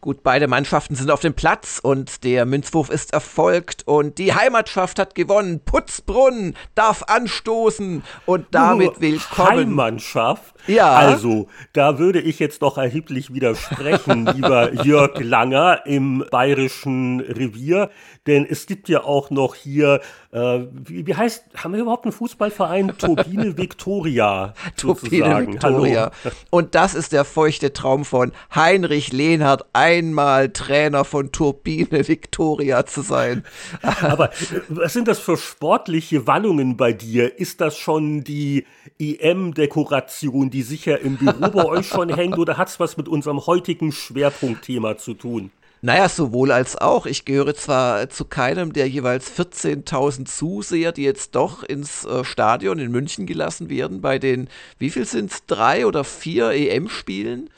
Gut, beide Mannschaften sind auf dem Platz und der Münzwurf ist erfolgt und die Heimatschaft hat gewonnen. Putzbrunn darf anstoßen und damit Nur willkommen. Heimmannschaft? Ja. Also, da würde ich jetzt doch erheblich widersprechen, lieber Jörg Langer im bayerischen Revier. Denn es gibt ja auch noch hier, äh, wie, wie heißt, haben wir überhaupt einen Fußballverein? Turbine Victoria. Turbine. Victoria. Hallo. Und das ist der feuchte Traum von Heinrich Lehnhardt, einmal Trainer von Turbine Victoria zu sein. Aber äh, was sind das für sportliche Wallungen bei dir? Ist das schon die EM-Dekoration, die sicher im Büro bei euch schon hängt, oder hat es was mit unserem heutigen Schwerpunktthema zu tun? Naja, sowohl als auch. Ich gehöre zwar zu keinem der jeweils 14.000 Zuseher, die jetzt doch ins äh, Stadion in München gelassen werden, bei den, wie viel sind es, drei oder vier EM-Spielen,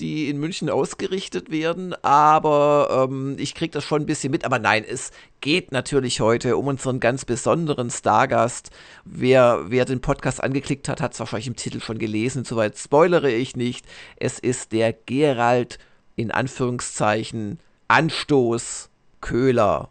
die in München ausgerichtet werden. Aber ähm, ich kriege das schon ein bisschen mit. Aber nein, es geht natürlich heute um unseren ganz besonderen Stargast. Wer, wer den Podcast angeklickt hat, hat es wahrscheinlich im Titel schon gelesen. Soweit spoilere ich nicht. Es ist der Gerald, in Anführungszeichen, Anstoß Köhler.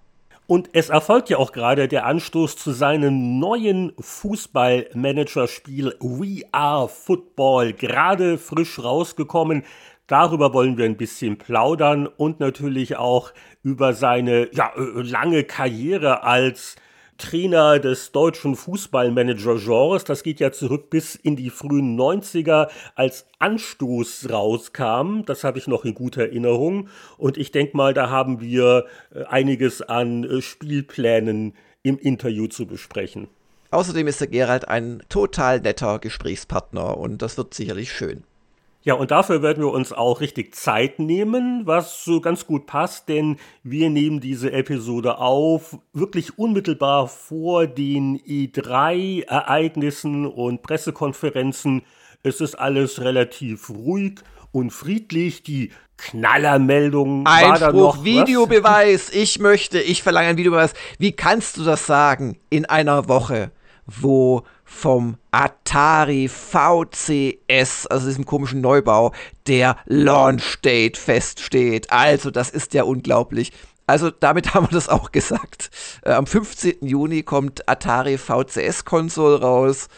Und es erfolgt ja auch gerade der Anstoß zu seinem neuen Fußballmanagerspiel We Are Football, gerade frisch rausgekommen. Darüber wollen wir ein bisschen plaudern und natürlich auch über seine ja, äh, lange Karriere als Trainer des deutschen Fußballmanager-Genres. Das geht ja zurück bis in die frühen 90er, als Anstoß rauskam. Das habe ich noch in guter Erinnerung. Und ich denke mal, da haben wir äh, einiges an äh, Spielplänen im Interview zu besprechen. Außerdem ist der Gerald ein total netter Gesprächspartner und das wird sicherlich schön. Ja, und dafür werden wir uns auch richtig Zeit nehmen, was so ganz gut passt, denn wir nehmen diese Episode auf, wirklich unmittelbar vor den E3-Ereignissen und Pressekonferenzen. Es ist alles relativ ruhig und friedlich. Die Knallermeldung war da noch. Einspruch, Videobeweis. Ich möchte, ich verlange einen Videobeweis. Wie kannst du das sagen in einer Woche, wo vom Atari VCS, also diesem komischen Neubau, der Launch Date feststeht. Also, das ist ja unglaublich. Also, damit haben wir das auch gesagt. Äh, am 15. Juni kommt Atari VCS-Konsole raus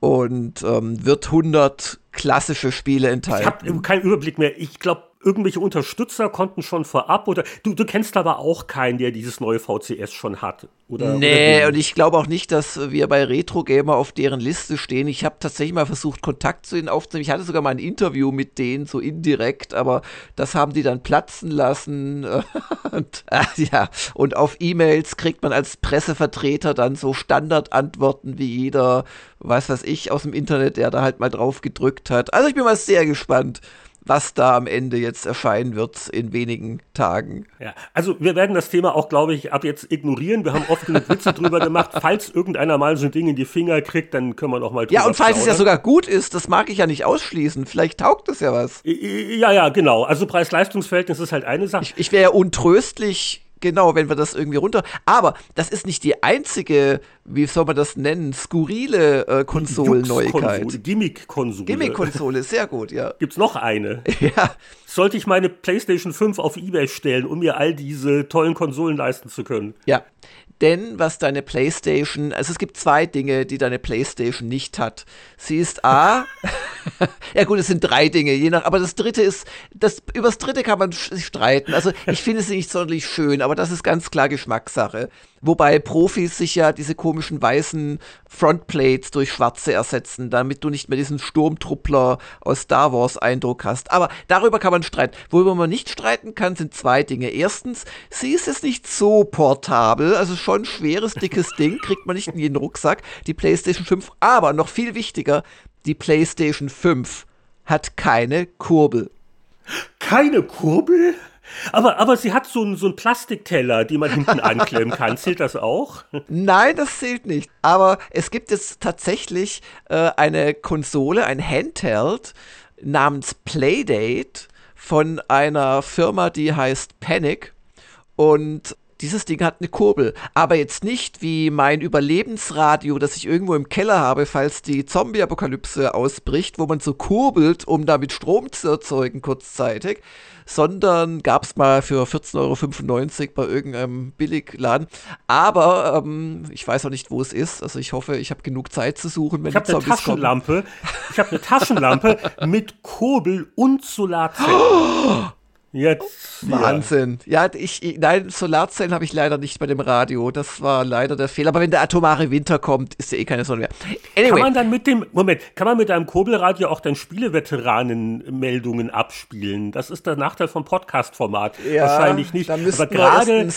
und ähm, wird 100 klassische Spiele Ich enthalten. habe keinen Überblick mehr. Ich glaube, irgendwelche Unterstützer konnten schon vorab oder du, du kennst aber auch keinen, der dieses neue VCS schon hat. Oder, Nee, oder und ich glaube auch nicht, dass wir bei Retro Gamer auf deren Liste stehen. Ich habe tatsächlich mal versucht, Kontakt zu ihnen aufzunehmen. Ich hatte sogar mal ein Interview mit denen, so indirekt, aber das haben die dann platzen lassen. und, äh, ja, und auf E-Mails kriegt man als Pressevertreter dann so Standardantworten wie jeder, was weiß ich, aus dem Internet, der da halt mal drauf gedrückt hat. Also ich bin mal sehr gespannt was da am Ende jetzt erscheinen wird in wenigen Tagen. Ja, also wir werden das Thema auch, glaube ich, ab jetzt ignorieren. Wir haben oft genug Witze drüber gemacht. Falls irgendeiner mal so ein Ding in die Finger kriegt, dann können wir noch mal drüber Ja, und falls es ja sogar gut ist, das mag ich ja nicht ausschließen. Vielleicht taugt es ja was. Ja, ja, genau. Also Preis-Leistungs-Verhältnis ist halt eine Sache. Ich, ich wäre ja untröstlich, genau, wenn wir das irgendwie runter. Aber das ist nicht die einzige, wie soll man das nennen, skurrile äh, Konsolenneuigkeit. Gimmick-Konsole. Gimmick-Konsole, sehr gut, ja. Gibt's noch eine? Ja, Sollte ich meine PlayStation 5 auf Ebay stellen, um mir all diese tollen Konsolen leisten zu können? ja. Denn was deine PlayStation, also es gibt zwei Dinge, die deine PlayStation nicht hat. Sie ist A, ja gut, es sind drei Dinge, je nach, aber das dritte ist, das, über das dritte kann man sch- streiten. Also ich finde sie nicht sonderlich schön, aber das ist ganz klar Geschmackssache. Wobei Profis sich ja diese komischen weißen Frontplates durch schwarze ersetzen, damit du nicht mehr diesen Sturmtruppler aus Star Wars Eindruck hast. Aber darüber kann man streiten. Worüber man nicht streiten kann, sind zwei Dinge. Erstens, sie ist jetzt nicht so portabel, also schon ein schweres, dickes Ding, kriegt man nicht in jeden Rucksack, die PlayStation 5. Aber noch viel wichtiger, die PlayStation 5 hat keine Kurbel. Keine Kurbel? Aber, aber sie hat so einen, so einen Plastikteller, den man hinten anklemmen kann. Zählt das auch? Nein, das zählt nicht. Aber es gibt jetzt tatsächlich äh, eine Konsole, ein Handheld namens Playdate von einer Firma, die heißt Panic. Und dieses Ding hat eine Kurbel, aber jetzt nicht wie mein Überlebensradio, das ich irgendwo im Keller habe, falls die Zombie-Apokalypse ausbricht, wo man so kurbelt, um damit Strom zu erzeugen kurzzeitig, sondern gab es mal für 14,95 Euro bei irgendeinem Billigladen. Aber ähm, ich weiß auch nicht, wo es ist. Also ich hoffe, ich habe genug Zeit zu suchen, wenn ich Zombies eine Taschenlampe. Kommen. Ich habe eine Taschenlampe mit Kurbel und Solarzellen. Jetzt. Wahnsinn. Ja, ich, ich nein, Solarzellen habe ich leider nicht bei dem Radio. Das war leider der Fehler. Aber wenn der atomare Winter kommt, ist ja eh keine Sonne mehr. Anyway. Kann man dann mit dem, Moment, kann man mit einem Kurbelradio auch dann Spieleveteranenmeldungen abspielen? Das ist der Nachteil vom Podcast-Format. Ja, Wahrscheinlich nicht. Aber gerade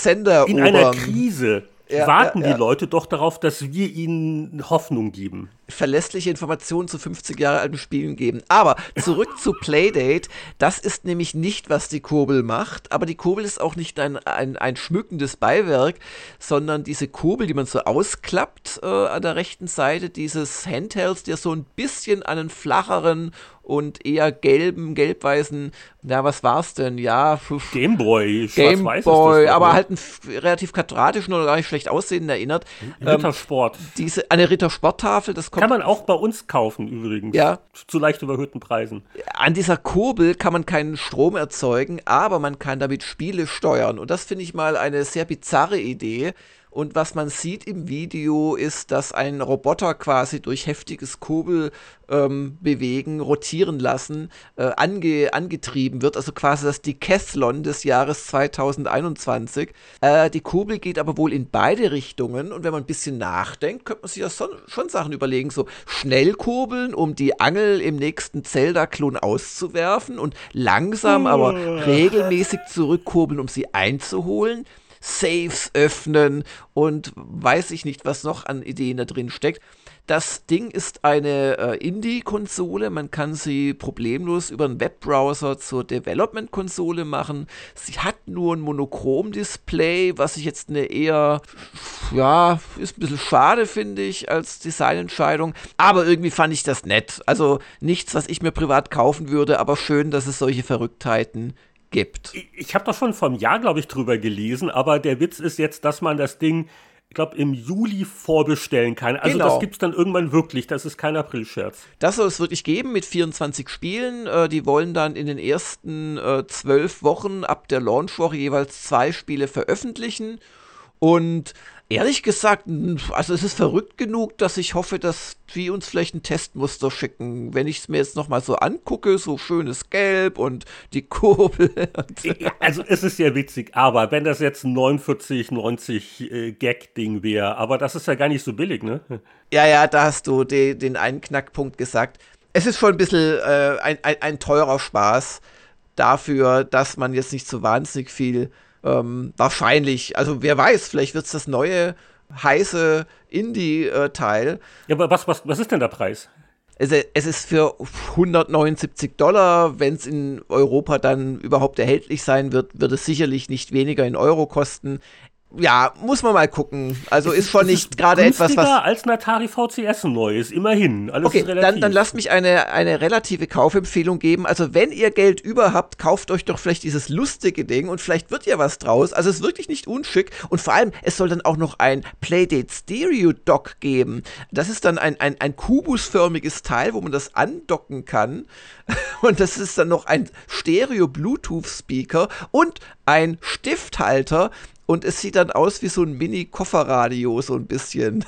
in einer Krise ja, warten ja, ja. die Leute doch darauf, dass wir ihnen Hoffnung geben. Verlässliche Informationen zu 50 Jahre alten Spielen geben. Aber zurück zu Playdate. Das ist nämlich nicht, was die Kurbel macht. Aber die Kurbel ist auch nicht ein, ein, ein schmückendes Beiwerk, sondern diese Kurbel, die man so ausklappt äh, an der rechten Seite dieses Handhelds, der so ein bisschen einen flacheren und eher gelben, gelb-weißen, na, was war's denn? Ja, Gameboy, Gameboy, aber halt einen relativ quadratischen oder gar nicht schlecht aussehenden erinnert. Rittersport. Ähm, diese, eine Rittersporttafel, das kommt. Kann man auch bei uns kaufen übrigens. Ja. Zu leicht überhöhten Preisen. An dieser Kurbel kann man keinen Strom erzeugen, aber man kann damit Spiele steuern. Und das finde ich mal eine sehr bizarre Idee. Und was man sieht im Video ist, dass ein Roboter quasi durch heftiges Kurbel ähm, bewegen, rotieren lassen, äh, ange angetrieben wird. Also quasi das Decathlon des Jahres 2021. Äh, die Kurbel geht aber wohl in beide Richtungen. Und wenn man ein bisschen nachdenkt, könnte man sich ja schon, schon Sachen überlegen. So schnell kurbeln, um die Angel im nächsten Zelda-Klon auszuwerfen und langsam, aber regelmäßig zurückkurbeln, um sie einzuholen. Saves öffnen und weiß ich nicht, was noch an Ideen da drin steckt. Das Ding ist eine äh, Indie-Konsole. Man kann sie problemlos über einen Webbrowser zur Development-Konsole machen. Sie hat nur ein Monochrom-Display, was ich jetzt eine eher, ja, ist ein bisschen schade, finde ich, als Designentscheidung. Aber irgendwie fand ich das nett. Also nichts, was ich mir privat kaufen würde, aber schön, dass es solche Verrücktheiten gibt. Ich, ich habe doch schon vor einem Jahr, glaube ich, drüber gelesen, aber der Witz ist jetzt, dass man das Ding, ich glaube, im Juli vorbestellen kann. Also genau. das gibt es dann irgendwann wirklich, das ist kein April-Scherz. Das soll es wirklich geben mit 24 Spielen. Äh, die wollen dann in den ersten äh, zwölf Wochen ab der Launchwoche jeweils zwei Spiele veröffentlichen. Und ehrlich gesagt, also es ist verrückt genug, dass ich hoffe, dass die uns vielleicht ein Testmuster schicken. Wenn ich es mir jetzt nochmal so angucke, so schönes Gelb und die Kurbel. also es ist ja witzig, aber wenn das jetzt ein 49, 90 äh, Gag-Ding wäre, aber das ist ja gar nicht so billig, ne? Ja, ja, da hast du de, den einen Knackpunkt gesagt. Es ist schon ein bisschen äh, ein, ein, ein teurer Spaß dafür, dass man jetzt nicht so wahnsinnig viel ähm, wahrscheinlich, also wer weiß, vielleicht wird es das neue heiße Indie-Teil. Ja, aber was, was, was ist denn der Preis? Es, es ist für 179 Dollar. Wenn es in Europa dann überhaupt erhältlich sein wird, wird es sicherlich nicht weniger in Euro kosten ja, muss man mal gucken. Also ist, schon nicht gerade etwas, was. als ein Atari VCS neu ist, immerhin. Alles okay, dann, dann lasst mich eine, eine relative Kaufempfehlung geben. Also, wenn ihr Geld über habt, kauft euch doch vielleicht dieses lustige Ding und vielleicht wird ja was draus. Also, es ist wirklich nicht unschick und vor allem, es soll dann auch noch ein Playdate Stereo Dock geben. Das ist dann ein, ein, ein kubusförmiges Teil, wo man das andocken kann. Und das ist dann noch ein Stereo Bluetooth Speaker und ein Stifthalter, und es sieht dann aus wie so ein Mini-Kofferradio, so ein bisschen.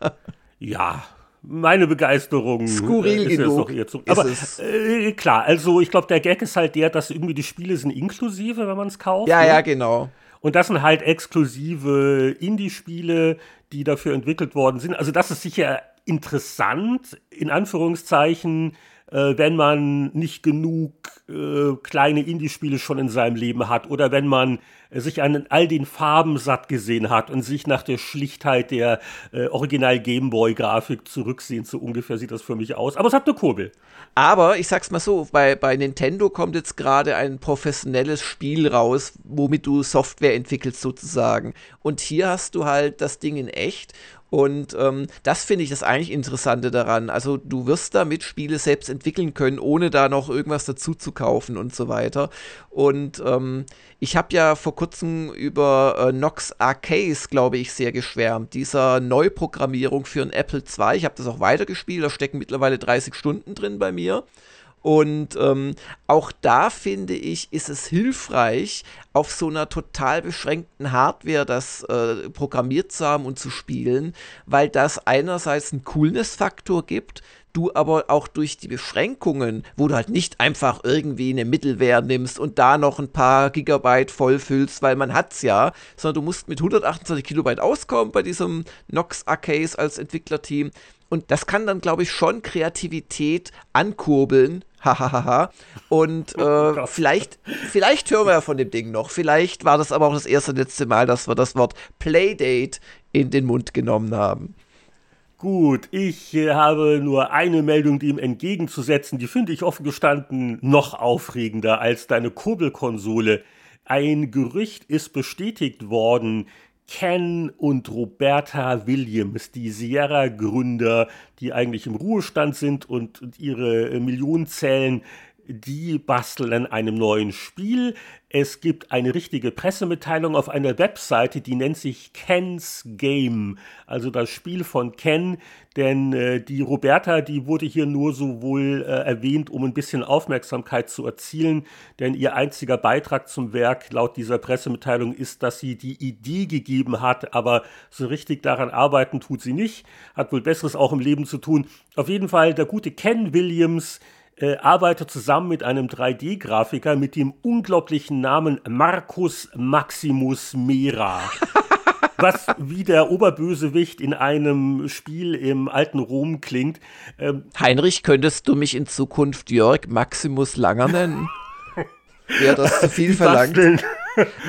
ja, meine Begeisterung Skurril äh, ist genug. Jetzt Aber äh, klar, also ich glaube, der Gag ist halt der, dass irgendwie die Spiele sind inklusive, wenn man es kauft. Ja, ne? ja, genau. Und das sind halt exklusive Indie-Spiele, die dafür entwickelt worden sind. Also das ist sicher interessant, in Anführungszeichen, äh, wenn man nicht genug äh, kleine Indie-Spiele schon in seinem Leben hat oder wenn man äh, sich an all den Farben satt gesehen hat und sich nach der Schlichtheit der äh, Original Gameboy-Grafik zurücksehen. So ungefähr sieht das für mich aus. Aber es hat eine Kurbel. Aber ich sag's mal so, bei, bei Nintendo kommt jetzt gerade ein professionelles Spiel raus, womit du Software entwickelst sozusagen. Und hier hast du halt das Ding in echt und ähm, das finde ich das eigentlich Interessante daran. Also du wirst damit Spiele selbst entwickeln können, ohne da noch irgendwas dazu zu kaufen und so weiter. Und ähm, ich habe ja vor kurzem über äh, Nox Arcade, glaube ich, sehr geschwärmt. Dieser Neuprogrammierung für ein Apple II. Ich habe das auch weitergespielt, da stecken mittlerweile 30 Stunden drin bei mir. Und ähm, auch da finde ich, ist es hilfreich, auf so einer total beschränkten Hardware das äh, programmiert zu haben und zu spielen, weil das einerseits einen Coolness-Faktor gibt, du aber auch durch die Beschränkungen, wo du halt nicht einfach irgendwie eine Mittelware nimmst und da noch ein paar Gigabyte vollfüllst, weil man hat's ja, sondern du musst mit 128 Kilobyte auskommen bei diesem Nox Arcade als Entwicklerteam. Und das kann dann, glaube ich, schon Kreativität ankurbeln. Hahaha. und äh, vielleicht, vielleicht hören wir ja von dem Ding noch. Vielleicht war das aber auch das erste letzte Mal, dass wir das Wort Playdate in den Mund genommen haben. Gut, ich äh, habe nur eine Meldung dem entgegenzusetzen, die finde ich offen gestanden noch aufregender als deine Kurbelkonsole. Ein Gerücht ist bestätigt worden. Ken und Roberta Williams, die Sierra-Gründer, die eigentlich im Ruhestand sind und, und ihre Millionen zählen, die basteln einem neuen Spiel. Es gibt eine richtige Pressemitteilung auf einer Webseite, die nennt sich Ken's Game, also das Spiel von Ken, denn äh, die Roberta, die wurde hier nur so wohl äh, erwähnt, um ein bisschen Aufmerksamkeit zu erzielen, denn ihr einziger Beitrag zum Werk laut dieser Pressemitteilung ist, dass sie die Idee gegeben hat, aber so richtig daran arbeiten tut sie nicht, hat wohl Besseres auch im Leben zu tun. Auf jeden Fall der gute Ken Williams, äh, arbeitet zusammen mit einem 3D-Grafiker mit dem unglaublichen Namen Markus Maximus Mera. was wie der Oberbösewicht in einem Spiel im alten Rom klingt. Ähm, Heinrich, könntest du mich in Zukunft Jörg Maximus Langer nennen? Wäre das zu viel verlangt?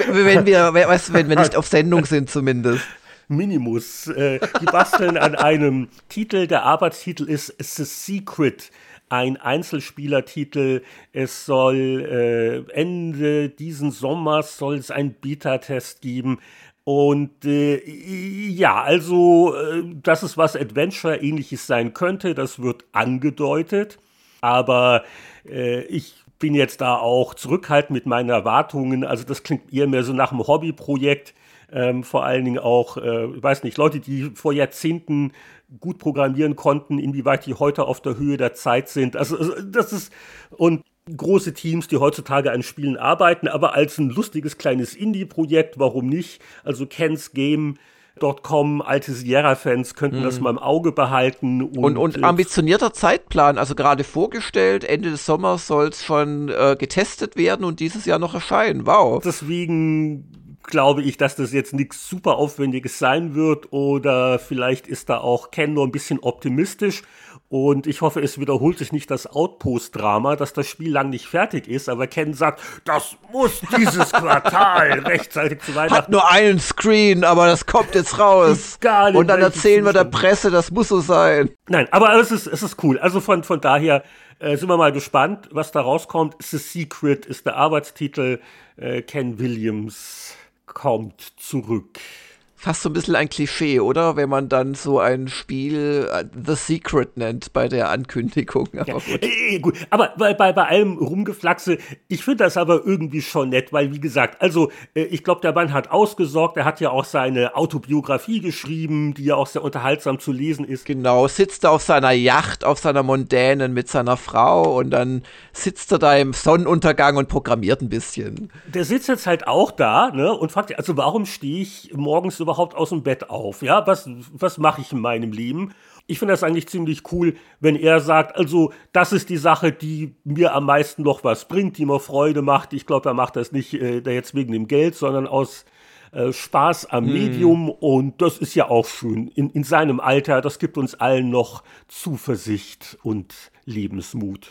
wenn wir, weißt wenn wir nicht auf Sendung sind zumindest. Minimus. Äh, die basteln an einem Titel. Der Arbeitstitel ist The Secret ein Einzelspielertitel. Es soll äh, Ende diesen Sommers soll es einen Beta-Test geben. Und äh, ja, also, äh, dass es was Adventure-ähnliches sein könnte, das wird angedeutet. Aber äh, ich bin jetzt da auch zurückhaltend mit meinen Erwartungen. Also, das klingt eher mehr so nach einem Hobbyprojekt. Ähm, vor allen Dingen auch, äh, ich weiß nicht, Leute, die vor Jahrzehnten gut programmieren konnten, inwieweit die heute auf der Höhe der Zeit sind. Also, also das ist und große Teams, die heutzutage an Spielen arbeiten, aber als ein lustiges kleines Indie-Projekt, warum nicht? Also Ken's Game .com, alte Sierra-Fans könnten mhm. das mal im Auge behalten. Und, und, und äh, ambitionierter Zeitplan, also gerade vorgestellt, Ende des Sommers soll es schon äh, getestet werden und dieses Jahr noch erscheinen. Wow. Deswegen glaube ich, dass das jetzt nichts super Aufwendiges sein wird oder vielleicht ist da auch Ken nur ein bisschen optimistisch und ich hoffe, es wiederholt sich nicht das Outpost-Drama, dass das Spiel lang nicht fertig ist, aber Ken sagt, das muss dieses Quartal rechtzeitig zu Weihnachten. Hat nur einen Screen, aber das kommt jetzt raus. und dann erzählen wir der Presse, das muss so sein. Nein, aber es ist, es ist cool. Also von, von daher äh, sind wir mal gespannt, was da rauskommt. The Secret ist der Arbeitstitel. Äh, Ken Williams kommt zurück fast so ein bisschen ein Klischee, oder? Wenn man dann so ein Spiel uh, The Secret nennt bei der Ankündigung. Aber ja, gut. Äh, gut. Aber bei, bei, bei allem Rumgeflaxe, ich finde das aber irgendwie schon nett, weil wie gesagt, also äh, ich glaube, der Mann hat ausgesorgt, er hat ja auch seine Autobiografie geschrieben, die ja auch sehr unterhaltsam zu lesen ist. Genau, sitzt er auf seiner Yacht, auf seiner Mondänen mit seiner Frau und dann sitzt er da im Sonnenuntergang und programmiert ein bisschen. Der sitzt jetzt halt auch da, ne, und fragt, also warum stehe ich morgens überhaupt überhaupt aus dem Bett auf? Ja, was, was mache ich in meinem Leben? Ich finde das eigentlich ziemlich cool, wenn er sagt, also das ist die Sache, die mir am meisten noch was bringt, die mir Freude macht. Ich glaube, er macht das nicht äh, jetzt wegen dem Geld, sondern aus äh, Spaß am mm. Medium. Und das ist ja auch schön. In, in seinem Alter, das gibt uns allen noch Zuversicht und Lebensmut.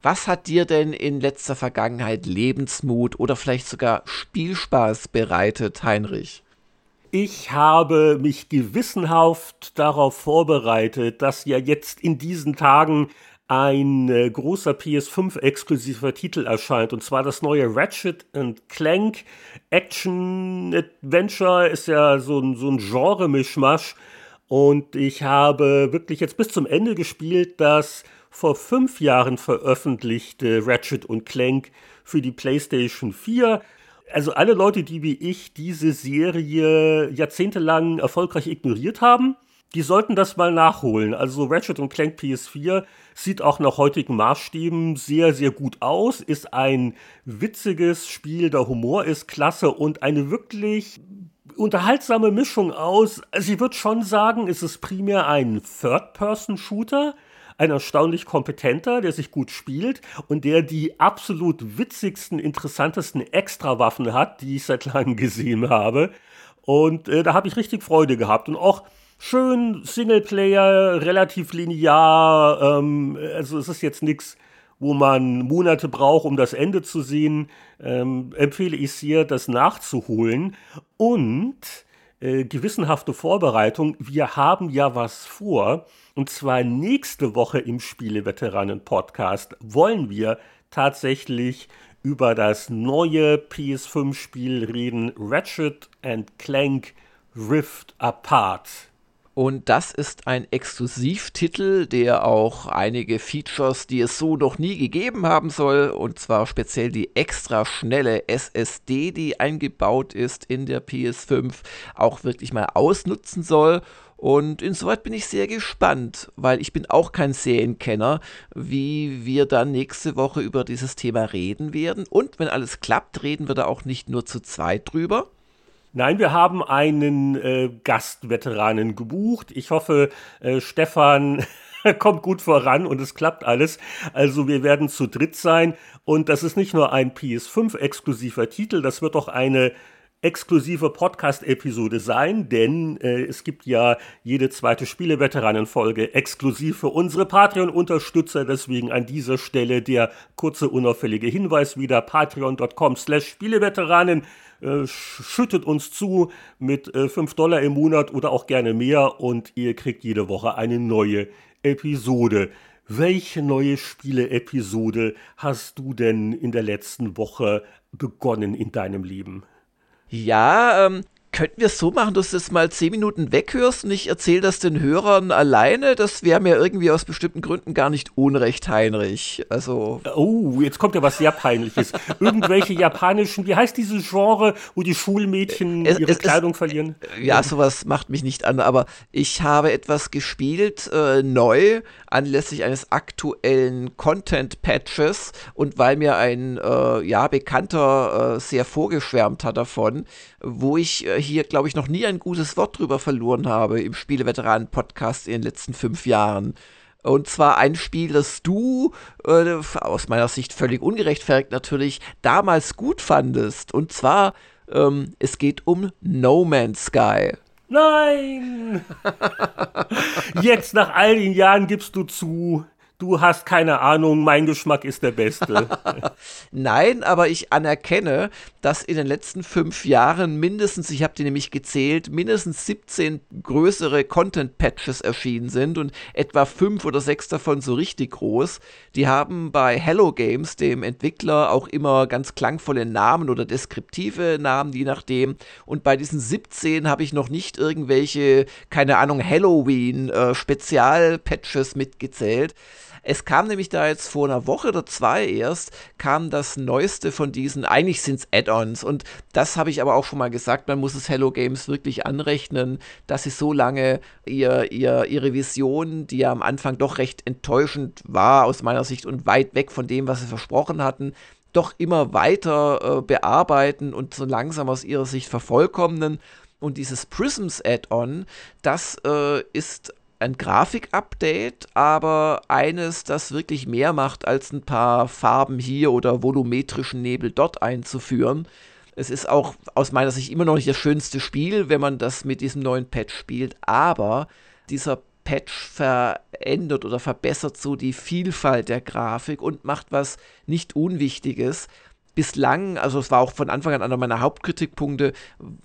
Was hat dir denn in letzter Vergangenheit Lebensmut oder vielleicht sogar Spielspaß bereitet, Heinrich? Ich habe mich gewissenhaft darauf vorbereitet, dass ja jetzt in diesen Tagen ein äh, großer PS5-exklusiver Titel erscheint, und zwar das neue Ratchet Clank Action Adventure ist ja so ein, so ein Genre-Mischmasch. Und ich habe wirklich jetzt bis zum Ende gespielt das vor fünf Jahren veröffentlichte Ratchet und Clank für die PlayStation 4. Also alle Leute, die wie ich diese Serie jahrzehntelang erfolgreich ignoriert haben, die sollten das mal nachholen. Also Ratchet und Clank PS4 sieht auch nach heutigen Maßstäben sehr, sehr gut aus, ist ein witziges Spiel, der Humor ist klasse und eine wirklich unterhaltsame Mischung aus. Also ich würde schon sagen, es ist primär ein Third-Person-Shooter, ein erstaunlich kompetenter, der sich gut spielt und der die absolut witzigsten, interessantesten Extrawaffen hat, die ich seit langem gesehen habe. Und äh, da habe ich richtig Freude gehabt. Und auch schön Singleplayer, relativ linear. Ähm, also es ist jetzt nichts, wo man Monate braucht, um das Ende zu sehen. Ähm, empfehle ich sehr, das nachzuholen. Und äh, gewissenhafte Vorbereitung. Wir haben ja was vor. Und zwar nächste Woche im Spieleveteranen-Podcast wollen wir tatsächlich über das neue PS5-Spiel reden, Ratchet and Clank Rift Apart. Und das ist ein Exklusivtitel, der auch einige Features, die es so noch nie gegeben haben soll, und zwar speziell die extra schnelle SSD, die eingebaut ist in der PS5, auch wirklich mal ausnutzen soll. Und insoweit bin ich sehr gespannt, weil ich bin auch kein Serienkenner, wie wir dann nächste Woche über dieses Thema reden werden. Und wenn alles klappt, reden wir da auch nicht nur zu zweit drüber, Nein, wir haben einen äh, Gastveteranen gebucht. Ich hoffe, äh, Stefan kommt gut voran und es klappt alles. Also wir werden zu dritt sein und das ist nicht nur ein PS5-exklusiver Titel, das wird auch eine exklusive Podcast-Episode sein, denn äh, es gibt ja jede zweite Spieleveteranen-Folge exklusiv für unsere Patreon-Unterstützer. Deswegen an dieser Stelle der kurze unauffällige Hinweis wieder patreon.com slash Spieleveteranen. Äh, schüttet uns zu mit äh, 5 Dollar im Monat oder auch gerne mehr und ihr kriegt jede Woche eine neue Episode. Welche neue Spiele-Episode hast du denn in der letzten Woche begonnen in deinem Leben? Ja, ähm, könnten wir es so machen, dass du es mal zehn Minuten weghörst und ich erzähle das den Hörern alleine? Das wäre mir irgendwie aus bestimmten Gründen gar nicht unrecht, Heinrich. Also. Oh, jetzt kommt ja was sehr Peinliches. Irgendwelche japanischen, wie heißt dieses Genre, wo die Schulmädchen es, ihre es, Kleidung es, verlieren? Ja, sowas macht mich nicht an, aber ich habe etwas gespielt, äh, neu, anlässlich eines aktuellen Content-Patches und weil mir ein äh, ja, Bekannter äh, sehr vorgeschwärmt hat davon, wo ich äh, hier, glaube ich, noch nie ein gutes Wort drüber verloren habe im Spieleveteranen-Podcast in den letzten fünf Jahren. Und zwar ein Spiel, das du äh, aus meiner Sicht völlig ungerechtfertigt natürlich damals gut fandest. Und zwar, ähm, es geht um No Man's Sky. Nein! Jetzt nach all den Jahren gibst du zu, du hast keine Ahnung, mein Geschmack ist der beste. Nein, aber ich anerkenne, dass in den letzten fünf Jahren mindestens, ich habe die nämlich gezählt, mindestens 17 größere Content-Patches erschienen sind und etwa fünf oder sechs davon so richtig groß. Die haben bei Hello Games, dem Entwickler, auch immer ganz klangvolle Namen oder deskriptive Namen, je nachdem. Und bei diesen 17 habe ich noch nicht irgendwelche, keine Ahnung, Halloween-Spezial-Patches äh, mitgezählt. Es kam nämlich da jetzt vor einer Woche oder zwei erst, kam das neueste von diesen, eigentlich sind es Add-ons und das habe ich aber auch schon mal gesagt, man muss es Hello Games wirklich anrechnen, dass sie so lange ihr, ihr, ihre Vision, die ja am Anfang doch recht enttäuschend war aus meiner Sicht und weit weg von dem, was sie versprochen hatten, doch immer weiter äh, bearbeiten und so langsam aus ihrer Sicht vervollkommnen. Und dieses Prisms Add-on, das äh, ist ein Grafik-Update, aber eines, das wirklich mehr macht, als ein paar Farben hier oder volumetrischen Nebel dort einzuführen. Es ist auch aus meiner Sicht immer noch nicht das schönste Spiel, wenn man das mit diesem neuen Patch spielt, aber dieser Patch verändert oder verbessert so die Vielfalt der Grafik und macht was nicht Unwichtiges bislang, also es war auch von Anfang an einer meiner Hauptkritikpunkte,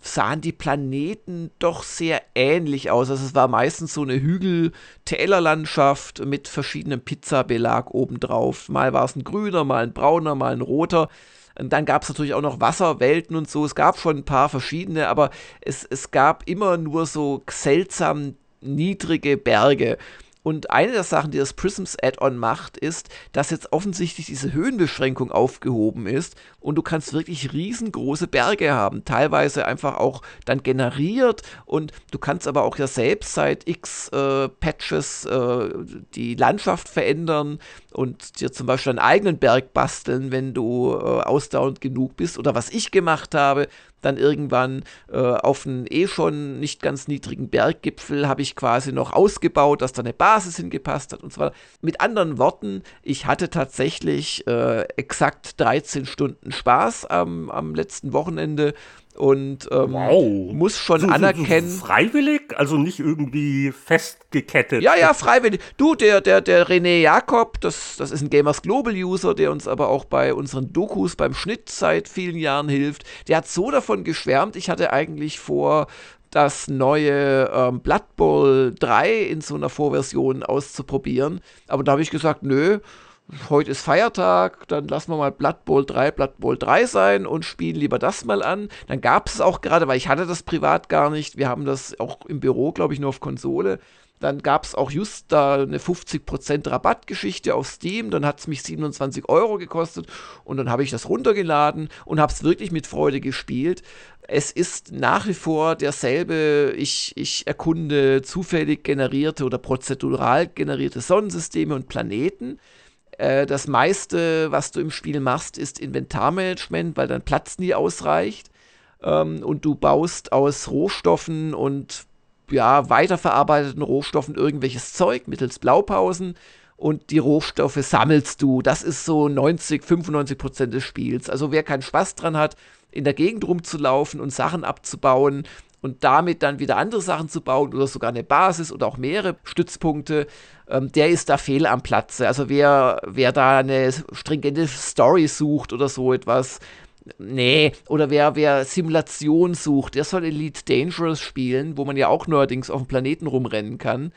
sahen die Planeten doch sehr ähnlich aus. Also es war meistens so eine Hügel-Tälerlandschaft mit verschiedenem Pizzabelag obendrauf. Mal war es ein grüner, mal ein brauner, mal ein roter. Und dann gab es natürlich auch noch Wasserwelten und so. Es gab schon ein paar verschiedene, aber es, es gab immer nur so seltsam niedrige Berge. Und eine der Sachen, die das Prisms Add-on macht, ist, dass jetzt offensichtlich diese Höhenbeschränkung aufgehoben ist und du kannst wirklich riesengroße Berge haben, teilweise einfach auch dann generiert und du kannst aber auch ja selbst seit x äh, Patches äh, die Landschaft verändern und dir zum Beispiel einen eigenen Berg basteln, wenn du äh, ausdauernd genug bist. Oder was ich gemacht habe, dann irgendwann äh, auf einen eh schon nicht ganz niedrigen Berggipfel habe ich quasi noch ausgebaut, dass da eine Basis hingepasst hat und so weiter. Mit anderen Worten, ich hatte tatsächlich äh, exakt 13 Stunden Spaß am, am letzten Wochenende und ähm, wow. muss schon so, anerkennen. So, so freiwillig, also nicht irgendwie festgekettet. Ja, ja, freiwillig. Du, der, der, der René Jakob, das, das ist ein Gamers Global User, der uns aber auch bei unseren Dokus beim Schnitt seit vielen Jahren hilft. Der hat so davon geschwärmt. Ich hatte eigentlich vor, das neue ähm, Blood Bowl 3 in so einer Vorversion auszuprobieren. Aber da habe ich gesagt, nö, heute ist Feiertag, dann lassen wir mal Blood Bowl 3 Blood Bowl 3 sein und spielen lieber das mal an. Dann gab es auch gerade, weil ich hatte das privat gar nicht, wir haben das auch im Büro, glaube ich, nur auf Konsole. Dann gab es auch just da eine 50% Rabattgeschichte auf Steam. Dann hat es mich 27 Euro gekostet und dann habe ich das runtergeladen und habe es wirklich mit Freude gespielt. Es ist nach wie vor derselbe, ich, ich erkunde zufällig generierte oder prozedural generierte Sonnensysteme und Planeten. Äh, das meiste, was du im Spiel machst, ist Inventarmanagement, weil dein Platz nie ausreicht. Ähm, und du baust aus Rohstoffen und ja, weiterverarbeiteten Rohstoffen irgendwelches Zeug mittels Blaupausen und die Rohstoffe sammelst du. Das ist so 90, 95 Prozent des Spiels. Also wer keinen Spaß dran hat, in der Gegend rumzulaufen und Sachen abzubauen und damit dann wieder andere Sachen zu bauen oder sogar eine Basis oder auch mehrere Stützpunkte, ähm, der ist da fehl am Platze. Also wer, wer da eine stringente Story sucht oder so etwas, nee, oder wer, wer Simulation sucht, der soll Elite Dangerous spielen, wo man ja auch neuerdings auf dem Planeten rumrennen kann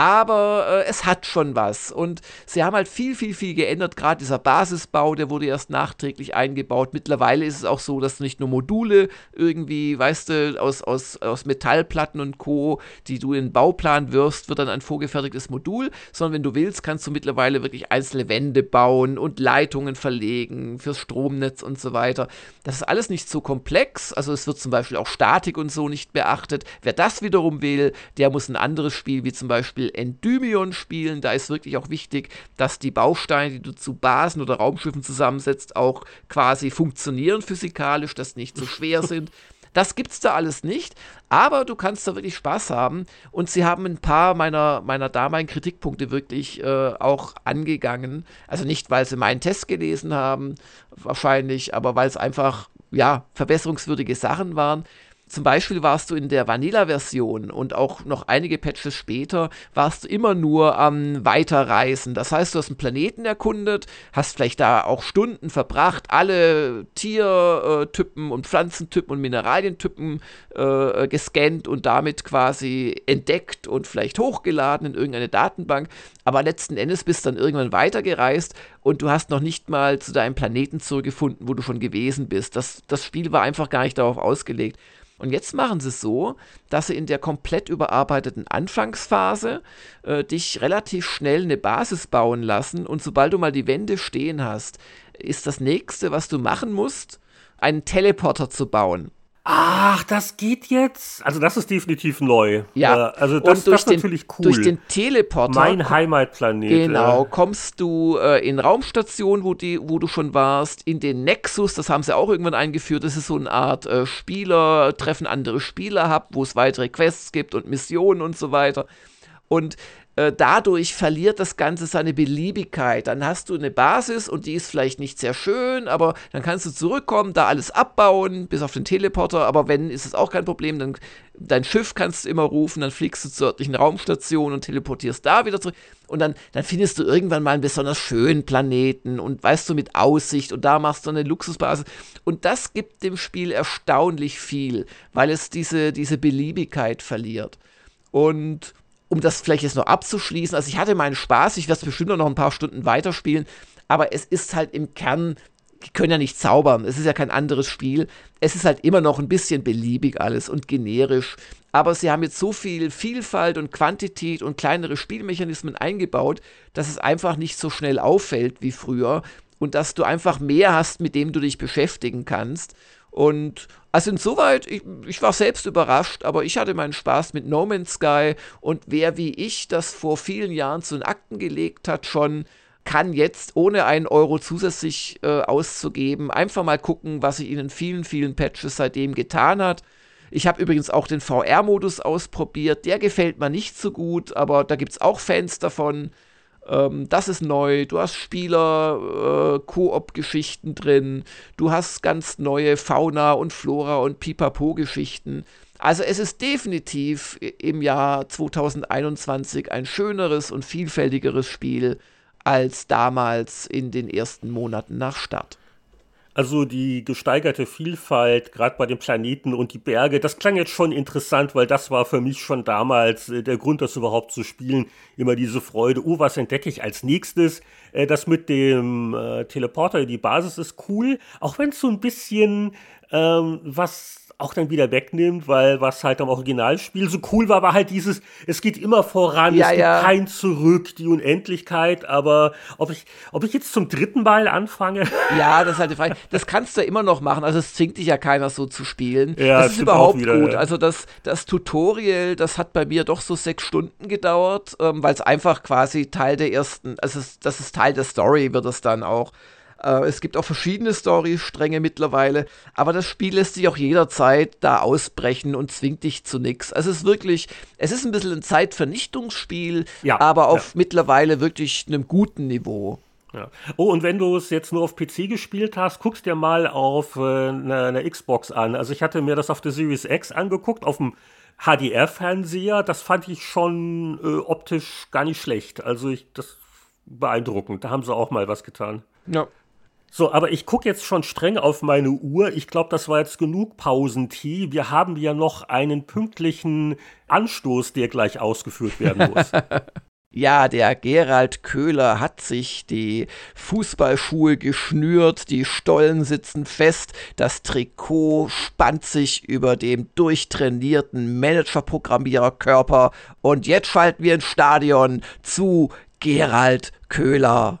aber äh, es hat schon was. Und sie haben halt viel, viel, viel geändert. Gerade dieser Basisbau, der wurde erst nachträglich eingebaut. Mittlerweile ist es auch so, dass nicht nur Module irgendwie, weißt du, aus, aus, aus Metallplatten und Co., die du in den Bauplan wirfst, wird dann ein vorgefertigtes Modul, sondern wenn du willst, kannst du mittlerweile wirklich einzelne Wände bauen und Leitungen verlegen fürs Stromnetz und so weiter. Das ist alles nicht so komplex. Also es wird zum Beispiel auch Statik und so nicht beachtet. Wer das wiederum will, der muss ein anderes Spiel wie zum Beispiel Beispiel Endymion spielen. Da ist wirklich auch wichtig, dass die Bausteine, die du zu Basen oder Raumschiffen zusammensetzt, auch quasi funktionieren physikalisch, dass sie nicht zu so schwer sind. Das gibt es da alles nicht, aber du kannst da wirklich Spaß haben. Und sie haben ein paar meiner, meiner damaligen Kritikpunkte wirklich äh, auch angegangen. Also nicht, weil sie meinen Test gelesen haben, wahrscheinlich, aber weil es einfach, ja, verbesserungswürdige Sachen waren. Zum Beispiel warst du in der Vanilla-Version und auch noch einige Patches später, warst du immer nur am Weiterreisen. Das heißt, du hast einen Planeten erkundet, hast vielleicht da auch Stunden verbracht, alle Tiertypen und Pflanzentypen und Mineralientypen äh, gescannt und damit quasi entdeckt und vielleicht hochgeladen in irgendeine Datenbank. Aber letzten Endes bist du dann irgendwann weitergereist und du hast noch nicht mal zu deinem Planeten zurückgefunden, wo du schon gewesen bist. Das, das Spiel war einfach gar nicht darauf ausgelegt. Und jetzt machen sie es so, dass sie in der komplett überarbeiteten Anfangsphase äh, dich relativ schnell eine Basis bauen lassen und sobald du mal die Wände stehen hast, ist das nächste, was du machen musst, einen Teleporter zu bauen. Ach, das geht jetzt? Also das ist definitiv neu. Ja, äh, also das, und durch das ist natürlich cool. Durch den Teleporter. Mein Heimatplanet. Genau, kommst du äh, in Raumstationen, wo, die, wo du schon warst, in den Nexus, das haben sie auch irgendwann eingeführt. Das ist so eine Art äh, Spieler, treffen andere Spieler hub, wo es weitere Quests gibt und Missionen und so weiter. Und äh, dadurch verliert das Ganze seine Beliebigkeit. Dann hast du eine Basis und die ist vielleicht nicht sehr schön, aber dann kannst du zurückkommen, da alles abbauen, bis auf den Teleporter. Aber wenn, ist es auch kein Problem. Dann dein Schiff kannst du immer rufen, dann fliegst du zur örtlichen Raumstation und teleportierst da wieder zurück. Und dann, dann findest du irgendwann mal einen besonders schönen Planeten und weißt du mit Aussicht und da machst du eine Luxusbasis. Und das gibt dem Spiel erstaunlich viel, weil es diese, diese Beliebigkeit verliert. Und um das vielleicht jetzt noch abzuschließen, also ich hatte meinen Spaß, ich werde es bestimmt noch ein paar Stunden weiterspielen, aber es ist halt im Kern die können ja nicht zaubern. Es ist ja kein anderes Spiel. Es ist halt immer noch ein bisschen beliebig alles und generisch. Aber sie haben jetzt so viel Vielfalt und Quantität und kleinere Spielmechanismen eingebaut, dass es einfach nicht so schnell auffällt wie früher und dass du einfach mehr hast, mit dem du dich beschäftigen kannst. Und also insoweit, ich, ich, war selbst überrascht, aber ich hatte meinen Spaß mit No Man's Sky und wer wie ich das vor vielen Jahren zu den Akten gelegt hat, schon kann jetzt ohne einen Euro zusätzlich äh, auszugeben einfach mal gucken, was sich in den vielen, vielen Patches seitdem getan hat. Ich habe übrigens auch den VR-Modus ausprobiert. Der gefällt mir nicht so gut, aber da gibt es auch Fans davon. Ähm, das ist neu. Du hast Spieler-Koop-Geschichten äh, drin. Du hast ganz neue Fauna und Flora und Pipapo-Geschichten. Also es ist definitiv im Jahr 2021 ein schöneres und vielfältigeres Spiel als damals in den ersten Monaten nach Start. Also die gesteigerte Vielfalt, gerade bei den Planeten und die Berge, das klang jetzt schon interessant, weil das war für mich schon damals äh, der Grund, das überhaupt zu spielen. Immer diese Freude, oh, was entdecke ich als nächstes? Äh, das mit dem äh, Teleporter in die Basis ist cool, auch wenn es so ein bisschen ähm, was auch dann wieder wegnimmt, weil was halt am Originalspiel so cool war, war halt dieses, es geht immer voran, ja, es gibt ja. kein Zurück, die Unendlichkeit, aber ob ich, ob ich jetzt zum dritten Mal anfange? Ja, das ist halt die Frage. Das kannst du ja immer noch machen, also es zwingt dich ja keiner so zu spielen. Ja, das ist überhaupt wieder, gut. Ja. Also das, das Tutorial, das hat bei mir doch so sechs Stunden gedauert, ähm, weil es einfach quasi Teil der ersten, also es, das ist Teil der Story, wird es dann auch. Äh, es gibt auch verschiedene Story-Stränge mittlerweile, aber das Spiel lässt sich auch jederzeit da ausbrechen und zwingt dich zu nichts. Also es ist wirklich, es ist ein bisschen ein Zeitvernichtungsspiel, ja, aber auf ja. mittlerweile wirklich einem guten Niveau. Ja. Oh, und wenn du es jetzt nur auf PC gespielt hast, guckst dir mal auf äh, eine, eine, Xbox an. Also ich hatte mir das auf der Series X angeguckt, auf dem HDR-Fernseher. Das fand ich schon äh, optisch gar nicht schlecht. Also ich, das beeindruckend. Da haben sie auch mal was getan. Ja. So, aber ich gucke jetzt schon streng auf meine Uhr. Ich glaube, das war jetzt genug Pausentee. Wir haben ja noch einen pünktlichen Anstoß, der gleich ausgeführt werden muss. Ja, der Gerald Köhler hat sich die Fußballschuhe geschnürt, die Stollen sitzen fest, das Trikot spannt sich über dem durchtrainierten Managerprogrammiererkörper und jetzt schalten wir ins Stadion zu Gerald Köhler.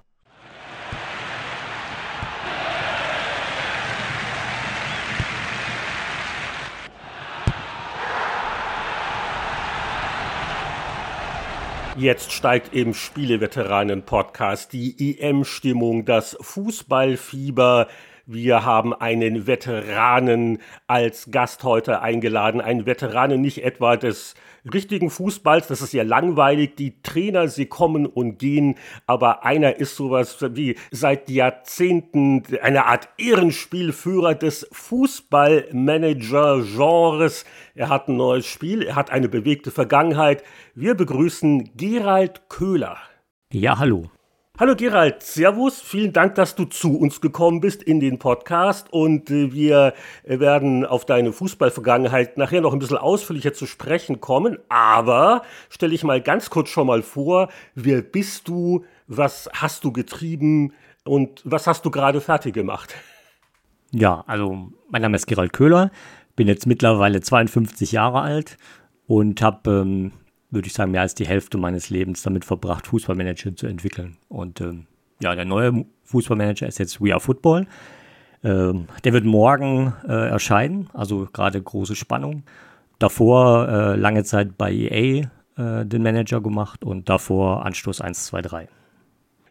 Jetzt steigt im Spieleveteranen-Podcast die EM-Stimmung, das Fußballfieber. Wir haben einen Veteranen als Gast heute eingeladen. Einen Veteranen nicht etwa des richtigen Fußballs, das ist ja langweilig. Die Trainer, sie kommen und gehen, aber einer ist sowas wie seit Jahrzehnten eine Art Ehrenspielführer des Fußballmanager-Genres. Er hat ein neues Spiel, er hat eine bewegte Vergangenheit. Wir begrüßen Gerald Köhler. Ja, hallo. Hallo Gerald, Servus, vielen Dank, dass du zu uns gekommen bist in den Podcast. Und äh, wir werden auf deine Fußballvergangenheit nachher noch ein bisschen ausführlicher zu sprechen kommen, aber stelle ich mal ganz kurz schon mal vor, wer bist du, was hast du getrieben? Und was hast du gerade fertig gemacht? Ja, also mein Name ist Gerald Köhler, bin jetzt mittlerweile 52 Jahre alt und habe ähm, würde ich sagen, mehr als die Hälfte meines Lebens damit verbracht, Fußballmanager zu entwickeln. Und ähm, ja, der neue Fußballmanager ist jetzt We Are Football. Ähm, der wird morgen äh, erscheinen, also gerade große Spannung. Davor äh, lange Zeit bei EA äh, den Manager gemacht und davor Anstoß 1, 2, 3.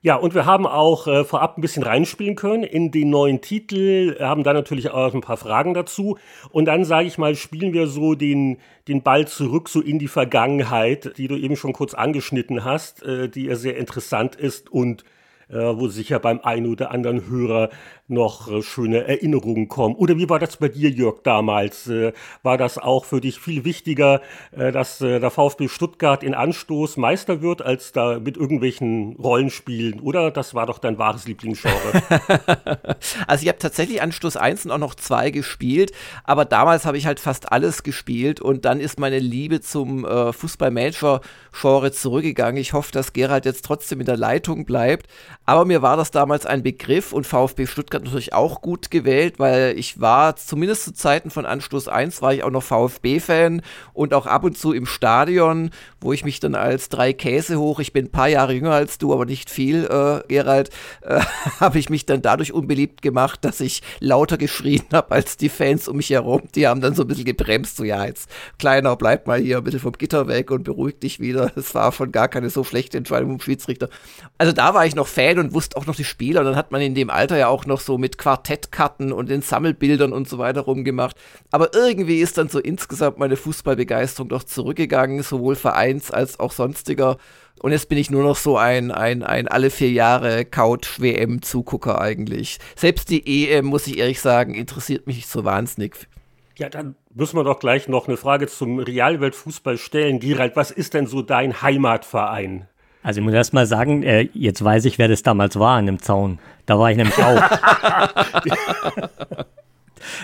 Ja, und wir haben auch äh, vorab ein bisschen reinspielen können in den neuen Titel, haben da natürlich auch ein paar Fragen dazu. Und dann, sage ich mal, spielen wir so den, den Ball zurück so in die Vergangenheit, die du eben schon kurz angeschnitten hast, äh, die ja sehr interessant ist und äh, wo sicher beim einen oder anderen Hörer noch äh, schöne Erinnerungen kommen. Oder wie war das bei dir, Jörg, damals? Äh, war das auch für dich viel wichtiger, äh, dass der VfB Stuttgart in Anstoß Meister wird, als da mit irgendwelchen Rollenspielen? Oder das war doch dein wahres Lieblingsgenre? also ich habe tatsächlich Anstoß 1 und auch noch 2 gespielt, aber damals habe ich halt fast alles gespielt und dann ist meine Liebe zum äh, Fußball-Manager-Genre zurückgegangen. Ich hoffe, dass Gerald jetzt trotzdem in der Leitung bleibt. Aber mir war das damals ein Begriff und VfB Stuttgart Stuttgart natürlich auch gut gewählt, weil ich war zumindest zu Zeiten von Anstoß 1 war ich auch noch VfB-Fan und auch ab und zu im Stadion, wo ich mich dann als drei Käse hoch, ich bin ein paar Jahre jünger als du, aber nicht viel, äh, Gerald, äh, habe ich mich dann dadurch unbeliebt gemacht, dass ich lauter geschrien habe als die Fans um mich herum. Die haben dann so ein bisschen gebremst, so ja, jetzt kleiner, bleib mal hier ein bisschen vom Gitter weg und beruhig dich wieder. Das war von gar keine so schlechte Entscheidung vom Schiedsrichter. Also da war ich noch Fan und wusste auch noch die Spieler. Und dann hat man in dem Alter ja auch noch so mit Quartettkarten und den Sammelbildern und so weiter rumgemacht. Aber irgendwie ist dann so insgesamt meine Fußballbegeisterung doch zurückgegangen, sowohl Vereins als auch sonstiger. Und jetzt bin ich nur noch so ein, ein, ein alle vier Jahre Couch-WM-Zugucker eigentlich. Selbst die EM, muss ich ehrlich sagen, interessiert mich so wahnsinnig. Ja, dann müssen wir doch gleich noch eine Frage zum Realweltfußball stellen. Gerald, was ist denn so dein Heimatverein? Also ich muss erst mal sagen, äh, jetzt weiß ich, wer das damals war an dem Zaun. Da war ich nämlich auch.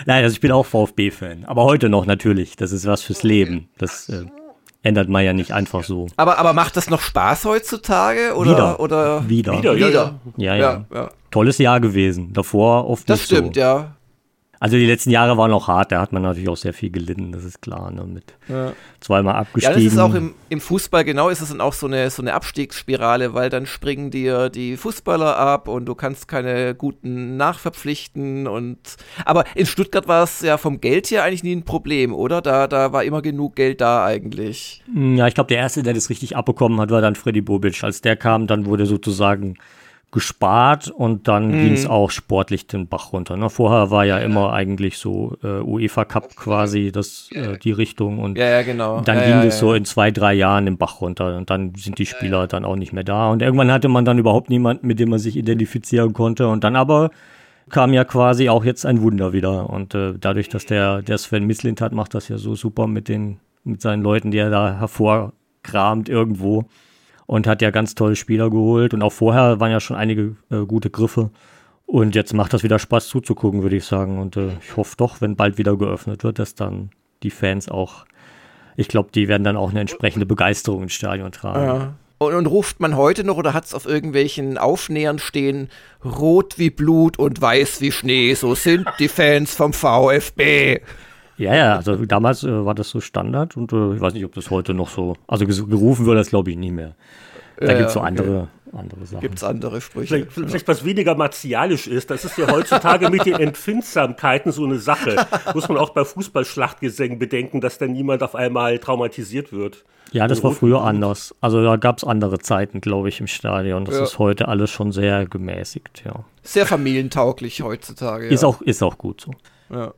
Nein, also ich bin auch VfB-Fan. Aber heute noch natürlich. Das ist was fürs Leben. Das äh, ändert man ja nicht einfach so. Aber, aber macht das noch Spaß heutzutage? Oder, Wieder. Oder? Wieder. Wieder, ja, ja. Ja, ja. ja. Tolles Jahr gewesen. Davor oft Das nicht stimmt, so. ja. Also die letzten Jahre waren auch hart. Da hat man natürlich auch sehr viel gelitten, das ist klar. Ne? Mit Ja. zweimal Ja, abgestiegen. das ist auch im, im Fußball genau, ist es dann auch so eine, so eine Abstiegsspirale, weil dann springen dir die Fußballer ab und du kannst keine guten nachverpflichten und aber in Stuttgart war es ja vom Geld her eigentlich nie ein Problem, oder? Da, da war immer genug Geld da eigentlich. Ja, ich glaube, der erste, der das richtig abbekommen hat, war dann Freddy Bobic. Als der kam, dann wurde sozusagen gespart und dann ging es auch sportlich den Bach runter. Ne? Vorher war ja immer eigentlich so äh, UEFA Cup quasi das, äh, die Richtung und Ja, ja, genau. dann ja, ging es so in zwei, drei Jahren den Bach runter und dann sind die Spieler dann auch nicht mehr da und irgendwann hatte man dann überhaupt niemanden, mit dem man sich identifizieren konnte und dann aber kam ja quasi auch jetzt ein Wunder wieder und äh, dadurch, dass der, der Sven Mislint hat, macht das ja so super mit den, mit seinen Leuten, die er da hervorkramt irgendwo und hat ja ganz tolle Spieler geholt und auch vorher waren ja schon einige äh, gute Griffe. Und jetzt macht das wieder Spaß zuzugucken, würde ich sagen. Und äh, ich hoffe doch, wenn bald wieder geöffnet wird, dass dann die Fans auch, ich glaube, die werden dann auch eine entsprechende Begeisterung ins Stadion tragen. Ja. Und, und ruft man heute noch oder hat es auf irgendwelchen Aufnähern stehen, rot wie Blut und weiß wie Schnee, so sind die Fans vom VfB. Ja, ja, also damals äh, war das so Standard und äh, ich weiß nicht, ob das heute noch so, also gerufen wird das glaube ich nie mehr. Da Ja, gibt es so okay. andere, andere Sachen. Gibt es andere Sprüche? Vielleicht, vielleicht was weniger martialisch ist. Das ist ja heutzutage mit den Empfindsamkeiten so eine Sache. Muss man auch bei Fußballschlachtgesängen bedenken, dass dann niemand auf einmal traumatisiert wird. Ja, das war früher anders. Also da gab es andere Zeiten, glaube ich, im Stadion. Das Ja. ist heute alles schon sehr gemäßigt, ja. Sehr familientauglich heutzutage. Ist, ja. auch, ist auch gut so. Ja.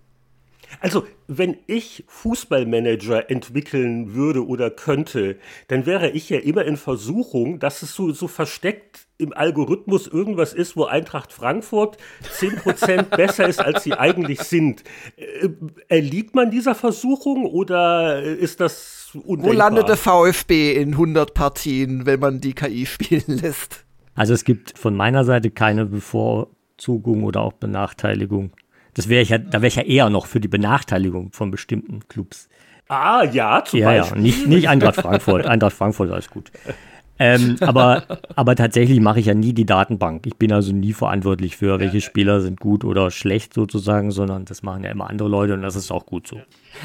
Also, wenn ich Fußballmanager entwickeln würde oder könnte, dann wäre ich ja immer in Versuchung, dass es so, so versteckt im Algorithmus irgendwas ist, wo Eintracht Frankfurt 10% besser ist, als sie eigentlich sind. Äh, erliegt man dieser Versuchung oder ist das undenkbar? Wo landet der VfB in 100 Partien, wenn man die KI spielen lässt? Also es gibt von meiner Seite keine Bevorzugung oder auch Benachteiligung. Das wäre ich ja, da wäre ich ja eher noch für die Benachteiligung von bestimmten Clubs. Ah, ja, zum Ja, ja, Beispiel. nicht, nicht Eintracht Frankfurt. Eintracht Frankfurt, alles gut. Ähm, aber, aber tatsächlich mache ich ja nie die Datenbank. Ich bin also nie verantwortlich für, welche Spieler sind gut oder schlecht sozusagen, sondern das machen ja immer andere Leute und das ist auch gut so.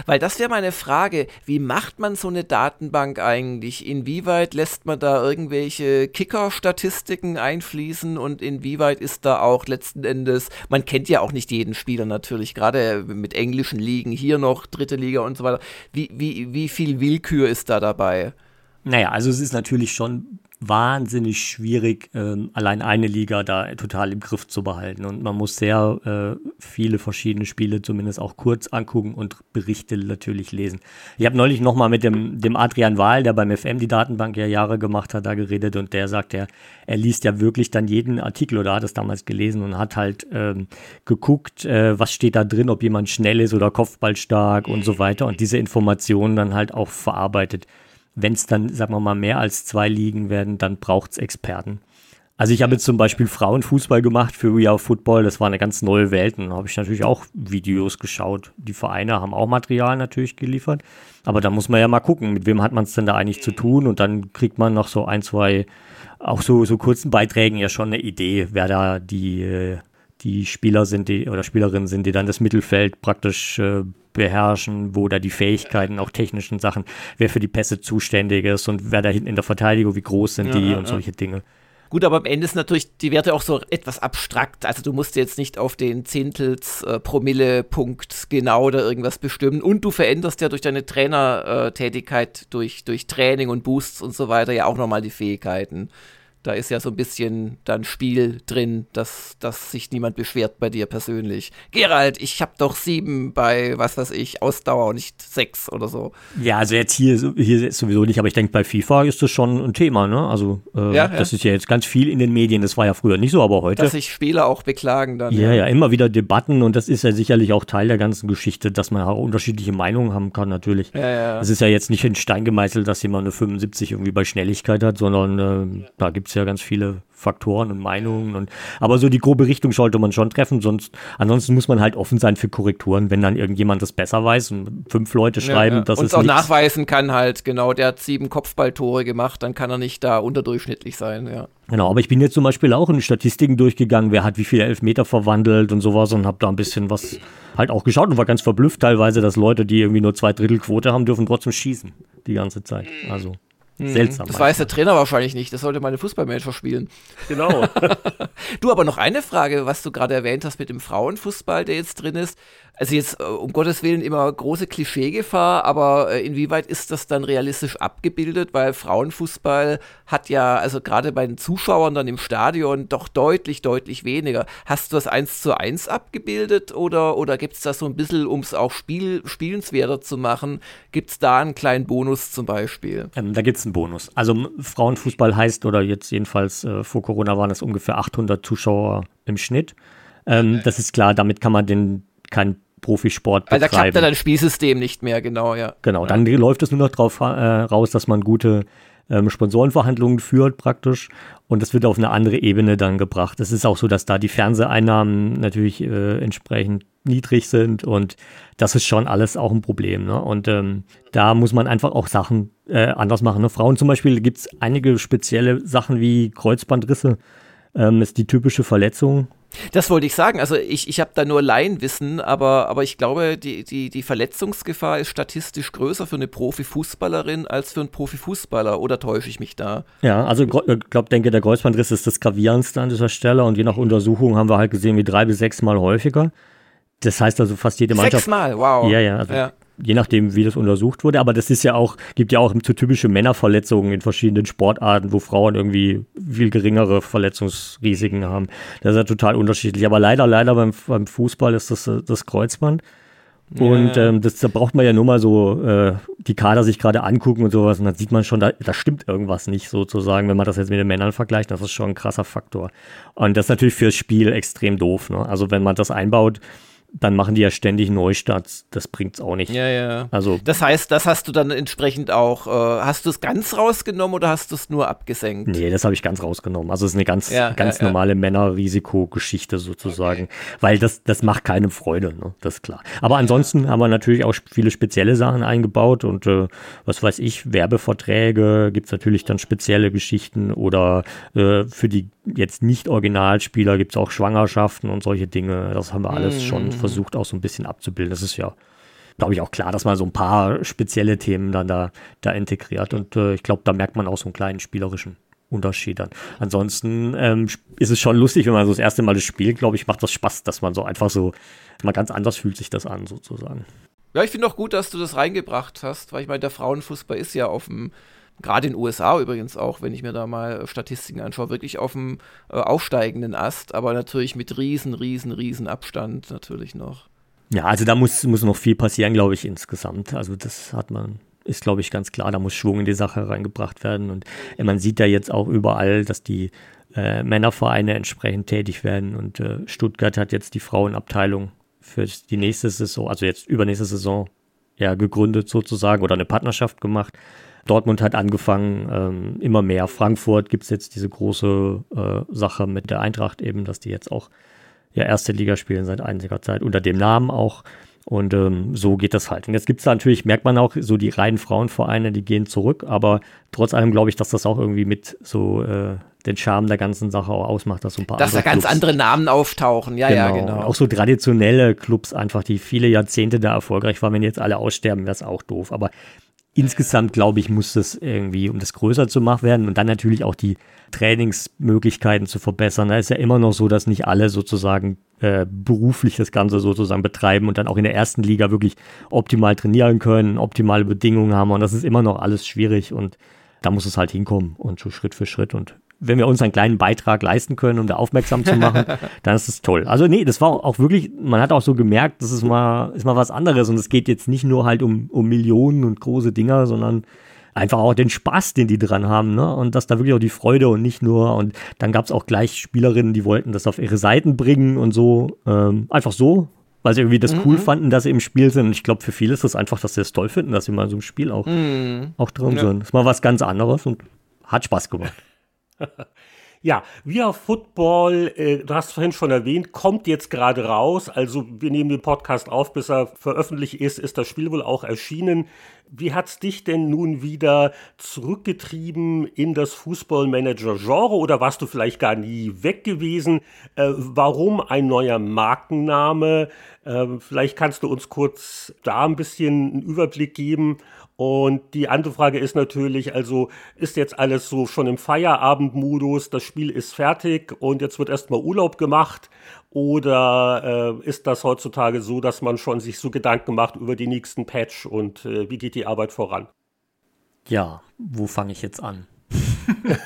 Weil das wäre meine Frage, wie macht man so eine Datenbank eigentlich? Inwieweit lässt man da irgendwelche Kicker-Statistiken einfließen und inwieweit ist da auch letzten Endes, man kennt ja auch nicht jeden Spieler natürlich, gerade mit englischen Ligen, hier noch dritte Liga und so weiter. Wie, wie, wie viel Willkür ist da dabei? Naja, also es ist natürlich schon wahnsinnig schwierig, ähm, allein eine Liga da total im Griff zu behalten. Und man muss sehr äh, viele verschiedene Spiele zumindest auch kurz angucken und Berichte natürlich lesen. Ich habe neulich nochmal mit dem, dem Adrian Wahl, der beim FM die Datenbank ja Jahre gemacht hat, da geredet und der sagt, er, er liest ja wirklich dann jeden Artikel oder hat es damals gelesen und hat halt ähm, geguckt, äh, was steht da drin, ob jemand schnell ist oder kopfballstark und so weiter und diese Informationen dann halt auch verarbeitet wenn es dann, sagen wir mal, mehr als zwei Ligen werden, dann braucht es Experten. Also ich habe jetzt zum Beispiel Frauenfußball gemacht für We Are Football, das war eine ganz neue Welt und da habe ich natürlich auch Videos geschaut. Die Vereine haben auch Material natürlich geliefert, aber da muss man ja mal gucken, mit wem hat man es denn da eigentlich zu tun und dann kriegt man noch so ein, zwei, auch so, so kurzen Beiträgen ja schon eine Idee, wer da die, äh, die Spieler sind, die oder Spielerinnen sind, die dann das Mittelfeld praktisch äh, beherrschen, wo da die Fähigkeiten, auch technischen Sachen, wer für die Pässe zuständig ist und wer da hinten in der Verteidigung, wie groß sind ja, die ja, und solche Dinge. Gut, aber am Ende ist natürlich die Werte auch so etwas abstrakt. Also du musst jetzt nicht auf den Zehntels äh, Promille-Punkt genau oder irgendwas bestimmen. Und du veränderst ja durch deine Trainertätigkeit, durch, durch Training und Boosts und so weiter ja auch nochmal die Fähigkeiten. Da ist ja so ein bisschen dann Spiel drin, dass, dass sich niemand beschwert bei dir persönlich. Gerald, ich habe doch sieben bei, was weiß ich, Ausdauer und nicht sechs oder so. Ja, also jetzt hier, hier sowieso nicht, aber ich denke, bei FIFA ist das schon ein Thema, ne? Also, äh, ja, ja. das ist ja jetzt ganz viel in den Medien. Das war ja früher nicht so, aber heute. Dass sich Spieler auch beklagen dann. Ja, ja, ja, immer wieder Debatten und das ist ja sicherlich auch Teil der ganzen Geschichte, dass man auch unterschiedliche Meinungen haben kann, natürlich. Ja, ja. Es ist ja jetzt nicht in Stein gemeißelt, dass jemand eine 75 irgendwie bei Schnelligkeit hat, sondern äh, da gibt es es ja ganz viele Faktoren und Meinungen. Und, aber so die grobe Richtung sollte man schon treffen, sonst ansonsten muss man halt offen sein für Korrekturen, wenn dann irgendjemand das besser weiß und fünf Leute schreiben, ja, ja. dass und es auch nichts. nachweisen kann halt, genau, der hat sieben Kopfballtore gemacht, dann kann er nicht da unterdurchschnittlich sein, ja. Genau, aber ich bin jetzt zum Beispiel auch in Statistiken durchgegangen, wer hat wie viele Elfmeter verwandelt und sowas und habe da ein bisschen was halt auch geschaut und war ganz verblüfft teilweise, dass Leute, die irgendwie nur zwei Drittel Quote haben, dürfen trotzdem schießen die ganze Zeit. Also. Seltsam. Das weiß der Trainer wahrscheinlich nicht. Das sollte meine Fußballmanager spielen. Genau. du, aber noch eine Frage, was du gerade erwähnt hast mit dem Frauenfußball, der jetzt drin ist also jetzt äh, um Gottes Willen immer große Klischeegefahr, aber äh, inwieweit ist das dann realistisch abgebildet? Weil Frauenfußball hat ja, also gerade bei den Zuschauern dann im Stadion doch deutlich, deutlich weniger. Hast du das eins zu eins abgebildet oder, oder gibt es da so ein bisschen, um es auch spiel, spielenswerter zu machen, gibt es da einen kleinen Bonus zum Beispiel? Ähm, da gibt es einen Bonus. Also Frauenfußball heißt, oder jetzt jedenfalls äh, vor Corona waren es ungefähr 800 Zuschauer im Schnitt. Ähm, das ist klar, damit kann man den keinen Profisport betreiben. Weil da klappt ja dein Spielsystem nicht mehr, genau, ja. Genau, dann ja. läuft es nur noch darauf äh, raus, dass man gute ähm, Sponsorenverhandlungen führt praktisch und das wird auf eine andere Ebene dann gebracht. Es ist auch so, dass da die Fernseheinnahmen natürlich äh, entsprechend niedrig sind und das ist schon alles auch ein Problem. Ne? Und ähm, da muss man einfach auch Sachen äh, anders machen. Ne? Frauen zum Beispiel gibt es einige spezielle Sachen wie Kreuzbandrisse, ähm, ist die typische Verletzung das wollte ich sagen. Also ich, ich habe da nur Laienwissen, aber, aber ich glaube, die, die, die Verletzungsgefahr ist statistisch größer für eine Profifußballerin als für einen Profifußballer. Oder täusche ich mich da? Ja, also ich äh, glaube, denke, der Kreuzbandriss ist das gravierendste an dieser Stelle und je nach Untersuchung haben wir halt gesehen, wie drei bis sechs Mal häufiger. Das heißt also fast jede Mannschaft. Sechsmal, wow. Ja, ja. Also ja je nachdem, wie das untersucht wurde. Aber das ist ja auch, gibt ja auch so typische Männerverletzungen in verschiedenen Sportarten, wo Frauen irgendwie viel geringere Verletzungsrisiken haben. Das ist ja total unterschiedlich. Aber leider, leider beim, beim Fußball ist das das Kreuzband. Und ähm, das, da braucht man ja nur mal so äh, die Kader sich gerade angucken und sowas und dann sieht man schon, da, da stimmt irgendwas nicht sozusagen, wenn man das jetzt mit den Männern vergleicht, das ist schon ein krasser Faktor. Und das ist natürlich fürs Spiel extrem doof. Ne? Also wenn man das einbaut, dann machen die ja ständig Neustarts. Das bringt's auch nicht. Ja, ja. Also, das heißt, das hast du dann entsprechend auch, äh, hast du es ganz rausgenommen oder hast du es nur abgesenkt? Nee, das habe ich ganz rausgenommen. Also es ist eine ganz, ja, ganz ja, normale ja. Männerrisikogeschichte sozusagen. Okay. Weil das, das macht keinem Freude, ne? das ist klar. Aber ansonsten haben wir natürlich auch viele spezielle Sachen eingebaut und äh, was weiß ich, Werbeverträge gibt's natürlich dann spezielle Geschichten oder äh, für die jetzt nicht Originalspieler gibt's auch Schwangerschaften und solche Dinge. Das haben wir alles mhm. schon versucht auch so ein bisschen abzubilden. Das ist ja, glaube ich, auch klar, dass man so ein paar spezielle Themen dann da, da integriert. Und äh, ich glaube, da merkt man auch so einen kleinen spielerischen Unterschied dann. Ansonsten ähm, ist es schon lustig, wenn man so das erste Mal das spielt, glaube ich, macht das Spaß, dass man so einfach so mal ganz anders fühlt sich das an, sozusagen. Ja, ich finde auch gut, dass du das reingebracht hast, weil ich meine, der Frauenfußball ist ja auf dem gerade in den USA übrigens auch, wenn ich mir da mal Statistiken anschaue, wirklich auf dem äh, aufsteigenden Ast, aber natürlich mit riesen, riesen, riesen Abstand natürlich noch. Ja, also da muss, muss noch viel passieren, glaube ich, insgesamt. Also das hat man, ist, glaube ich, ganz klar, da muss Schwung in die Sache reingebracht werden. Und äh, man sieht ja jetzt auch überall, dass die äh, Männervereine entsprechend tätig werden. Und äh, Stuttgart hat jetzt die Frauenabteilung für die nächste Saison, also jetzt übernächste Saison, ja, gegründet sozusagen oder eine Partnerschaft gemacht. Dortmund hat angefangen, ähm, immer mehr. Frankfurt gibt es jetzt diese große äh, Sache mit der Eintracht eben, dass die jetzt auch ja erste Liga spielen seit einiger Zeit unter dem Namen auch. Und ähm, so geht das halt. Und jetzt gibt es natürlich, merkt man auch, so die reinen Frauenvereine, die gehen zurück, aber trotz allem glaube ich, dass das auch irgendwie mit so äh, den Charme der ganzen Sache auch ausmacht, dass so ein paar Dass da ganz Clubs, andere Namen auftauchen, ja, genau, ja, genau. Auch so traditionelle Clubs einfach, die viele Jahrzehnte da erfolgreich waren. Wenn die jetzt alle aussterben, wäre es auch doof. Aber insgesamt, glaube ich, muss das irgendwie, um das größer zu machen werden und dann natürlich auch die Trainingsmöglichkeiten zu verbessern. Da ist ja immer noch so, dass nicht alle sozusagen äh, beruflich das Ganze sozusagen betreiben und dann auch in der ersten Liga wirklich optimal trainieren können, optimale Bedingungen haben. Und das ist immer noch alles schwierig und da muss es halt hinkommen und so Schritt für Schritt. Und wenn wir uns einen kleinen Beitrag leisten können, um da aufmerksam zu machen, dann ist es toll. Also nee, das war auch wirklich, man hat auch so gemerkt, das ist mal, ist mal was anderes und es geht jetzt nicht nur halt um, um Millionen und große Dinger, sondern einfach auch den Spaß, den die dran haben, ne? Und dass da wirklich auch die Freude und nicht nur. Und dann gab es auch gleich Spielerinnen, die wollten das auf ihre Seiten bringen und so. Ähm, einfach so, weil sie irgendwie das cool fanden, dass sie im Spiel sind. Und ich glaube, für viele ist das einfach, dass sie es toll finden, dass sie mal so im Spiel auch, auch drin Ja. sind. Das ist mal was ganz anderes und hat Spaß gemacht. Ja, Via Football, äh, du hast vorhin schon erwähnt, kommt jetzt gerade raus. Also wir nehmen den Podcast auf, bis er veröffentlicht ist, ist das Spiel wohl auch erschienen. Wie hat's dich denn nun wieder zurückgetrieben in das Fußballmanager-Genre oder warst du vielleicht gar nie weg gewesen? Äh, warum ein neuer Markenname? Äh, vielleicht kannst du uns kurz da ein bisschen einen Überblick geben. Und die andere Frage ist natürlich, also ist jetzt alles so schon im Feierabendmodus, das Spiel ist fertig und jetzt wird erstmal Urlaub gemacht? Oder äh, ist das heutzutage so, dass man schon sich so Gedanken macht über die nächsten Patch und äh, wie geht die Arbeit voran? Ja, wo fange ich jetzt an?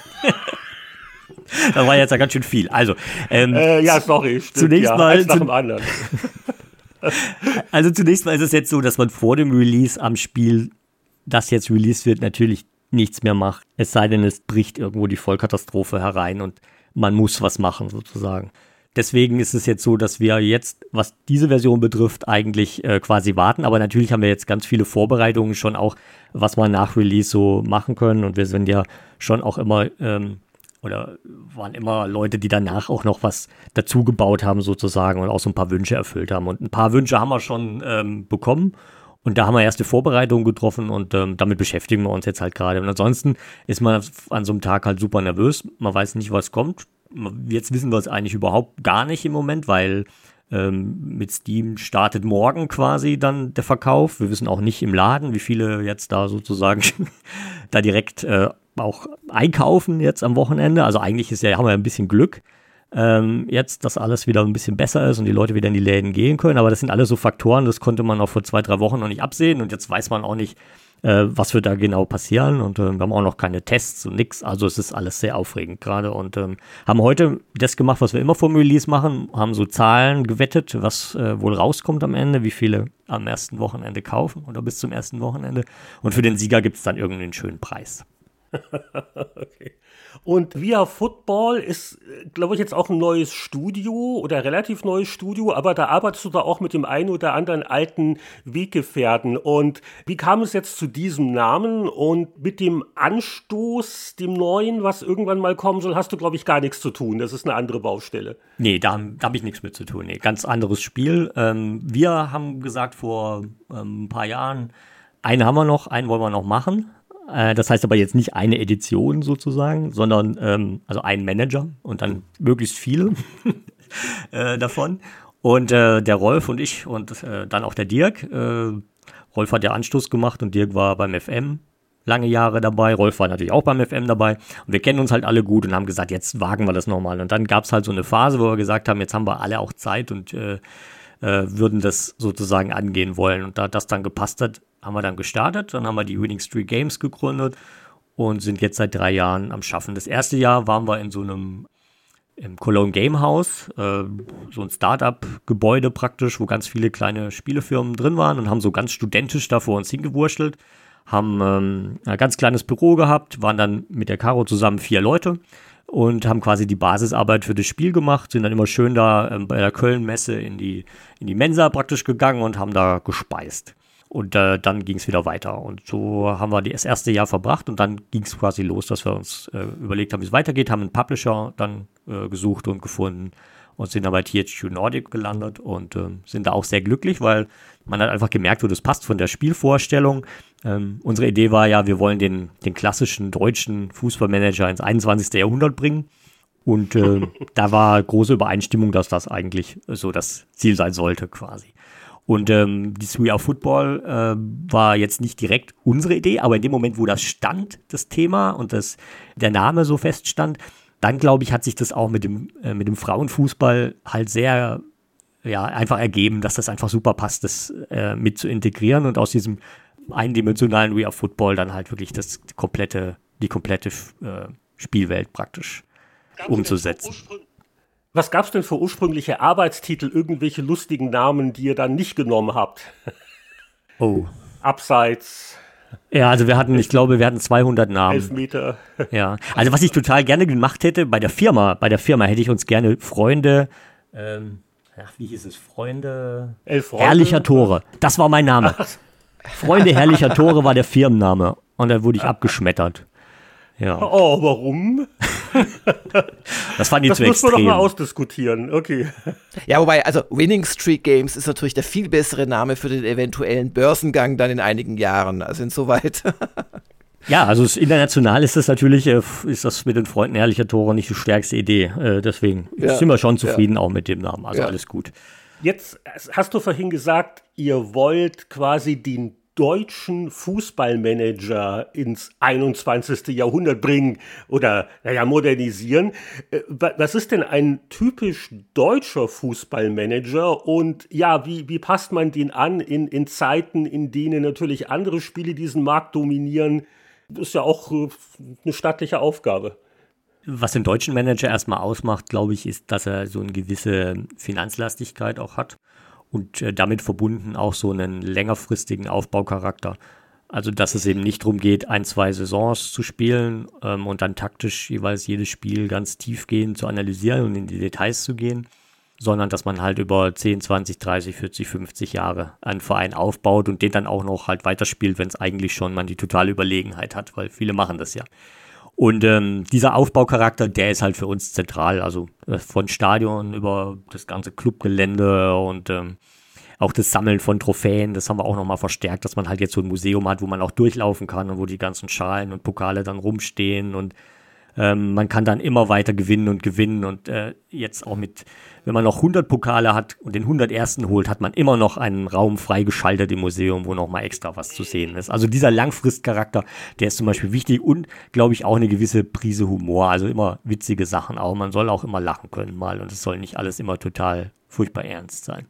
da war jetzt ja ganz schön viel. Also, ähm, Äh, ja, sorry, stimmt, zunächst ja, mal eins nach dem anderen. Also zunächst mal ist es jetzt so, dass man vor dem Release am Spiel, das jetzt released wird, natürlich nichts mehr macht. Es sei denn, es bricht irgendwo die Vollkatastrophe herein und man muss was machen sozusagen. Deswegen ist es jetzt so, dass wir jetzt, was diese Version betrifft, eigentlich äh, quasi warten. Aber natürlich haben wir jetzt ganz viele Vorbereitungen schon auch, was wir nach Release so machen können. Und wir sind ja schon auch immer ähm, oder waren immer Leute, die danach auch noch was dazu gebaut haben sozusagen und auch so ein paar Wünsche erfüllt haben. Und ein paar Wünsche haben wir schon ähm, bekommen. Und da haben wir erste Vorbereitungen getroffen und ähm, damit beschäftigen wir uns jetzt halt gerade. Und ansonsten ist man an so einem Tag halt super nervös. Man weiß nicht, was kommt. Jetzt wissen wir es eigentlich überhaupt gar nicht im Moment, weil ähm, mit Steam startet morgen quasi dann der Verkauf. Wir wissen auch nicht im Laden, wie viele jetzt da sozusagen da direkt äh, auch einkaufen jetzt am Wochenende. Also eigentlich ist ja, haben wir ein bisschen Glück ähm, jetzt, dass alles wieder ein bisschen besser ist und die Leute wieder in die Läden gehen können. Aber das sind alles so Faktoren, das konnte man auch vor zwei, drei Wochen noch nicht absehen und jetzt weiß man auch nicht, äh, was wird da genau passieren und äh, wir haben auch noch keine Tests und nix. Also es ist alles sehr aufregend gerade und ähm, haben heute das gemacht, was wir immer vor dem Release machen, haben so Zahlen gewettet, was äh, wohl rauskommt am Ende, wie viele am ersten Wochenende kaufen oder bis zum ersten Wochenende. Und für den Sieger gibt es dann irgendeinen schönen Preis. Okay. Und Via Football ist, glaube ich, jetzt auch ein neues Studio oder relativ neues Studio, aber da arbeitest du da auch mit dem einen oder anderen alten Weggefährten. Und wie kam es jetzt zu diesem Namen und mit dem Anstoß, dem neuen, was irgendwann mal kommen soll, hast du, glaube ich, gar nichts zu tun. Das ist eine andere Baustelle. Nee, da, da habe ich nichts mit zu tun. Nee, ganz anderes Spiel. Ähm, wir haben gesagt vor ähm, ein paar Jahren, einen haben wir noch, einen wollen wir noch machen. Äh, das heißt aber jetzt nicht eine Edition sozusagen, sondern ähm, also einen Manager und dann möglichst viele äh, davon. Und äh, der Rolf und ich und äh, dann auch der Dirk. Äh, Rolf hat ja Anstoß gemacht und Dirk war beim FM lange Jahre dabei. Rolf war natürlich auch beim FM dabei. Und wir kennen uns halt alle gut und haben gesagt, jetzt wagen wir das nochmal. Und dann gab es halt so eine Phase, wo wir gesagt haben, jetzt haben wir alle auch Zeit und äh, würden das sozusagen angehen wollen. Und da das dann gepasst hat, haben wir dann gestartet. Dann haben wir die Winning Street Games gegründet und sind jetzt seit drei Jahren am Schaffen. Das erste Jahr waren wir in so einem im Cologne Game House, äh, so ein Startup-Gebäude praktisch, wo ganz viele kleine Spielefirmen drin waren und haben so ganz studentisch da vor uns hingewurschtelt, haben ähm, ein ganz kleines Büro gehabt, waren dann mit der Caro zusammen vier Leute und haben quasi die Basisarbeit für das Spiel gemacht, sind dann immer schön da ähm, bei der Köln-Messe in die, in die Mensa praktisch gegangen und haben da gespeist. Und äh, dann ging es wieder weiter. Und so haben wir das erste Jahr verbracht und dann ging es quasi los, dass wir uns äh, überlegt haben, wie es weitergeht, haben einen Publisher dann äh, gesucht und gefunden und sind dann bei THQ Nordic gelandet und äh, sind da auch sehr glücklich, weil man hat einfach gemerkt, wo das passt von der Spielvorstellung. Ähm, unsere Idee war ja, wir wollen den, den klassischen deutschen Fußballmanager ins 21. Jahrhundert bringen. Und äh, da war große Übereinstimmung, dass das eigentlich so das Ziel sein sollte, quasi. Und ähm, dieses We Are Football äh, war jetzt nicht direkt unsere Idee, aber in dem Moment, wo das stand, das Thema und das, der Name so feststand, dann glaube ich, hat sich das auch mit dem, äh, mit dem Frauenfußball halt sehr ja, einfach ergeben, dass das einfach super passt, das äh, mit zu integrieren und aus diesem eindimensionalen We Are Football dann halt wirklich das komplette, die komplette äh, Spielwelt praktisch umzusetzen. Was gab es denn für ursprüngliche Arbeitstitel, irgendwelche lustigen Namen, die ihr dann nicht genommen habt? Oh. Abseits. Ja, also wir hatten, ich glaube, wir hatten 200 Namen. Elfmeter. Ja, also was ich total gerne gemacht hätte, bei der Firma, bei der Firma hätte ich uns gerne Freunde, ähm, ach, wie hieß es, Freunde, Elf Freunde. herrlicher Tore. Das war mein Name. Freunde herrlicher Tore war der Firmenname. Und da wurde ich abgeschmettert. Ja, Oh, warum? das fand ich Das zu muss man doch extrem. mal ausdiskutieren. Okay. Ja, wobei, also Winning Streak Games ist natürlich der viel bessere Name für den eventuellen Börsengang dann in einigen Jahren. Also insoweit. Ja, also international ist das natürlich, äh, ist das mit den Freunden herrlicher Tore nicht die stärkste Idee. Äh, deswegen Ja, sind wir schon zufrieden auch mit dem Namen. Also Ja. alles gut. Jetzt hast du vorhin gesagt, ihr wollt quasi den deutschen Fußballmanager ins 21. Jahrhundert bringen oder, naja, modernisieren. Äh, wa- Was ist denn ein typisch deutscher Fußballmanager und ja, wie, wie passt man den an in, in Zeiten, in denen natürlich andere Spiele diesen Markt dominieren? Das ist ja auch äh, eine stattliche Aufgabe. Was den deutschen Manager erstmal ausmacht, glaube ich, ist, dass er so eine gewisse Finanzlastigkeit auch hat und äh, damit verbunden auch so einen längerfristigen Aufbaucharakter. Also, dass es eben nicht darum geht, ein, zwei Saisons zu spielen ähm, und dann taktisch jeweils jedes Spiel ganz tiefgehend zu analysieren und in die Details zu gehen, sondern dass man halt über 10, 20, 30, 40, 50 Jahre einen Verein aufbaut und den dann auch noch halt weiterspielt, wenn es eigentlich schon man die totale Überlegenheit hat, weil viele machen das ja. Und ähm, dieser Aufbaucharakter, der ist halt für uns zentral. Also äh, von Stadion über das ganze Clubgelände und ähm, auch das Sammeln von Trophäen, das haben wir auch nochmal verstärkt, dass man halt jetzt so ein Museum hat, wo man auch durchlaufen kann und wo die ganzen Schalen und Pokale dann rumstehen und ähm, man kann dann immer weiter gewinnen und gewinnen und äh, jetzt auch mit, wenn man noch 100 Pokale hat und den 101. holt, hat man immer noch einen Raum freigeschaltet im Museum, wo nochmal extra was zu sehen ist. Also dieser Langfristcharakter, der ist zum Beispiel wichtig und, glaube ich, auch eine gewisse Prise Humor, also immer witzige Sachen auch. Man soll auch immer lachen können mal und es soll nicht alles immer total furchtbar ernst sein.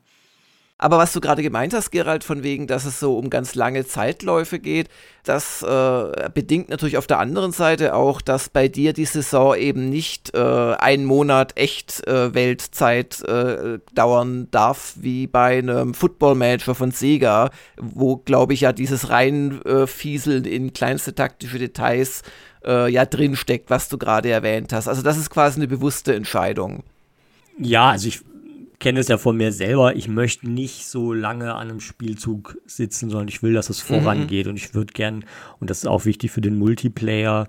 Aber was du gerade gemeint hast, Gerald, von wegen, dass es so um ganz lange Zeitläufe geht, das äh, bedingt natürlich auf der anderen Seite auch, dass bei dir die Saison eben nicht äh, einen Monat echt äh, Weltzeit äh, dauern darf, wie bei einem Football-Manager von Sega, wo, glaube ich, ja dieses Reinfieseln in kleinste taktische Details äh, ja drinsteckt, was du gerade erwähnt hast. Also das ist quasi eine bewusste Entscheidung. Ja, also ich kenne es ja von mir selber. Ich möchte nicht so lange an einem Spielzug sitzen, sondern ich will, dass es vorangeht. Und ich würde gern, und das ist auch wichtig für den Multiplayer,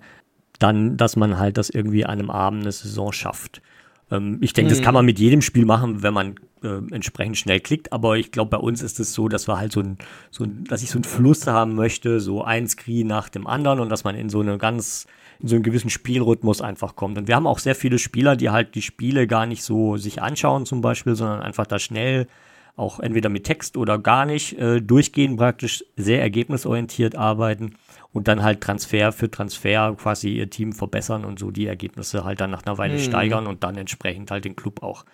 dann, dass man halt das irgendwie an einem Abend eine Saison schafft. Ähm, ich denke, das kann man mit jedem Spiel machen, wenn man äh, entsprechend schnell klickt. Aber ich glaube, bei uns ist es so, dass wir halt so ein, so ein, dass ich so einen Fluss haben möchte, so ein Screen nach dem anderen und dass man in so eine ganz in so einen gewissen Spielrhythmus einfach kommt. Und wir haben auch sehr viele Spieler, die halt die Spiele gar nicht so sich anschauen zum Beispiel, sondern einfach da schnell auch entweder mit Text oder gar nicht äh, durchgehen, praktisch sehr ergebnisorientiert arbeiten und dann halt Transfer für Transfer quasi ihr Team verbessern und so die Ergebnisse halt dann nach einer Weile steigern und dann entsprechend halt den Club auch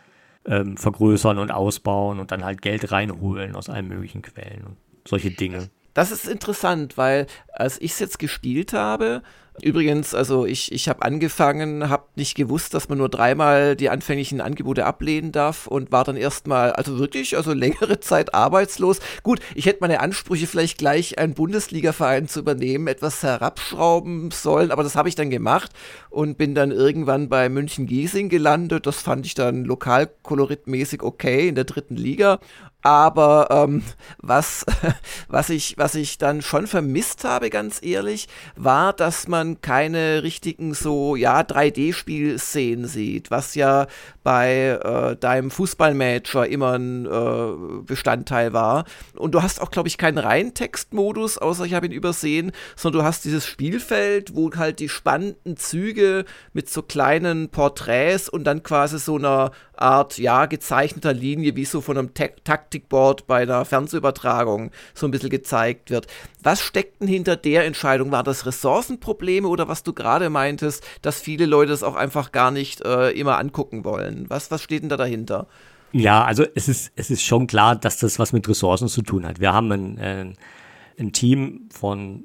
ähm, vergrößern und ausbauen und dann halt Geld reinholen aus allen möglichen Quellen und solche Dinge. Das ist interessant, weil als ich es jetzt gespielt habe, übrigens, also ich, ich habe angefangen, habe nicht gewusst, dass man nur dreimal die anfänglichen Angebote ablehnen darf und war dann erstmal, also wirklich, also längere Zeit arbeitslos. Gut, ich hätte meine Ansprüche vielleicht gleich einen Bundesliga-Verein zu übernehmen, etwas herabschrauben sollen, aber das habe ich dann gemacht und bin dann irgendwann bei München Giesing gelandet. Das fand ich dann lokalkoloritmäßig okay in der dritten Liga. Aber ähm, was, was, ich, was ich dann schon vermisst habe, ganz ehrlich, war, dass man keine richtigen so, ja, 3D-Spielszenen sieht, was ja bei äh, deinem Fußballmanager immer ein äh, Bestandteil war. Und du hast auch, glaube ich, keinen reinen Textmodus, außer ich habe ihn übersehen, sondern du hast dieses Spielfeld, wo halt die spannenden Züge mit so kleinen Porträts und dann quasi so einer Art, ja, gezeichneter Linie, wie so von einem Ta Taktikboard bei einer Fernsehübertragung so ein bisschen gezeigt wird. Was steckt denn hinter der Entscheidung? War das Ressourcenprobleme oder was du gerade meintest, dass viele Leute es auch einfach gar nicht äh, immer angucken wollen? Was, was steht denn da dahinter? Ja, also es ist, es ist schon klar, dass das was mit Ressourcen zu tun hat. Wir haben ein, äh, ein Team von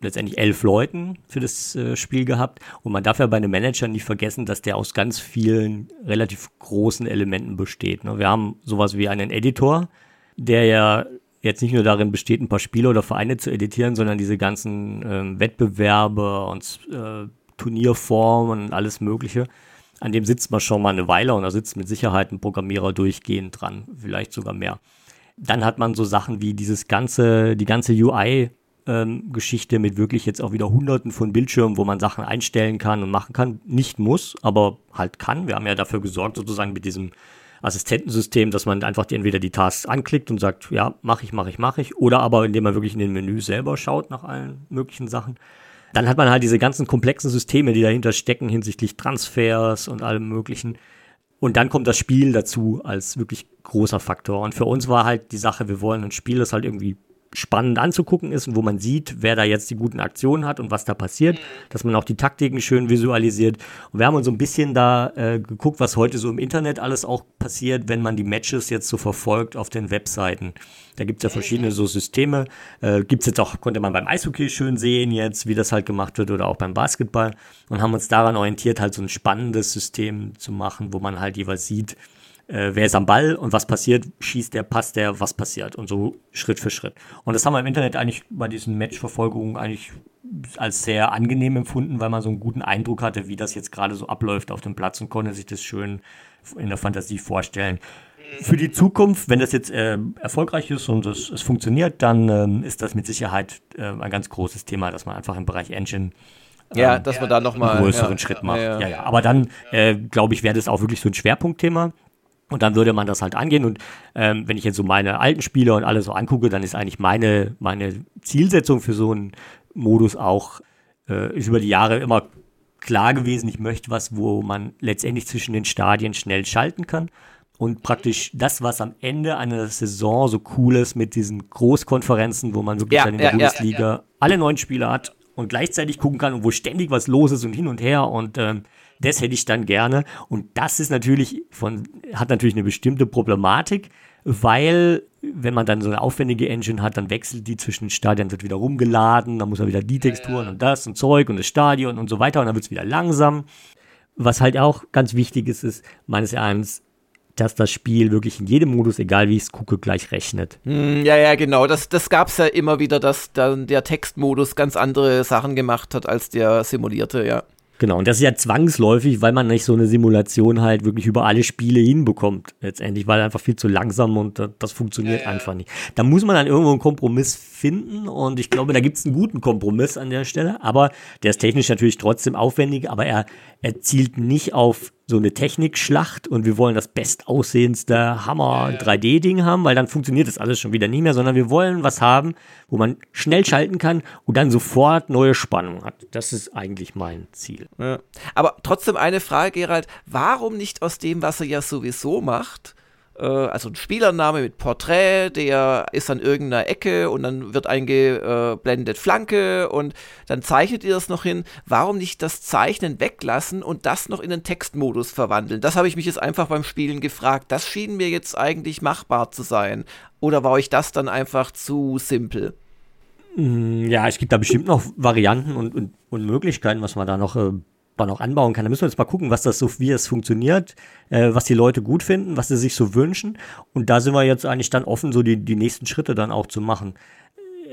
letztendlich elf Leuten für das äh, Spiel gehabt. Und man darf ja bei einem Manager nicht vergessen, dass der aus ganz vielen relativ großen Elementen besteht. Ne? Wir haben sowas wie einen Editor, der ja jetzt nicht nur darin besteht, ein paar Spiele oder Vereine zu editieren, sondern diese ganzen äh, Wettbewerbe und äh, Turnierformen und alles Mögliche. An dem sitzt man schon mal eine Weile und da sitzt mit Sicherheit ein Programmierer durchgehend dran, vielleicht sogar mehr. Dann hat man so Sachen wie dieses ganze, die ganze UI ähm, Geschichte mit wirklich jetzt auch wieder hunderten von Bildschirmen, wo man Sachen einstellen kann und machen kann. Nicht muss, aber halt kann. Wir haben ja dafür gesorgt, sozusagen mit diesem Assistentensystem, dass man einfach entweder die Tasks anklickt und sagt, ja, mache ich, mache ich, mache ich, oder aber indem man wirklich in den Menü selber schaut nach allen möglichen Sachen. Dann hat man halt diese ganzen komplexen Systeme, die dahinter stecken hinsichtlich Transfers und allem möglichen. Und dann kommt das Spiel dazu als wirklich großer Faktor. Und für uns war halt die Sache, wir wollen ein Spiel, das halt irgendwie spannend anzugucken ist und wo man sieht, wer da jetzt die guten Aktionen hat und was da passiert, dass man auch die Taktiken schön visualisiert. Und wir haben uns so ein bisschen da äh, geguckt, was heute so im Internet alles auch passiert, wenn man die Matches jetzt so verfolgt auf den Webseiten. Da gibt es ja verschiedene so Systeme. Äh, gibt es jetzt auch, konnte man beim Eishockey schön sehen jetzt, wie das halt gemacht wird oder auch beim Basketball und haben uns daran orientiert, halt so ein spannendes System zu machen, wo man halt jeweils sieht, äh, wer ist am Ball und was passiert, schießt der, passt der, was passiert und so Schritt für Schritt. Und das haben wir im Internet eigentlich bei diesen Matchverfolgungen eigentlich als sehr angenehm empfunden, weil man so einen guten Eindruck hatte, wie das jetzt gerade so abläuft auf dem Platz und konnte sich das schön in der Fantasie vorstellen. Für die Zukunft, wenn das jetzt äh, erfolgreich ist und es, es funktioniert, dann ähm, ist das mit Sicherheit äh, ein ganz großes Thema, dass man einfach im Bereich Engine ja, ähm, dass man da nochmal einen größeren ja, Schritt macht. Ja, ja. ja, Aber dann, äh, glaube ich, wäre das auch wirklich so ein Schwerpunktthema. Und dann würde man das halt angehen. Und ähm, wenn ich jetzt so meine alten Spiele und alles so angucke, dann ist eigentlich meine, meine Zielsetzung für so einen Modus auch, äh, ist über die Jahre immer klar gewesen. Ich möchte was, wo man letztendlich zwischen den Stadien schnell schalten kann. Und praktisch das, was am Ende einer Saison so cool ist mit diesen Großkonferenzen, wo man wirklich ja, dann in der ja, Bundesliga ja, alle neun Spiele hat und gleichzeitig gucken kann und wo ständig was los ist und hin und her und ähm, das hätte ich dann gerne. Und das ist natürlich von, hat natürlich eine bestimmte Problematik, weil wenn man dann so eine aufwendige Engine hat, dann wechselt die zwischen den Stadien, wird wieder rumgeladen, dann muss er wieder die Texturen und das und Zeug und das Stadion und so weiter und dann wird es wieder langsam. Was halt auch ganz wichtig ist, ist meines Erachtens, dass das Spiel wirklich in jedem Modus, egal wie ich es gucke, gleich rechnet. Hm, ja, ja, genau. Das, das gab es ja immer wieder, dass dann der Textmodus ganz andere Sachen gemacht hat als der simulierte, ja. Genau, und das ist ja zwangsläufig, weil man nicht so eine Simulation halt wirklich über alle Spiele hinbekommt, letztendlich, weil einfach viel zu langsam und das funktioniert ja, ja. einfach nicht. Da muss man dann irgendwo einen Kompromiss finden und ich glaube, da gibt es einen guten Kompromiss an der Stelle, aber der ist technisch natürlich trotzdem aufwendig, aber er, er zielt nicht auf so eine Technikschlacht und wir wollen das bestaussehendste Hammer-3D-Ding haben, weil dann funktioniert das alles schon wieder nicht mehr, sondern wir wollen was haben, wo man schnell schalten kann und dann sofort neue Spannung hat. Das ist eigentlich mein Ziel. Ja. Aber trotzdem eine Frage, Gerald, warum nicht aus dem, was er ja sowieso macht, also ein Spielername mit Porträt, der ist an irgendeiner Ecke und dann wird eingeblendet Flanke und dann zeichnet ihr das noch hin. Warum nicht das Zeichnen weglassen und das noch in den Textmodus verwandeln? Das habe ich mich jetzt einfach beim Spielen gefragt. Das schien mir jetzt eigentlich machbar zu sein. Oder war euch das dann einfach zu simpel? Mm, ja, es gibt da bestimmt noch Varianten und, und, und Möglichkeiten, was man da noch äh, man auch anbauen kann. Da müssen wir jetzt mal gucken, was das so, wie es funktioniert, äh, was die Leute gut finden, was sie sich so wünschen. Und da sind wir jetzt eigentlich dann offen, so die, die nächsten Schritte dann auch zu machen.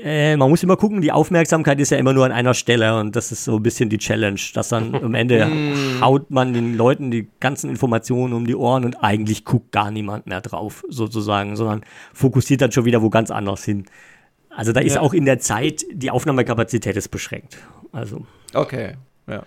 Äh, man muss immer gucken, die Aufmerksamkeit ist ja immer nur an einer Stelle und das ist so ein bisschen die Challenge, dass dann am Ende haut man den Leuten die ganzen Informationen um die Ohren und eigentlich guckt gar niemand mehr drauf, sozusagen, sondern fokussiert dann schon wieder wo ganz anders hin. Also da ist ja. auch in der Zeit, die Aufnahmekapazität ist beschränkt. Also. Okay, ja.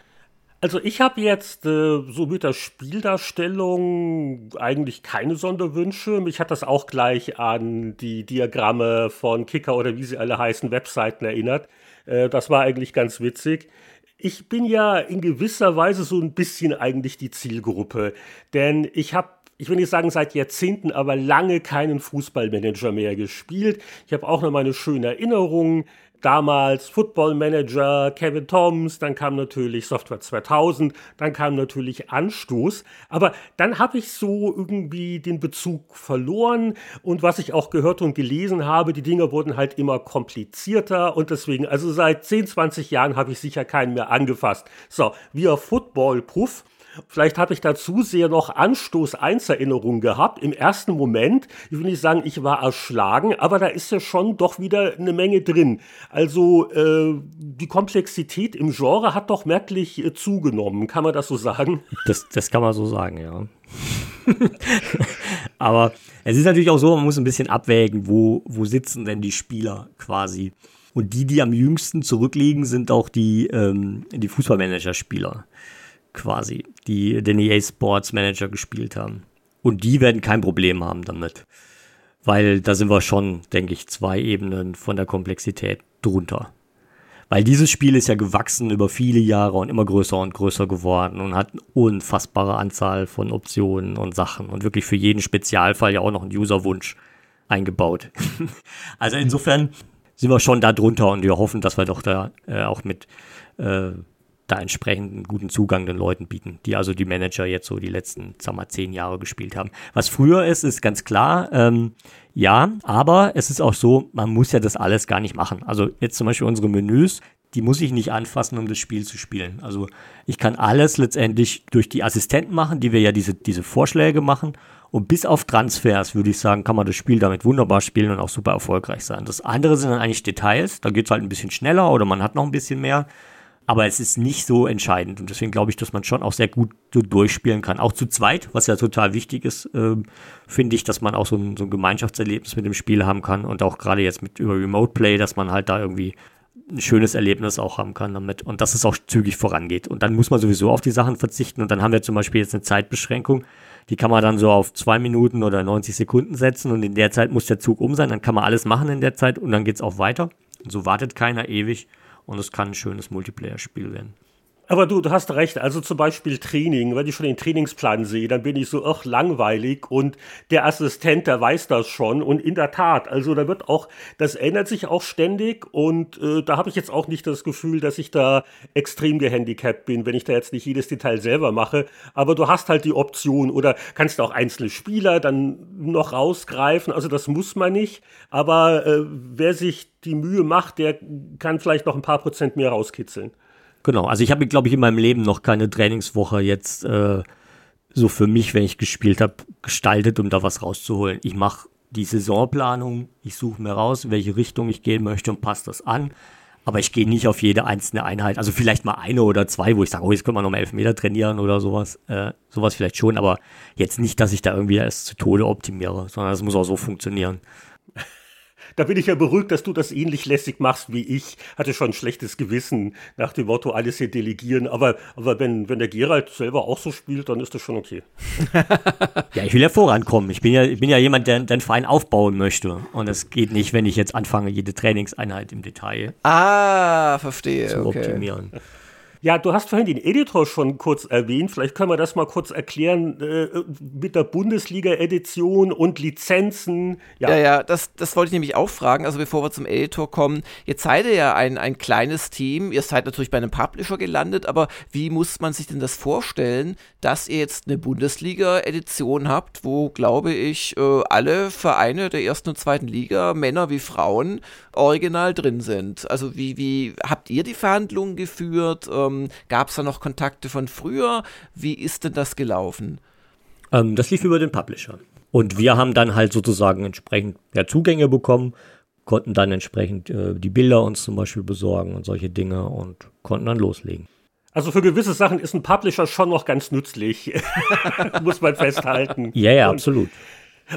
Also ich habe jetzt äh, so mit der Spieldarstellung eigentlich keine Sonderwünsche. Mich hat das auch gleich an die Diagramme von Kicker oder wie sie alle heißen, Webseiten erinnert. Äh, das war eigentlich ganz witzig. Ich bin ja in gewisser Weise so ein bisschen eigentlich die Zielgruppe, denn ich habe ich will nicht sagen seit Jahrzehnten, aber lange keinen Fußballmanager mehr gespielt. Ich habe auch noch meine schönen Erinnerungen damals Football Manager, Kevin Toms, dann kam natürlich Software 2000, dann kam natürlich Anstoß, aber dann habe ich so irgendwie den Bezug verloren. Und was ich auch gehört und gelesen habe, die Dinge wurden halt immer komplizierter. Und deswegen, also seit 10, 20 Jahren habe ich sicher keinen mehr angefasst. So, wir Football Puff Vielleicht habe ich da zu sehr noch Anstoß 1 Erinnerungen gehabt. Im ersten Moment, ich will nicht sagen, ich war erschlagen, aber da ist ja schon doch wieder eine Menge drin. Also äh, die Komplexität im Genre hat doch merklich äh, zugenommen. Kann man das so sagen? Das, das kann man so sagen, ja. aber es ist natürlich auch so, man muss ein bisschen abwägen, wo, wo sitzen denn die Spieler quasi. Und die, die am jüngsten zurückliegen, sind auch die, ähm, die Fußballmanager-Spieler quasi, die den EA Sports Manager gespielt haben. Und die werden kein Problem haben damit. Weil da sind wir schon, denke ich, zwei Ebenen von der Komplexität drunter. Weil dieses Spiel ist ja gewachsen über viele Jahre und immer größer und größer geworden und hat eine unfassbare Anzahl von Optionen und Sachen und wirklich für jeden Spezialfall ja auch noch einen Userwunsch eingebaut. also insofern sind wir schon da drunter und wir hoffen, dass wir doch da äh, auch mit äh, da entsprechend einen guten Zugang den Leuten bieten, die also die Manager jetzt so die letzten, sagen wir, zehn Jahre gespielt haben. Was früher ist, ist ganz klar, ähm, ja, aber es ist auch so, man muss ja das alles gar nicht machen. Also jetzt zum Beispiel unsere Menüs, die muss ich nicht anfassen, um das Spiel zu spielen. Also ich kann alles letztendlich durch die Assistenten machen, die wir ja diese, diese Vorschläge machen. Und bis auf Transfers, würde ich sagen, kann man das Spiel damit wunderbar spielen und auch super erfolgreich sein. Das andere sind dann eigentlich Details, da geht es halt ein bisschen schneller oder man hat noch ein bisschen mehr. Aber es ist nicht so entscheidend. Und deswegen glaube ich, dass man schon auch sehr gut so durchspielen kann. Auch zu zweit, was ja total wichtig ist, äh, finde ich, dass man auch so ein, so ein Gemeinschaftserlebnis mit dem Spiel haben kann. Und auch gerade jetzt mit über Remote Play, dass man halt da irgendwie ein schönes Erlebnis auch haben kann damit und dass es auch zügig vorangeht. Und dann muss man sowieso auf die Sachen verzichten. Und dann haben wir zum Beispiel jetzt eine Zeitbeschränkung. Die kann man dann so auf zwei Minuten oder 90 Sekunden setzen und in der Zeit muss der Zug um sein. Dann kann man alles machen in der Zeit und dann geht es auch weiter. Und so wartet keiner ewig und es kann ein schönes Multiplayer-Spiel werden. Aber du, du hast recht. Also zum Beispiel Training. Wenn ich schon den Trainingsplan sehe, dann bin ich so, ach, langweilig. Und der Assistent, der weiß das schon. Und in der Tat, also da wird auch, das ändert sich auch ständig. Und äh, da habe ich jetzt auch nicht das Gefühl, dass ich da extrem gehandicapt bin, wenn ich da jetzt nicht jedes Detail selber mache. Aber du hast halt die Option oder kannst auch einzelne Spieler dann noch rausgreifen. Also das muss man nicht. Aber äh, wer sich die Mühe macht, der kann vielleicht noch ein paar Prozent mehr rauskitzeln. Genau, also ich habe, glaube ich, in meinem Leben noch keine Trainingswoche jetzt äh, so für mich, wenn ich gespielt habe, gestaltet, um da was rauszuholen. Ich mache die Saisonplanung, ich suche mir raus, in welche Richtung ich gehen möchte und passe das an. Aber ich gehe nicht auf jede einzelne Einheit. Also vielleicht mal eine oder zwei, wo ich sage, oh, jetzt können wir noch mal elf Meter trainieren oder sowas. Äh, sowas vielleicht schon, aber jetzt nicht, dass ich da irgendwie erst zu Tode optimiere, sondern es muss auch so funktionieren da bin ich ja beruhigt, dass du das ähnlich lässig machst wie ich. Hatte schon ein schlechtes Gewissen nach dem Motto, alles hier delegieren. Aber, aber wenn, wenn der Gerald selber auch so spielt, dann ist das schon okay. ja, ich will ja vorankommen. Ich bin ja, ich bin ja jemand, der den Verein aufbauen möchte. Und es geht nicht, wenn ich jetzt anfange, jede Trainingseinheit im Detail ah, verstehe, zu okay. Ja, du hast vorhin den Editor schon kurz erwähnt. Vielleicht können wir das mal kurz erklären äh, mit der Bundesliga-Edition und Lizenzen. Ja, ja, ja das, das wollte ich nämlich auch fragen. Also bevor wir zum Editor kommen, jetzt seid ihr ja ein, ein kleines Team. Ihr seid natürlich bei einem Publisher gelandet, aber wie muss man sich denn das vorstellen, dass ihr jetzt eine Bundesliga-Edition habt, wo, glaube ich, äh, alle Vereine der ersten und zweiten Liga, Männer wie Frauen, original drin sind? Also wie, wie habt ihr die Verhandlungen geführt? Äh, ähm, Gab es da noch Kontakte von früher? Wie ist denn das gelaufen? Ähm, das lief über den Publisher. Und wir haben dann halt sozusagen entsprechend ja, Zugänge bekommen, konnten dann entsprechend äh, die Bilder uns zum Beispiel besorgen und solche Dinge und konnten dann loslegen. Also für gewisse Sachen ist ein Publisher schon noch ganz nützlich, muss man festhalten. Ja, ja, absolut.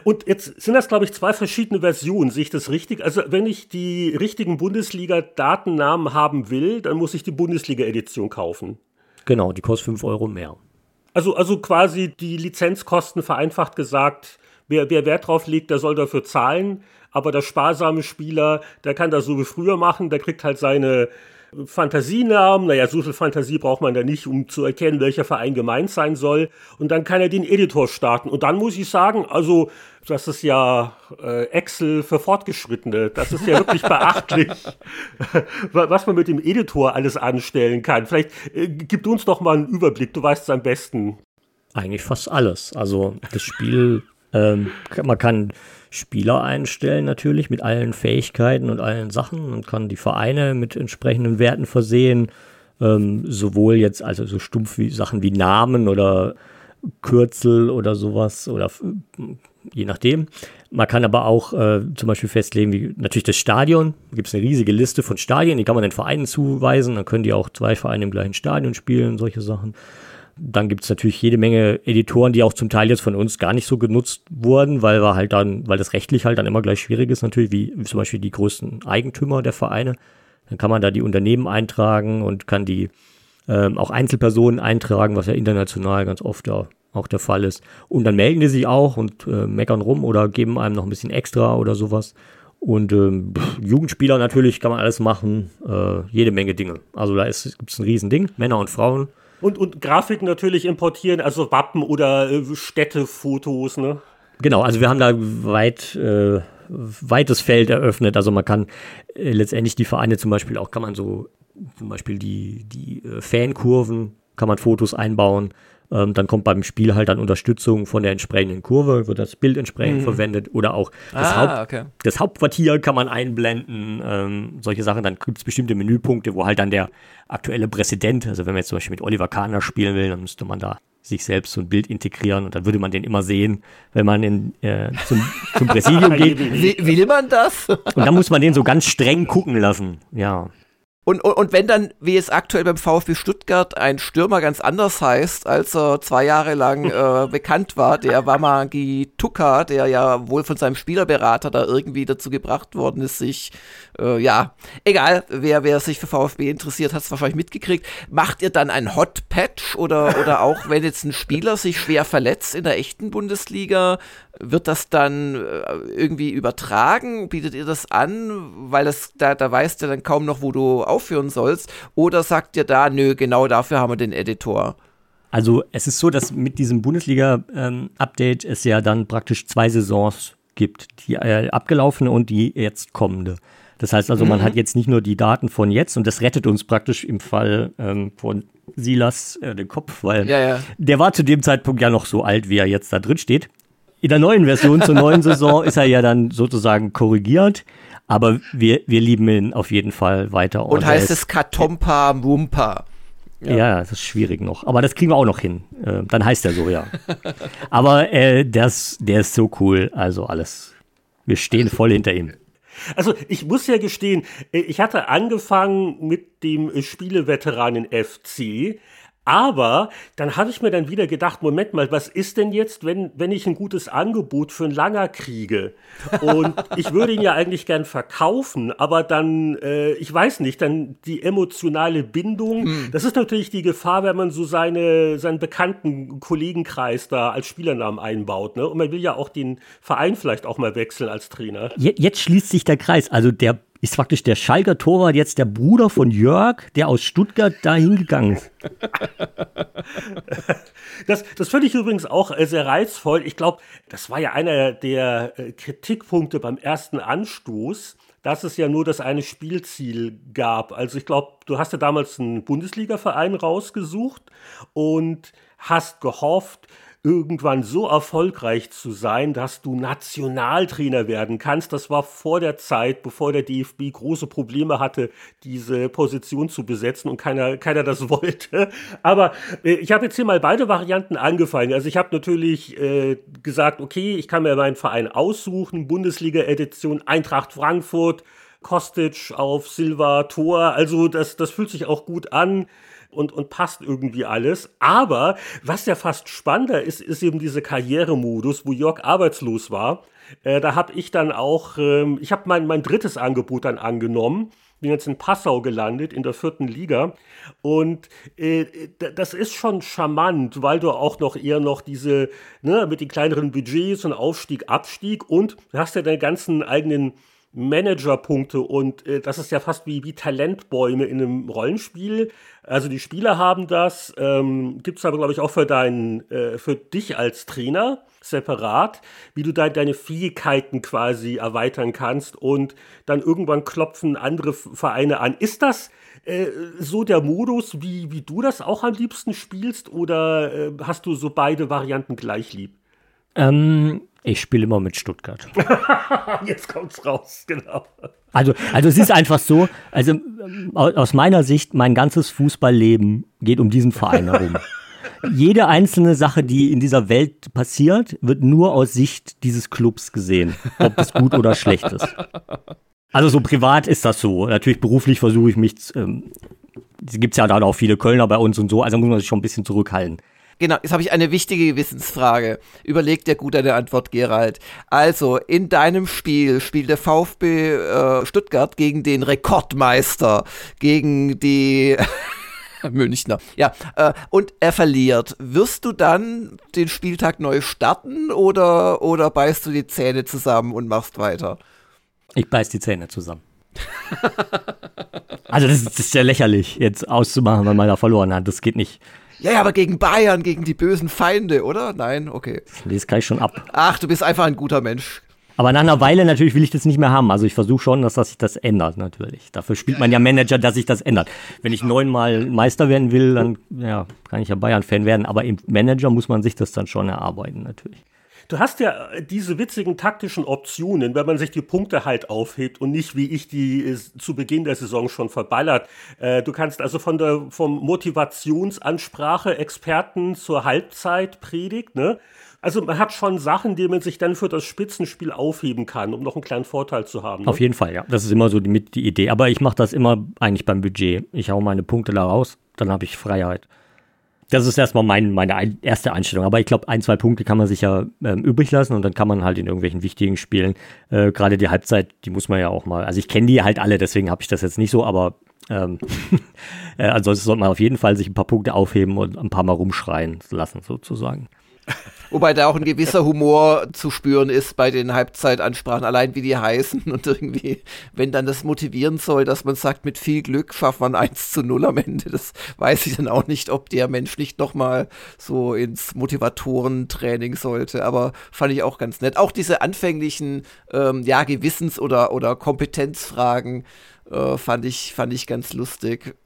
Und jetzt sind das, glaube ich, zwei verschiedene Versionen. Sehe ich das richtig? Also, wenn ich die richtigen Bundesliga-Datennamen haben will, dann muss ich die Bundesliga-Edition kaufen. Genau, die kostet 5 Euro mehr. Also, also quasi die Lizenzkosten vereinfacht gesagt, wer, wer Wert drauf legt, der soll dafür zahlen. Aber der sparsame Spieler, der kann das so wie früher machen, der kriegt halt seine Fantasienamen. Naja, so viel Fantasie braucht man da nicht, um zu erkennen, welcher Verein gemeint sein soll. Und dann kann er den Editor starten. Und dann muss ich sagen, also, das ist ja äh, Excel für Fortgeschrittene. Das ist ja wirklich beachtlich, was man mit dem Editor alles anstellen kann. Vielleicht äh, gib uns doch mal einen Überblick. Du weißt es am besten. Eigentlich fast alles. Also, das Spiel, ähm, man kann Spieler einstellen natürlich mit allen Fähigkeiten und allen Sachen und kann die Vereine mit entsprechenden Werten versehen. Ähm, sowohl jetzt also so stumpf wie Sachen wie Namen oder Kürzel oder sowas oder je nachdem. Man kann aber auch äh, zum Beispiel festlegen, wie natürlich das Stadion. Da gibt es eine riesige Liste von Stadien, die kann man den Vereinen zuweisen. Dann können die auch zwei Vereine im gleichen Stadion spielen, solche Sachen. Dann gibt es natürlich jede Menge Editoren, die auch zum Teil jetzt von uns gar nicht so genutzt wurden, weil wir halt dann, weil das rechtlich halt dann immer gleich schwierig ist, natürlich, wie, zum Beispiel die größten Eigentümer der Vereine. Dann kann man da die Unternehmen eintragen und kann die ähm, auch Einzelpersonen eintragen, was ja international ganz oft ja auch der Fall ist. Und dann melden die sich auch und äh, meckern rum oder geben einem noch ein bisschen extra oder sowas. Und ähm, Jugendspieler natürlich kann man alles machen, äh, jede Menge Dinge. Also da gibt es ein Riesending, Männer und Frauen. Und, und Grafiken natürlich importieren, also Wappen oder äh, Städtefotos, ne? Genau, also wir haben da weit, äh, weites Feld eröffnet. Also man kann äh, letztendlich die Vereine zum Beispiel auch, kann man so, zum Beispiel die, die äh, Fankurven, kann man Fotos einbauen. Ähm, dann kommt beim Spiel halt dann Unterstützung von der entsprechenden Kurve, wird das Bild entsprechend mhm. verwendet oder auch das, ah, Haupt, okay. das, Hauptquartier kann man einblenden, ähm, solche Sachen. Dann gibt es bestimmte Menüpunkte, wo halt dann der aktuelle Präsident, also wenn man jetzt zum Beispiel mit Oliver Kahner spielen will, dann müsste man da sich selbst so ein Bild integrieren und dann würde man den immer sehen, wenn man in, äh, zum, zum Präsidium geht. Wie, will man das? und dann muss man den so ganz streng gucken lassen, ja. Und, und, und wenn dann, wie es aktuell beim VfB Stuttgart, ein Stürmer ganz anders heißt, als er zwei Jahre lang äh, bekannt war, der Wamagi Tuka, der ja wohl von seinem Spielerberater da irgendwie dazu gebracht worden ist, sich, äh, ja, egal, wer, wer sich für VfB interessiert, hat es wahrscheinlich mitgekriegt. Macht ihr dann ein Hot Patch oder, oder auch, wenn jetzt ein Spieler sich schwer verletzt in der echten Bundesliga, wird das dann äh, irgendwie übertragen? Bietet ihr das an? Weil das, da, da weißt du dann kaum noch, wo du aufführen sollst. Oder sagt ihr da, nö, genau dafür haben wir den Editor? Also es ist so, dass mit diesem Bundesliga-Update ähm, es ja dann praktisch zwei Saisons gibt. Die äh, abgelaufene und die jetzt kommende. Das heißt also, man mhm. hat jetzt nicht nur die Daten von jetzt und das rettet uns praktisch im Fall ähm, von Silas äh, den Kopf, weil ja, ja. der war zu dem Zeitpunkt ja noch so alt, wie er jetzt da drin steht. In der neuen Version zur neuen Saison ist er ja dann sozusagen korrigiert. Aber wir, wir lieben ihn auf jeden Fall weiter. Und, und heißt es Katompa Mumpa? Ja. ja. das ist schwierig noch. Aber das kriegen wir auch noch hin. Äh, dann heißt er so, ja. Aber äh, das, der ist so cool. Also alles. Wir stehen voll hinter ihm. Also ich muss ja gestehen, äh, ich hatte angefangen mit dem Spieleveteranen FC. Aber dann habe ich mir dann wieder gedacht, Moment mal, was ist denn jetzt, wenn, wenn ich ein gutes Angebot für einen Langer kriege? Und ich würde ihn ja eigentlich gern verkaufen, aber dann, äh, ich weiß nicht, dann die emotionale Bindung, hm. das ist natürlich die Gefahr, wenn man so seine, seinen bekannten Kollegenkreis da als Spielernamen einbaut. Ne? Und man will ja auch den Verein vielleicht auch mal wechseln als Trainer. Jetzt schließt sich der Kreis. Also der ist praktisch der Schalker Torwart jetzt der Bruder von Jörg, der aus Stuttgart da hingegangen ist. Das, das finde ich übrigens auch äh, sehr reizvoll. Ich glaube, das war ja einer der äh, Kritikpunkte beim ersten Anstoß, dass es ja nur das eine Spielziel gab. Also ich glaube, du hast ja damals einen Bundesliga-Verein rausgesucht und hast gehofft, irgendwann so erfolgreich zu sein, dass du Nationaltrainer werden kannst. Das war vor der Zeit, bevor der DFB große Probleme hatte, diese Position zu besetzen und keiner, keiner das wollte. Aber äh, ich habe jetzt hier mal beide Varianten angefangen. Also ich habe natürlich äh, gesagt, okay, ich kann mir meinen Verein aussuchen, Bundesliga-Edition Eintracht Frankfurt, Kostic auf Silva, Tor. Also das, das fühlt sich auch gut an und, und passt irgendwie alles. Aber was ja fast spannender ist, ist eben diese Karrieremodus, wo Jörg arbeitslos war. Äh, da habe ich dann auch, ähm, ich habe mein, mein drittes Angebot dann angenommen bin jetzt in Passau gelandet, in der vierten Liga. Und äh, das ist schon charmant, weil du auch noch eher noch diese, ne, mit den kleineren Budgets und Aufstieg, Abstieg und du hast ja deine ganzen eigenen Managerpunkte und äh, das ist ja fast wie, wie Talentbäume in einem Rollenspiel. Also die Spieler haben das, ähm, gibt es aber, glaube ich, auch für, deinen, äh, für dich als Trainer separat, wie du de deine Fähigkeiten quasi erweitern kannst und dann irgendwann klopfen andere Vereine an. Ist das äh, so der Modus, wie, wie du das auch am liebsten spielst oder äh, hast du so beide Varianten gleich lieb? Ähm, ich spiele immer mit Stuttgart. Jetzt kommt's raus, genau. Also, also es ist einfach so, also aus meiner Sicht, mein ganzes Fußballleben geht um diesen Verein herum. Jede einzelne Sache, die in dieser Welt passiert, wird nur aus Sicht dieses Clubs gesehen, ob es gut oder schlecht ist. Also so privat ist das so. Natürlich beruflich versuche ich mich, ähm, es gibt ja dann auch viele Kölner bei uns und so, also muss man sich schon ein bisschen zurückhalten. Genau, jetzt habe ich eine wichtige Gewissensfrage. Überleg dir gut eine Antwort, Gerald. Also, in deinem Spiel spielt der VfB äh, Stuttgart gegen den Rekordmeister, gegen die Münchner. Ja, äh, und er verliert. Wirst du dann den Spieltag neu starten oder, oder beißt du die Zähne zusammen und machst weiter? Ich beiß die Zähne zusammen. also das ist, das ist ja lächerlich, jetzt auszumachen, weil man da verloren hat. Das geht nicht. Ja, ja, aber gegen Bayern, gegen die bösen Feinde, oder? Nein, okay. Ich lese gleich schon ab. Ach, du bist einfach ein guter Mensch. Aber nach einer Weile natürlich will ich das nicht mehr haben. Also ich versuche schon, dass, dass sich das ändert natürlich. Dafür spielt man ja Manager, dass sich das ändert. Wenn ich neunmal Meister werden will, dann ja, kann ich ja Bayern-Fan werden. Aber im Manager muss man sich das dann schon erarbeiten natürlich. Du hast ja äh, diese witzigen taktischen Optionen, wenn man sich die Punkte halt aufhebt und nicht wie ich die äh, zu Beginn der Saison schon verballert. Äh, du kannst also von der vom Motivationsansprache Experten zur Halbzeit predigt, ne? Also man hat schon Sachen, die man sich dann für das Spitzenspiel aufheben kann, um noch einen kleinen Vorteil zu haben. Ne? Auf jeden Fall, ja. Das ist immer so die, die Idee. Aber ich mache das immer eigentlich beim Budget. Ich hau meine Punkte da raus, dann habe ich Freiheit. Das ist erstmal mein, meine ein, erste Einstellung. Aber ich glaube, ein, zwei Punkte kann man sich ja ähm, übrig lassen und dann kann man halt in irgendwelchen wichtigen Spielen, äh, gerade die Halbzeit, die muss man ja auch mal, also ich kenne die halt alle, deswegen habe ich das jetzt nicht so, aber ähm, äh, ansonsten sollte man auf jeden Fall sich ein paar Punkte aufheben und ein paar Mal rumschreien lassen, sozusagen. Wobei da auch ein gewisser Humor zu spüren ist bei den Halbzeitansprachen, allein wie die heißen und irgendwie, wenn dann das motivieren soll, dass man sagt, mit viel Glück schafft man 1 zu 0 am Ende, das weiß ich dann auch nicht, ob der Mensch nicht nochmal so ins Motivatorentraining sollte, aber fand ich auch ganz nett. Auch diese anfänglichen, ähm, ja, Gewissens- oder, oder Kompetenzfragen äh, fand, ich, fand ich ganz lustig.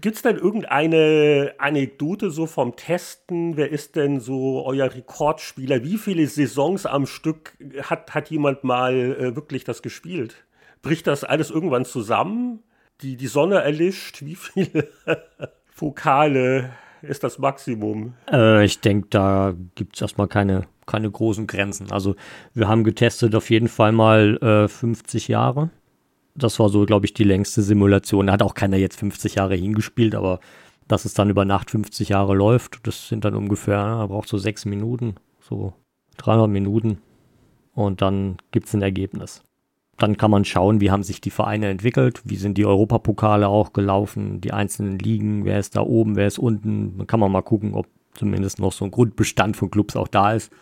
Gibt es denn irgendeine Anekdote so vom Testen? Wer ist denn so euer Rekordspieler? Wie viele Saisons am Stück hat, hat jemand mal äh, wirklich das gespielt? Bricht das alles irgendwann zusammen? Die, die Sonne erlischt? Wie viele Vokale ist das Maximum? Äh, ich denke, da gibt es erstmal keine, keine großen Grenzen. Also wir haben getestet auf jeden Fall mal äh, 50 Jahre das war so, glaube ich, die längste Simulation. Da hat auch keiner jetzt 50 Jahre hingespielt, aber dass es dann über Nacht 50 Jahre läuft, das sind dann ungefähr, da braucht so sechs Minuten, so 300 Minuten und dann gibt es ein Ergebnis. Dann kann man schauen, wie haben sich die Vereine entwickelt, wie sind die Europapokale auch gelaufen, die einzelnen Ligen, wer ist da oben, wer ist unten. Dann kann man mal gucken, ob zumindest noch so ein Grundbestand von Clubs auch da ist.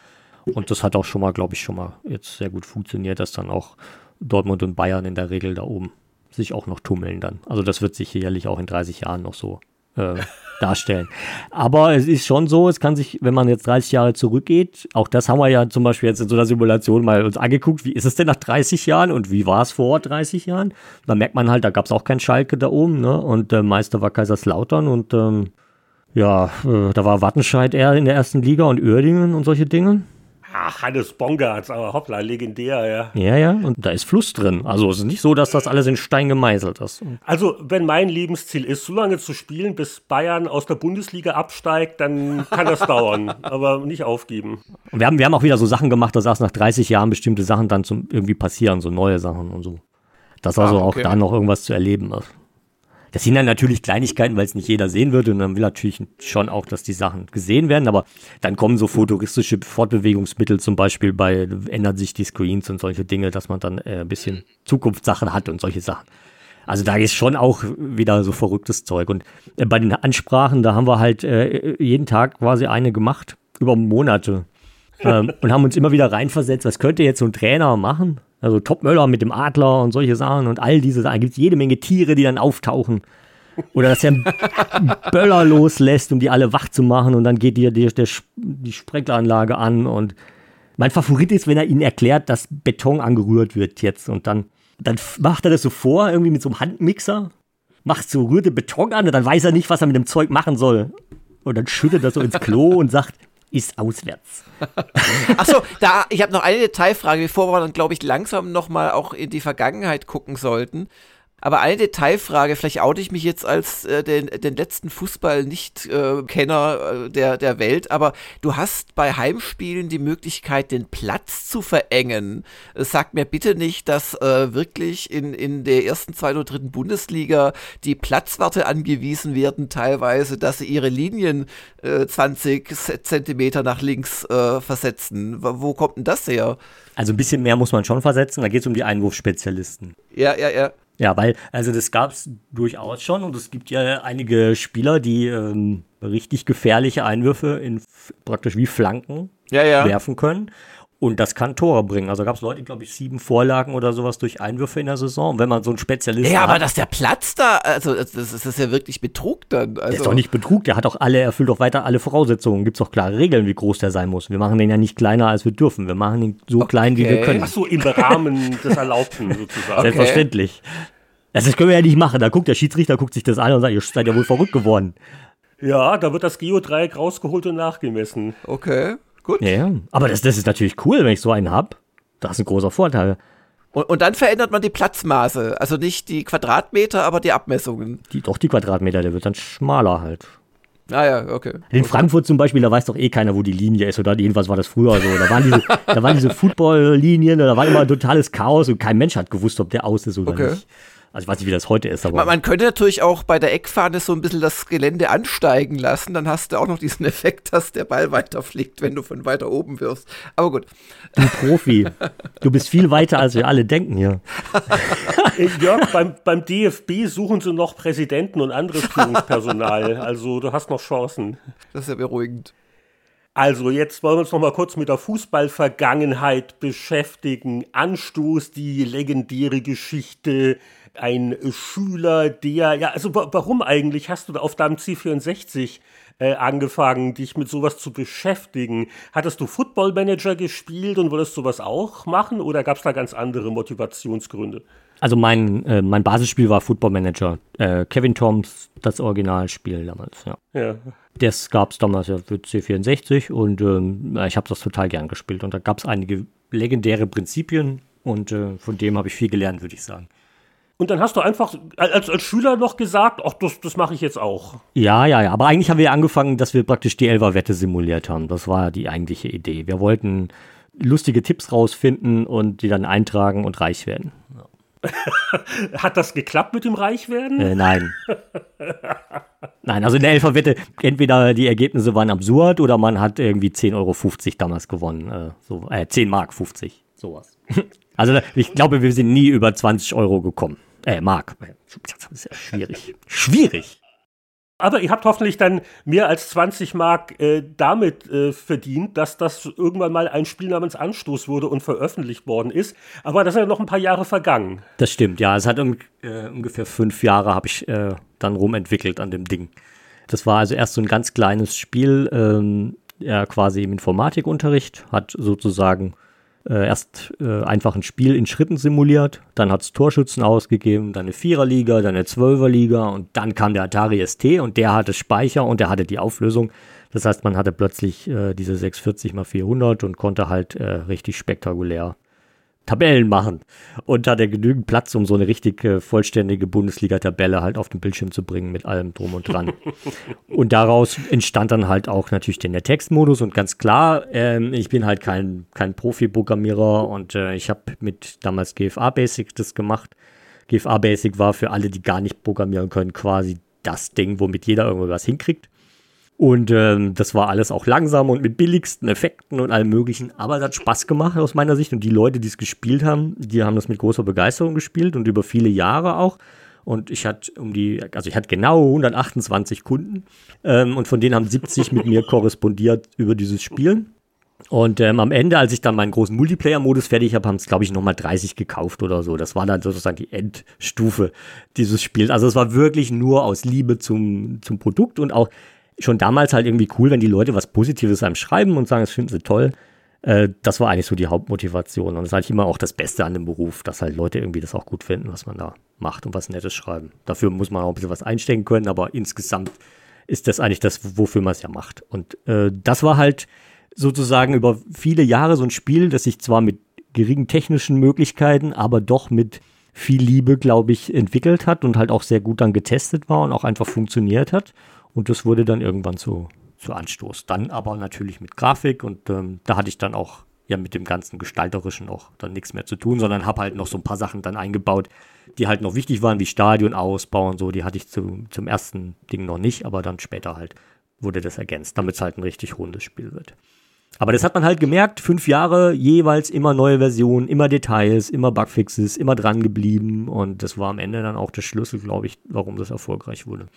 Und das hat auch schon mal, glaube ich, schon mal jetzt sehr gut funktioniert, dass dann auch Dortmund und Bayern in der Regel da oben sich auch noch tummeln dann. Also das wird sich sicherlich auch in 30 Jahren noch so äh, darstellen. Aber es ist schon so, es kann sich, wenn man jetzt 30 Jahre zurückgeht, auch das haben wir ja zum Beispiel jetzt in so einer Simulation mal uns angeguckt, wie ist es denn nach 30 Jahren und wie war es vor 30 Jahren? Da merkt man halt, da gab es auch kein Schalke da oben, ne? Und äh, Meister war Kaiserslautern und ähm, ja, äh, da war Wattenscheid eher in der ersten Liga und Uerdingen und solche Dinge. Ach, Hannes Bongartz, aber hoppla, legendär, ja. Ja, ja, und da ist Fluss drin. Also es ist nicht so, dass das alles in Stein gemeißelt ist. Also, wenn mein Lebensziel ist, so lange zu spielen, bis Bayern aus der Bundesliga absteigt, dann kann das dauern, aber nicht aufgeben. Und wir haben, wir haben auch wieder so Sachen gemacht, dass nach 30 Jahren bestimmte Sachen dann zum irgendwie passieren, so neue Sachen und so. Dass also ah, okay. auch da noch irgendwas zu erleben ist. Das sind dann natürlich Kleinigkeiten, weil es nicht jeder sehen würde. Und dann will natürlich schon auch, dass die Sachen gesehen werden. Aber dann kommen so futuristische Fortbewegungsmittel zum Beispiel bei, ändern sich die Screens und solche Dinge, dass man dann äh, ein bisschen Zukunftssachen hat und solche Sachen. Also da ist schon auch wieder so verrücktes Zeug. Und äh, bei den Ansprachen, da haben wir halt äh, jeden Tag quasi eine gemacht, über Monate. Ähm, und haben uns immer wieder reinversetzt, was könnte jetzt so ein Trainer machen? Also Topmöller mit dem Adler und solche Sachen und all diese Sachen. Gibt es jede Menge Tiere, die dann auftauchen. Oder dass er einen Böller loslässt, um die alle wach zu machen und dann geht die, die, der, die Sprenkleranlage an. Und mein Favorit ist, wenn er ihnen erklärt, dass Beton angerührt wird jetzt und dann dann macht er das so vor, irgendwie mit so einem Handmixer, macht so, rührt den Beton an und dann weiß er nicht, was er mit dem Zeug machen soll. Und dann schüttet er so ins Klo und sagt, ist auswärts. Achso, da, ich habe noch eine Detailfrage, bevor wir dann, glaube ich, langsam nochmal auch in die Vergangenheit gucken sollten. Aber eine Detailfrage, vielleicht oute ich mich jetzt als äh, den, den letzten Fußball-Nicht-Kenner äh, der, der Welt, aber du hast bei Heimspielen die Möglichkeit, den Platz zu verengen. Sag mir bitte nicht, dass äh, wirklich in, in der ersten, zweiten oder dritten Bundesliga die Platzwarte angewiesen werden, teilweise, dass sie ihre Linien äh, 20 Zentimeter nach links äh, versetzen. Wo kommt denn das her? Also ein bisschen mehr muss man schon versetzen, da geht es um die Einwurfspezialisten. Ja, ja, ja. Ja, weil, also das gab es durchaus schon und es gibt ja einige Spieler, die ähm, richtig gefährliche Einwürfe in praktisch wie Flanken ja, ja. werfen können. Und das kann Tore bringen. Also gab es Leute, glaube ich, sieben Vorlagen oder sowas durch Einwürfe in der Saison. Und wenn man so einen Spezialisten Ja, aber hat, dass der Platz da, also das, das ist ja wirklich Betrug dann. Also. Der ist doch nicht Betrug, der hat auch alle, erfüllt auch weiter alle Voraussetzungen. Gibt es auch klare Regeln, wie groß der sein muss. Wir machen den ja nicht kleiner, als wir dürfen. Wir machen ihn so okay. klein, wie wir können. Ach so, im Rahmen des Erlaubten sozusagen. Okay. Das können wir ja nicht machen. Da guckt der Schiedsrichter, guckt sich das an und sagt, ihr seid ja wohl verrückt geworden. Ja, da wird das Geodreieck rausgeholt und nachgemessen. Okay, gut. Ja, aber das, das ist natürlich cool, wenn ich so einen habe. Das ist ein großer Vorteil. Und, und, dann verändert man die Platzmaße. Also nicht die Quadratmeter, aber die Abmessungen. Die, doch die Quadratmeter, der wird dann schmaler halt. Ah ja, okay. In okay. Frankfurt zum Beispiel, da weiß doch eh keiner, wo die Linie ist. Oder jedenfalls war das früher so. Da waren diese, da waren diese Football-Linien, da war immer ein totales Chaos und kein Mensch hat gewusst, ob der aus ist oder okay. nicht. Also ich weiß nicht, wie das heute ist, aber. Man, man, könnte natürlich auch bei der Eckfahne so ein bisschen das Gelände ansteigen lassen. Dann hast du auch noch diesen Effekt, dass der Ball weiterfliegt, wenn du von weiter oben wirst. Aber gut. Du Profi. du bist viel weiter, als wir alle denken hier. Jörg, beim, beim DFB suchen sie noch Präsidenten und anderes Führungspersonal. Also du hast noch Chancen. Das ist ja beruhigend. Also, jetzt wollen wir uns noch mal kurz mit der Fußballvergangenheit beschäftigen. Anstoß, die legendäre Geschichte, ein Schüler, der, ja, also warum eigentlich hast du auf deinem C64 äh, angefangen, dich mit sowas zu beschäftigen? Hattest du Football Manager gespielt und wolltest sowas auch machen oder gab es da ganz andere Motivationsgründe? Also mein, äh, mein Basisspiel war Football Manager. Äh, Kevin Toms, das Originalspiel damals, ja. ja. Das gab es damals ja für C64 und ähm, ich habe das total gern gespielt. Und da gab es einige legendäre Prinzipien und äh, von dem habe ich viel gelernt, würde ich sagen. Und dann hast du einfach als, als Schüler noch gesagt, ach, das, das mache ich jetzt auch. Ja, ja, ja. Aber eigentlich haben wir angefangen, dass wir praktisch die Elfer-Wette simuliert haben. Das war die eigentliche Idee. Wir wollten lustige Tipps rausfinden und die dann eintragen und reich werden. Hat das geklappt mit dem Reichwerden? Äh, nein. nein, also in der Elferwette, entweder die Ergebnisse waren absurd oder man hat irgendwie 10,50 Euro damals gewonnen. Äh, so, äh, 10 Mark 50, sowas. Also ich glaube, wir sind nie über 20 Euro gekommen. Äh, Mark. Das ist ja schwierig. schwierig. Aber ihr habt hoffentlich dann mehr als 20 Mark äh, damit äh, verdient, dass das irgendwann mal ein Spiel namens Anstoß wurde und veröffentlicht worden ist. Aber das sind ja noch ein paar Jahre vergangen. Das stimmt, ja. Es hat um, äh, ungefähr fünf Jahre habe ich äh, dann rumentwickelt an dem Ding. Das war also erst so ein ganz kleines Spiel, ähm, ja, quasi im Informatikunterricht, hat sozusagen äh, erst äh, einfach ein Spiel in Schritten simuliert, dann hat es Torschützen ausgegeben, dann eine Viererliga, dann eine Zwölferliga und dann kam der Atari ST und der hatte Speicher und der hatte die Auflösung. Das heißt, man hatte plötzlich äh, diese 640 x 400 und konnte halt äh, richtig spektakulär Tabellen machen und hatte genügend Platz, um so eine richtig äh, vollständige Bundesliga-Tabelle halt auf den Bildschirm zu bringen mit allem drum und dran. und daraus entstand dann halt auch natürlich der Textmodus und ganz klar, ähm, ich bin halt kein, kein Profi-Programmierer und äh, ich habe mit damals GFA Basic das gemacht. GFA Basic war für alle, die gar nicht programmieren können, quasi das Ding, womit jeder irgendwas hinkriegt. Und ähm, das war alles auch langsam und mit billigsten Effekten und allem möglichen. Aber es hat Spaß gemacht aus meiner Sicht. Und die Leute, die es gespielt haben, die haben das mit großer Begeisterung gespielt und über viele Jahre auch. Und ich hatte um die, also ich hatte genau 128 Kunden ähm, und von denen haben 70 mit mir korrespondiert über dieses Spiel. Und ähm, am Ende, als ich dann meinen großen Multiplayer-Modus fertig habe, haben es, glaube ich, nochmal 30 gekauft oder so. Das war dann sozusagen die Endstufe dieses Spiels. Also es war wirklich nur aus Liebe zum, zum Produkt und auch schon damals halt irgendwie cool, wenn die Leute was Positives einem schreiben und sagen, das finden sie toll. Äh, das war eigentlich so die Hauptmotivation. Und das ist halt immer auch das Beste an dem Beruf, dass halt Leute irgendwie das auch gut finden, was man da macht und was Nettes schreiben. Dafür muss man auch ein bisschen was einstecken können, aber insgesamt ist das eigentlich das, wofür man es ja macht. Und äh, das war halt sozusagen über viele Jahre so ein Spiel, das sich zwar mit geringen technischen Möglichkeiten, aber doch mit viel Liebe, glaube ich, entwickelt hat und halt auch sehr gut dann getestet war und auch einfach funktioniert hat. Und das wurde dann irgendwann zu, zu Anstoß. Dann aber natürlich mit Grafik und ähm, da hatte ich dann auch ja mit dem ganzen Gestalterischen auch dann nichts mehr zu tun, sondern habe halt noch so ein paar Sachen dann eingebaut, die halt noch wichtig waren, wie Stadionausbau und so. Die hatte ich zu, zum ersten Ding noch nicht, aber dann später halt wurde das ergänzt, damit es halt ein richtig rundes Spiel wird. Aber das hat man halt gemerkt, fünf Jahre jeweils immer neue Versionen, immer Details, immer Bugfixes, immer dran geblieben und das war am Ende dann auch der Schlüssel, glaube ich, warum das erfolgreich wurde.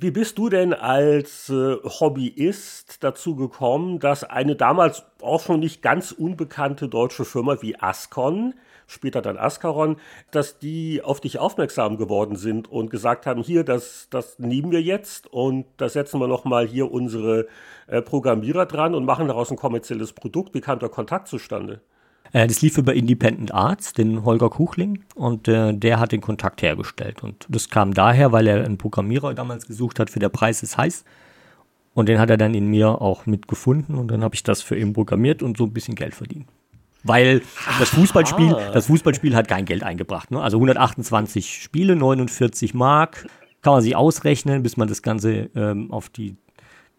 Wie bist du denn als äh, Hobbyist dazu gekommen, dass eine damals auch schon nicht ganz unbekannte deutsche Firma wie Ascon später dann Ascaron, dass die auf dich aufmerksam geworden sind und gesagt haben, hier, das, das nehmen wir jetzt und da setzen wir nochmal hier unsere äh, Programmierer dran und machen daraus ein kommerzielles Produkt. Wie kam der Kontakt zustande? Äh, das lief über Independent Arts, den Holger Kuchling, und äh, der hat den Kontakt hergestellt. Und das kam daher, weil er einen Programmierer damals gesucht hat für der Preis ist heiß. Und den hat er dann in mir auch mitgefunden und dann habe ich das für ihn programmiert und so ein bisschen Geld verdient. Weil das Fußballspiel, das Fußballspiel hat kein Geld eingebracht. Ne? Also 128 Spiele, 49 Mark, kann man sich ausrechnen, bis man das Ganze ähm, auf die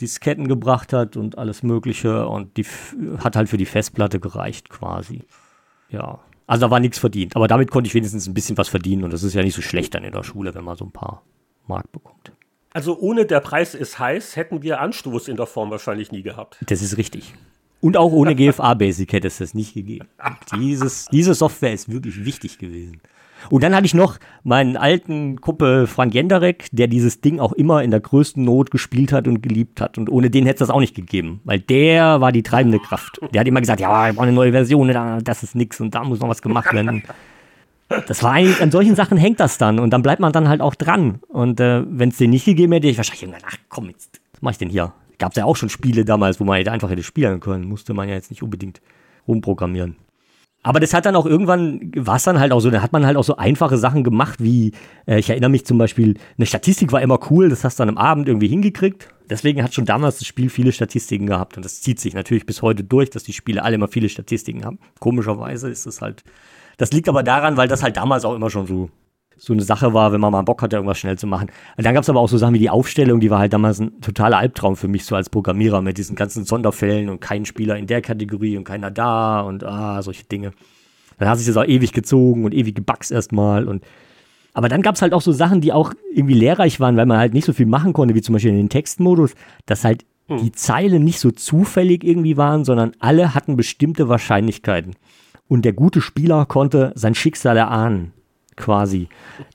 Disketten gebracht hat und alles Mögliche. Und die hat halt für die Festplatte gereicht quasi. Ja. Also da war nichts verdient. Aber damit konnte ich wenigstens ein bisschen was verdienen. Und das ist ja nicht so schlecht dann in der Schule, wenn man so ein paar Mark bekommt. Also ohne der Preis ist heiß, hätten wir Anstoß in der Form wahrscheinlich nie gehabt. Das ist richtig. Und auch ohne GFA Basic hätte es das nicht gegeben. Dieses, diese Software ist wirklich wichtig gewesen. Und dann hatte ich noch meinen alten Kumpel Frank Jenderek, der dieses Ding auch immer in der größten Not gespielt hat und geliebt hat. Und ohne den hätte es das auch nicht gegeben, weil der war die treibende Kraft. Der hat immer gesagt, ja, ich brauche eine neue Version, das ist nix und da muss noch was gemacht werden. Das war eigentlich, an solchen Sachen hängt das dann und dann bleibt man dann halt auch dran. Und äh, wenn es den nicht gegeben hätte, ich wahrscheinlich irgendwann, ach komm, jetzt, was mache ich denn hier? Gab es ja auch schon Spiele damals, wo man einfach hätte spielen können. Musste man ja jetzt nicht unbedingt rumprogrammieren. Aber das hat dann auch irgendwann, war dann halt auch so, da hat man halt auch so einfache Sachen gemacht, wie, äh, ich erinnere mich zum Beispiel, eine Statistik war immer cool, das hast du dann am Abend irgendwie hingekriegt. Deswegen hat schon damals das Spiel viele Statistiken gehabt und das zieht sich natürlich bis heute durch, dass die Spiele alle immer viele Statistiken haben. Komischerweise ist es halt, das liegt aber daran, weil das halt damals auch immer schon so so eine Sache war, wenn man mal Bock hatte, irgendwas schnell zu machen. Und dann gab es aber auch so Sachen wie die Aufstellung, die war halt damals ein totaler Albtraum für mich, so als Programmierer mit diesen ganzen Sonderfällen und kein Spieler in der Kategorie und keiner da und ah, solche Dinge. Dann hat sich das auch ewig gezogen und ewig gebugs erstmal und aber dann gab es halt auch so Sachen, die auch irgendwie lehrreich waren, weil man halt nicht so viel machen konnte, wie zum Beispiel in den Textmodus, dass halt hm. die Zeilen nicht so zufällig irgendwie waren, sondern alle hatten bestimmte Wahrscheinlichkeiten. Und der gute Spieler konnte sein Schicksal erahnen quasi.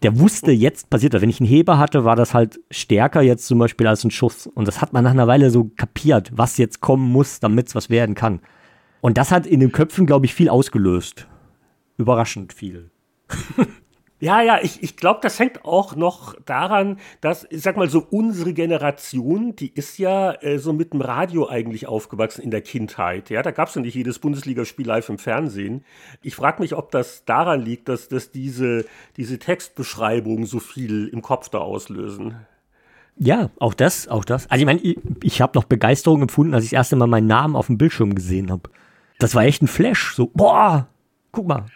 Der wusste, jetzt passiert das. Wenn ich einen Heber hatte, war das halt stärker jetzt zum Beispiel als ein Schuss. Und das hat man nach einer Weile so kapiert, was jetzt kommen muss, damit es was werden kann. Und das hat in den Köpfen, glaube ich, viel ausgelöst. Überraschend viel. Ja, ja, ich, ich glaube, das hängt auch noch daran, dass, ich sag mal so, unsere Generation, die ist ja äh, so mit dem Radio eigentlich aufgewachsen in der Kindheit. Ja, da gab es ja nicht jedes Bundesligaspiel live im Fernsehen. Ich frage mich, ob das daran liegt, dass, dass diese, diese Textbeschreibungen so viel im Kopf da auslösen. Ja, auch das, auch das. Also ich meine, ich, ich habe noch Begeisterung empfunden, als ich das erste Mal meinen Namen auf dem Bildschirm gesehen habe. Das war echt ein Flash. So, boah, guck mal,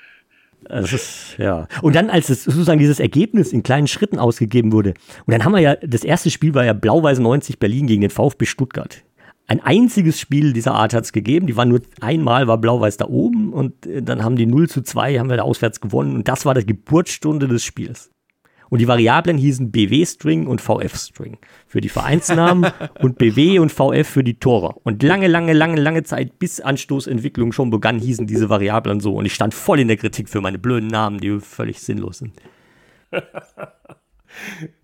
das ist, ja. Und dann, als es sozusagen dieses Ergebnis in kleinen Schritten ausgegeben wurde, und dann haben wir ja, das erste Spiel war ja Blau-Weiß 90 Berlin gegen den VfB Stuttgart. Ein einziges Spiel dieser Art hat es gegeben. Die waren nur einmal war Blau-Weiß da oben und äh, dann haben die 0 zu 2, haben wir da auswärts gewonnen. Und das war die Geburtsstunde des Spiels. Und die Variablen hießen BW-String und VF-String für die Vereinsnamen und BW und VF für die Tore. Und lange, lange, lange, lange Zeit, bis Anstoßentwicklung schon begann, hießen diese Variablen so. Und ich stand voll in der Kritik für meine blöden Namen, die völlig sinnlos sind.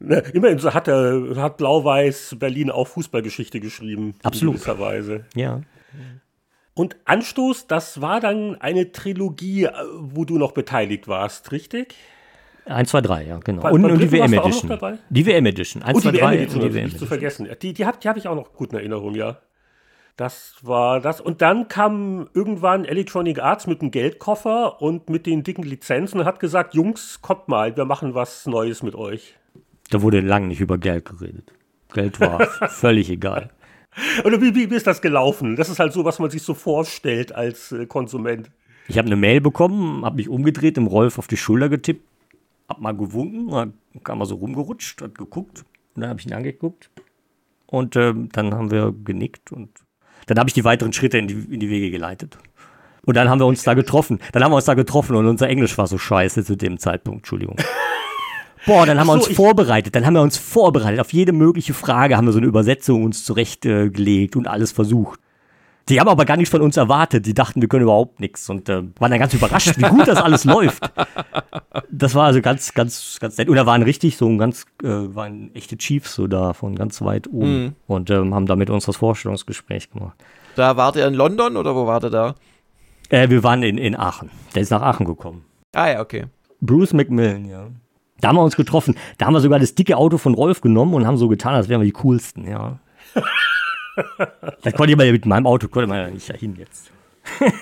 Immerhin hat, er, hat Blau-Weiß Berlin auch Fußballgeschichte geschrieben. Absolut. In gewisser Weise. Ja. Und Anstoß, das war dann eine Trilogie, wo du noch beteiligt warst, richtig? 1, 2, 3, ja, genau. Bei- und und die WM noch Edition. Die WM Edition. 1, Oh, 2, die 3 WM, und die WM nicht zu Edition. vergessen. Die, die habe die hab ich auch noch gut in Erinnerung, ja. Das war das. Und dann kam irgendwann Electronic Arts mit einem Geldkoffer und mit den dicken Lizenzen und hat gesagt, Jungs, kommt mal, wir machen was Neues mit euch. Da wurde lange nicht über Geld geredet. Geld war völlig egal. Oder wie, wie, wie ist das gelaufen? Das ist halt so, was man sich so vorstellt als äh, Konsument. Ich habe eine Mail bekommen, habe mich umgedreht, dem Rolf auf die Schulter getippt, hab mal gewunken, dann kam er so rumgerutscht, hat geguckt, und dann habe ich ihn angeguckt und ähm, dann haben wir genickt und dann habe ich die weiteren Schritte in die, in die Wege geleitet. Und dann haben wir uns da getroffen. Dann haben wir uns da getroffen und unser Englisch war so scheiße zu dem Zeitpunkt, Entschuldigung. Boah, dann haben wir Ach uns so, vorbereitet, dann haben wir uns vorbereitet. Auf jede mögliche Frage haben wir so eine Übersetzung uns zurechtgelegt äh, und alles versucht. Die haben aber gar nichts von uns erwartet. Die dachten, wir können überhaupt nichts und äh, waren dann ganz überrascht, wie gut das alles läuft. Das war also ganz, ganz, ganz nett. Und da waren richtig so ein ganz, äh, waren echte Chiefs so da von ganz weit oben und ähm, haben da mit uns das Vorstellungsgespräch gemacht. Da wart ihr in London oder wo wart ihr da? Äh, wir waren in, in Aachen. Der ist nach Aachen gekommen. Ah ja, okay. Bruce McMillan, ja. Da haben wir uns getroffen. Da haben wir sogar das dicke Auto von Rolf genommen und haben so getan, als wären wir die coolsten, ja. da konnte ich mal mit meinem Auto, konnte man ja nicht dahin jetzt.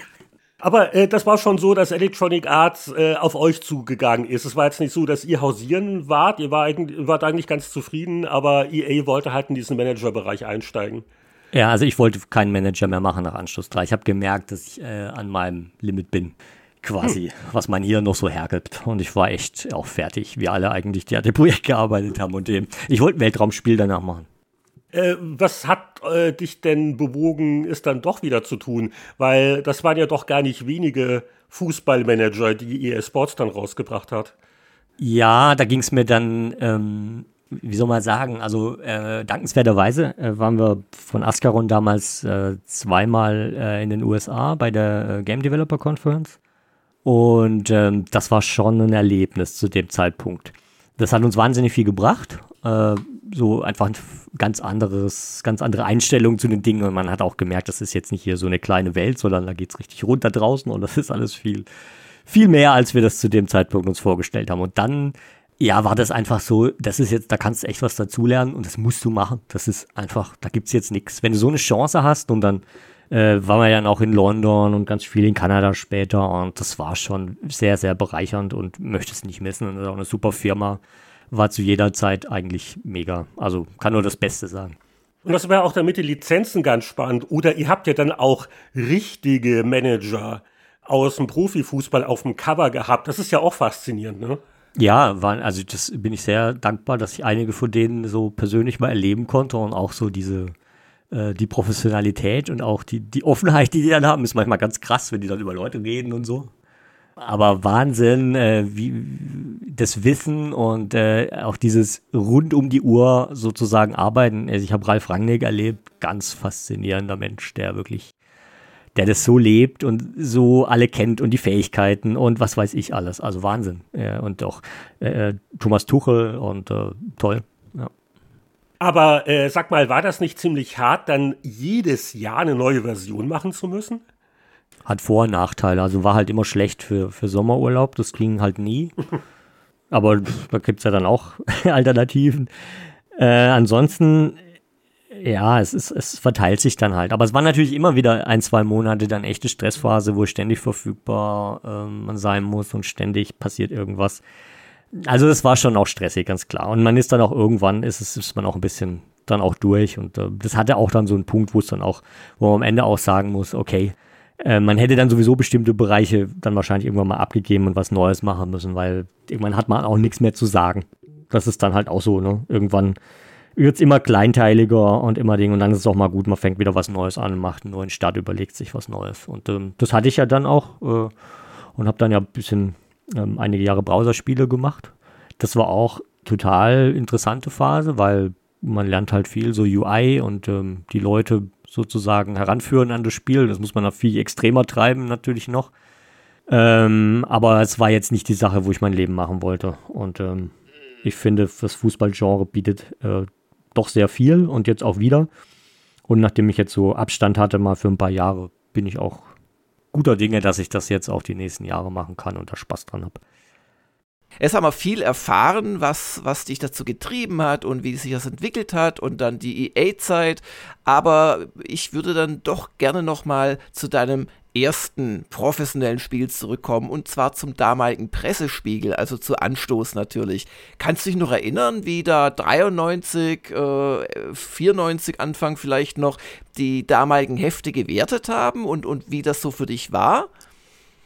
Aber äh, das war schon so, dass Electronic Arts äh, auf euch zugegangen ist. Es war jetzt nicht so, dass ihr hausieren wart. Ihr war eigentlich, wart eigentlich ganz zufrieden, aber EA wollte halt in diesen Managerbereich einsteigen. Ja, also ich wollte keinen Manager mehr machen nach Anschluss 3. Ich habe gemerkt, dass ich äh, an meinem Limit bin, quasi, was mein Hirn noch so hergibt. Und ich war echt auch fertig, wie alle eigentlich, die an dem Projekt gearbeitet haben. Und ähm, ich wollte ein Weltraumspiel danach machen. Äh, was hat äh, dich denn bewogen, es dann doch wieder zu tun? Weil das waren ja doch gar nicht wenige Fußballmanager, die EA Sports dann rausgebracht hat. Ja, da ging es mir dann, ähm, wie soll man sagen, also äh, dankenswerterweise äh, waren wir von Ascaron damals äh, zweimal in den USA bei der Game Developer Conference. Und ähm, das war schon ein Erlebnis zu dem Zeitpunkt. Das hat uns wahnsinnig viel gebracht. Äh, so einfach ein ganz anderes, ganz andere Einstellung zu den Dingen. Und man hat auch gemerkt, das ist jetzt nicht hier so eine kleine Welt, sondern da geht's richtig runter draußen und das ist alles viel, viel mehr, als wir das zu dem Zeitpunkt uns vorgestellt haben. Und dann, ja, war das einfach so, das ist jetzt, da kannst du echt was dazulernen und das musst du machen. Das ist einfach, da gibt's jetzt nichts. Wenn du so eine Chance hast und dann äh, waren wir dann auch in London und ganz viel in Kanada später und das war schon sehr, sehr bereichernd und möchte es nicht missen. Und das ist auch eine super Firma. War zu jeder Zeit eigentlich mega. Also kann nur das Beste sagen. Und das war auch dann mit den Lizenzen ganz spannend. Oder ihr habt ja dann auch richtige Manager aus dem Profifußball auf dem Cover gehabt. Das ist ja auch faszinierend, ne? Ja, waren, also das bin ich sehr dankbar, dass ich einige von denen so persönlich mal erleben konnte und auch so diese, äh, die Professionalität und auch die, die Offenheit, die die dann haben, ist manchmal ganz krass, wenn die dann über Leute reden und so. Aber Wahnsinn, äh, wie das Wissen und äh, auch dieses rund um die Uhr sozusagen arbeiten. Also ich habe Ralf Rangnick erlebt, ganz faszinierender Mensch, der wirklich, der das so lebt und so alle kennt und die Fähigkeiten und was weiß ich alles. Also Wahnsinn. Ja, und auch äh, Thomas Tuchel und äh, toll. Ja. Aber äh, sag mal, war das nicht ziemlich hart, dann jedes Jahr eine neue Version machen zu müssen? Hat Vor- und Nachteile. Also war halt immer schlecht für, für Sommerurlaub. Das ging halt nie. Aber pff, da gibt es ja dann auch Alternativen. Äh, ansonsten, ja, es, ist, es verteilt sich dann halt. Aber es war natürlich immer wieder ein, zwei Monate dann echte Stressphase, wo ständig verfügbar ähm, man sein muss und ständig passiert irgendwas. Also es war schon auch stressig, ganz klar. Und man ist dann auch irgendwann, ist, es, ist man auch ein bisschen dann auch durch. Und äh, das hatte auch dann so einen Punkt, wo es dann auch, wo man am Ende auch sagen muss, okay, äh, man hätte dann sowieso bestimmte Bereiche dann wahrscheinlich irgendwann mal abgegeben und was Neues machen müssen, weil irgendwann hat man auch nichts mehr zu sagen. Das ist dann halt auch so, ne? Irgendwann wird es immer kleinteiliger und immer Ding und dann ist es auch mal gut, man fängt wieder was Neues an, macht einen neuen Start, überlegt sich was Neues. Und ähm, das hatte ich ja dann auch äh, und habe dann ja ein bisschen ähm, einige Jahre Browserspiele gemacht. Das war auch total interessante Phase, weil man lernt halt viel so UI und ähm, die Leute sozusagen heranführen an das Spiel. Das muss man noch viel extremer treiben natürlich noch. Ähm, aber es war jetzt nicht die Sache, wo ich mein Leben machen wollte. Und ähm, ich finde, das Fußballgenre bietet äh, doch sehr viel und jetzt auch wieder. Und nachdem ich jetzt so Abstand hatte, mal für ein paar Jahre, bin ich auch guter Dinge, dass ich das jetzt auch die nächsten Jahre machen kann und da Spaß dran habe. Jetzt haben wir viel erfahren, was, was dich dazu getrieben hat und wie sich das entwickelt hat und dann die EA-Zeit. Aber ich würde dann doch gerne nochmal zu deinem ersten professionellen Spiel zurückkommen und zwar zum damaligen Pressespiegel, also zu Anstoß natürlich. Kannst du dich noch erinnern, wie da 93, äh, 94 Anfang vielleicht noch die damaligen Hefte gewertet haben und, und wie das so für dich war?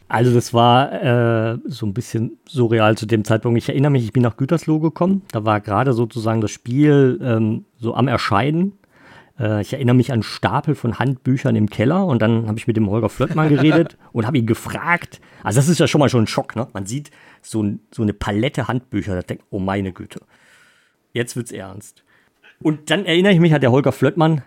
Also das war äh, so ein bisschen surreal zu dem Zeitpunkt. Ich erinnere mich, ich bin nach Gütersloh gekommen. Da war gerade sozusagen das Spiel ähm, so am Erscheinen. Äh, ich erinnere mich an Stapel von Handbüchern im Keller und dann habe ich mit dem Holger Flöttmann geredet und habe ihn gefragt. Also das ist ja schon mal schon ein Schock, ne? Man sieht so, so eine Palette Handbücher, da denkt, oh meine Güte, jetzt wird's ernst. Und dann erinnere ich mich, hat der Holger Flöttmann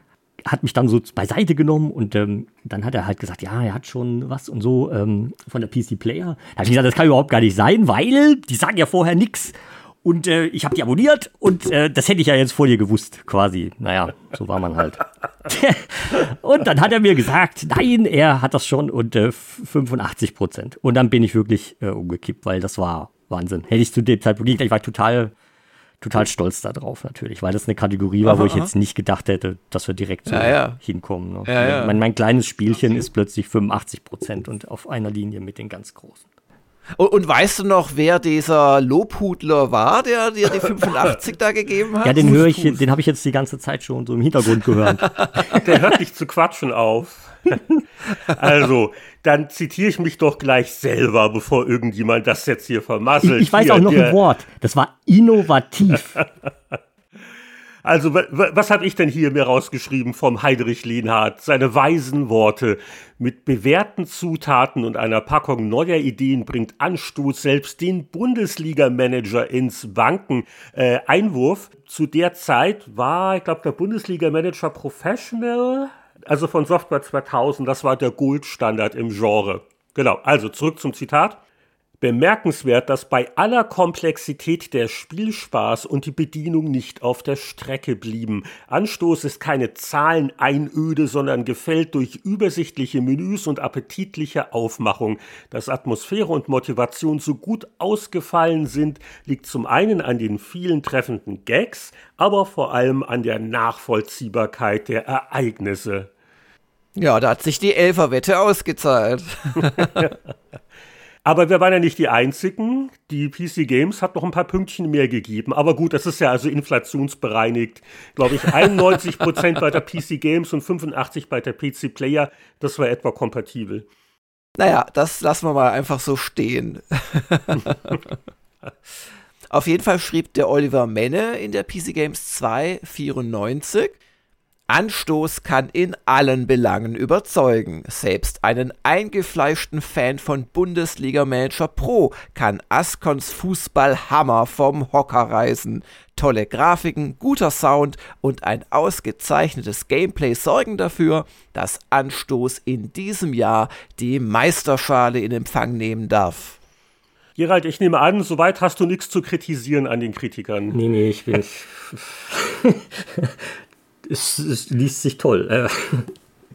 hat mich dann so beiseite genommen und ähm, dann hat er halt gesagt, ja, er hat schon was und so ähm, von der PC Player. Da habe ich gesagt, das kann überhaupt gar nicht sein, weil die sagen ja vorher nichts. Und äh, ich habe die abonniert und äh, das hätte ich ja jetzt vor dir gewusst, quasi. Naja, so war man halt. und dann hat er mir gesagt, nein, er hat das schon und äh, 85 Prozent. Und dann bin ich wirklich äh, umgekippt, weil das war Wahnsinn. Hätte ich zu dem Zeitpunkt ich war total total stolz darauf natürlich, weil das eine Kategorie war, aha, wo ich aha. jetzt nicht gedacht hätte, dass wir direkt so ja, ja. hinkommen. Ne? Ja, mein, mein, kleines Spielchen ist plötzlich 85 Prozent und auf einer Linie mit den ganz großen. Und, und, weißt du noch, wer dieser Lobhudler war, der dir die 85 da gegeben hat? Ja, den höre ich, den habe ich jetzt die ganze Zeit schon so im Hintergrund gehört. der hört nicht zu quatschen auf. also, dann zitiere ich mich doch gleich selber, bevor irgendjemand das jetzt hier vermasselt. Ich, ich weiß hier, auch noch ein Wort. Das war innovativ. Also, was habe ich denn hier mir rausgeschrieben vom Heidrich Lehnhardt? Seine weisen Worte. Mit bewährten Zutaten und einer Packung neuer Ideen bringt Anstoß selbst den Bundesliga-Manager ins Wanken. Äh, Einwurf. Zu der Zeit war, ich glaube, der Bundesliga-Manager Professional also von Software 2000, das war der Goldstandard im Genre. Genau, also zurück zum Zitat. Bemerkenswert, dass bei aller Komplexität der Spielspaß und die Bedienung nicht auf der Strecke blieben. Anstoß ist keine Zahleneinöde, sondern gefällt durch übersichtliche Menüs und appetitliche Aufmachung. Dass Atmosphäre und Motivation so gut ausgefallen sind, liegt zum einen an den vielen treffenden Gags, aber vor allem an der Nachvollziehbarkeit der Ereignisse. Ja, da hat sich die Elferwette ausgezahlt. Aber wir waren ja nicht die Einzigen. Die PC Games hat noch ein paar Pünktchen mehr gegeben. Aber gut, das ist ja also inflationsbereinigt. Glaube ich, 91 Prozent bei der PC Games und 85 bei der PC Player. Das war etwa kompatibel. Naja, das lassen wir mal einfach so stehen. Auf jeden Fall schrieb der Oliver Menne in der PC Games 294. Anstoß kann in allen Belangen überzeugen. Selbst einen eingefleischten Fan von Bundesliga Manager Pro kann Ascons Fußballhammer vom Hocker reißen. Tolle Grafiken, guter Sound und ein ausgezeichnetes Gameplay sorgen dafür, dass Anstoß in diesem Jahr die Meisterschale in Empfang nehmen darf. Gerald, ich nehme an, soweit hast du nichts zu kritisieren an den Kritikern. Nee, nee, ich bin. es, es liest sich toll. Äh.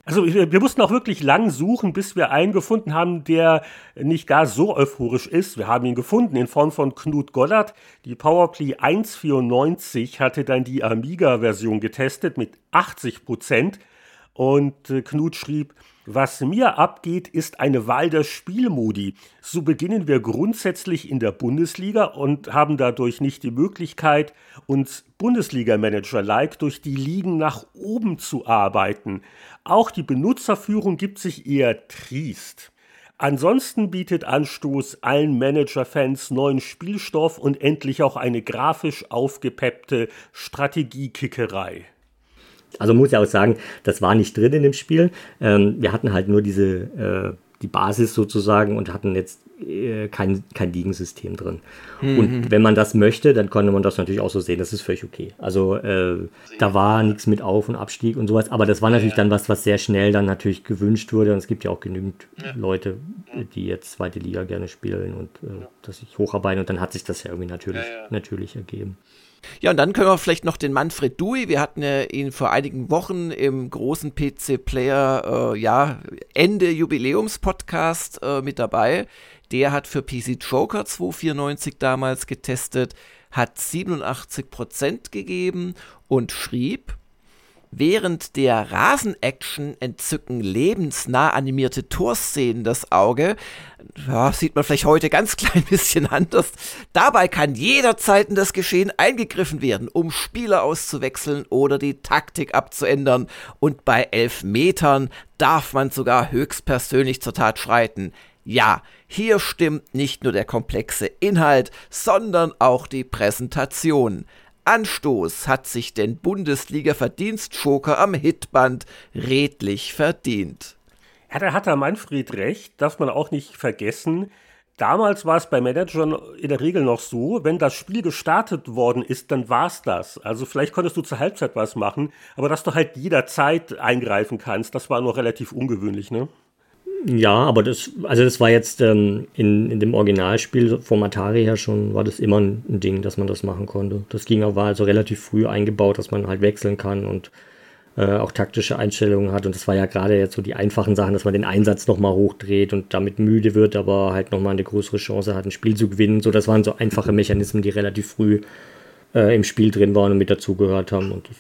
Also wir mussten auch wirklich lang suchen, bis wir einen gefunden haben, der nicht gar so euphorisch ist. Wir haben ihn gefunden in Form von Knut Gollert. Die Powerplay 194 hatte dann die Amiga-Version getestet mit 80 Prozent. Und äh, Knut schrieb, was mir abgeht, ist eine Wahl der Spielmodi. So beginnen wir grundsätzlich in der Bundesliga und haben dadurch nicht die Möglichkeit, uns Bundesliga-Manager-like durch die Ligen nach oben zu arbeiten. Auch die Benutzerführung gibt sich eher triest. Ansonsten bietet Anstoß allen Manager-Fans neuen Spielstoff und endlich auch eine grafisch aufgepeppte Strategiekickerei. Also muss ich auch sagen, das war nicht drin in dem Spiel. Ähm, wir hatten halt nur diese, äh, die Basis sozusagen und hatten jetzt äh, kein, kein Ligensystem drin. Mhm. Und wenn man das möchte, dann konnte man das natürlich auch so sehen. Das ist völlig okay. Also äh, da war nichts mit Auf- und Abstieg und sowas. Aber das war natürlich ja. dann was, was sehr schnell dann natürlich gewünscht wurde. Und es gibt ja auch genügend ja. Leute, die jetzt zweite Liga gerne spielen und äh, ja. das sich hocharbeiten. Und dann hat sich das ja irgendwie natürlich, natürlich ergeben. Ja, und dann können wir vielleicht noch den Manfred Dui. Wir hatten ja ihn vor einigen Wochen im großen PC-Player, äh, ja, Ende Jubiläums-Podcast äh, mit dabei. Der hat für PC Joker 294 damals getestet, hat 87% gegeben und schrieb, Während der Rasen-Action entzücken lebensnah animierte Torszenen das Auge. Ja, sieht man vielleicht heute ganz klein bisschen anders. Dabei kann jederzeit in das Geschehen eingegriffen werden, um Spieler auszuwechseln oder die Taktik abzuändern. Und bei elf Metern darf man sogar höchstpersönlich zur Tat schreiten. Ja, hier stimmt nicht nur der komplexe Inhalt, sondern auch die Präsentation. Anstoß hat sich den Bundesliga-Verdienstjoker am Hitband redlich verdient. Ja, da hat der Manfred recht, darf man auch nicht vergessen. Damals war es bei Managern in der Regel noch so, wenn das Spiel gestartet worden ist, dann war es das. Also vielleicht konntest du zur Halbzeit was machen, aber dass du halt jederzeit eingreifen kannst, das war noch relativ ungewöhnlich, ne? Ja, aber das, also das war jetzt ähm, in, in dem Originalspiel vom Atari her schon, war das immer ein, Ding, dass man das machen konnte. Das ging aber also relativ früh eingebaut, dass man halt wechseln kann und äh, auch taktische Einstellungen hat. Und das war ja gerade jetzt so die einfachen Sachen, dass man den Einsatz nochmal hochdreht und damit müde wird, aber halt nochmal eine größere Chance hat, ein Spiel zu gewinnen. So, das waren so einfache Mechanismen, die relativ früh äh, im Spiel drin waren und mit dazugehört haben. Und das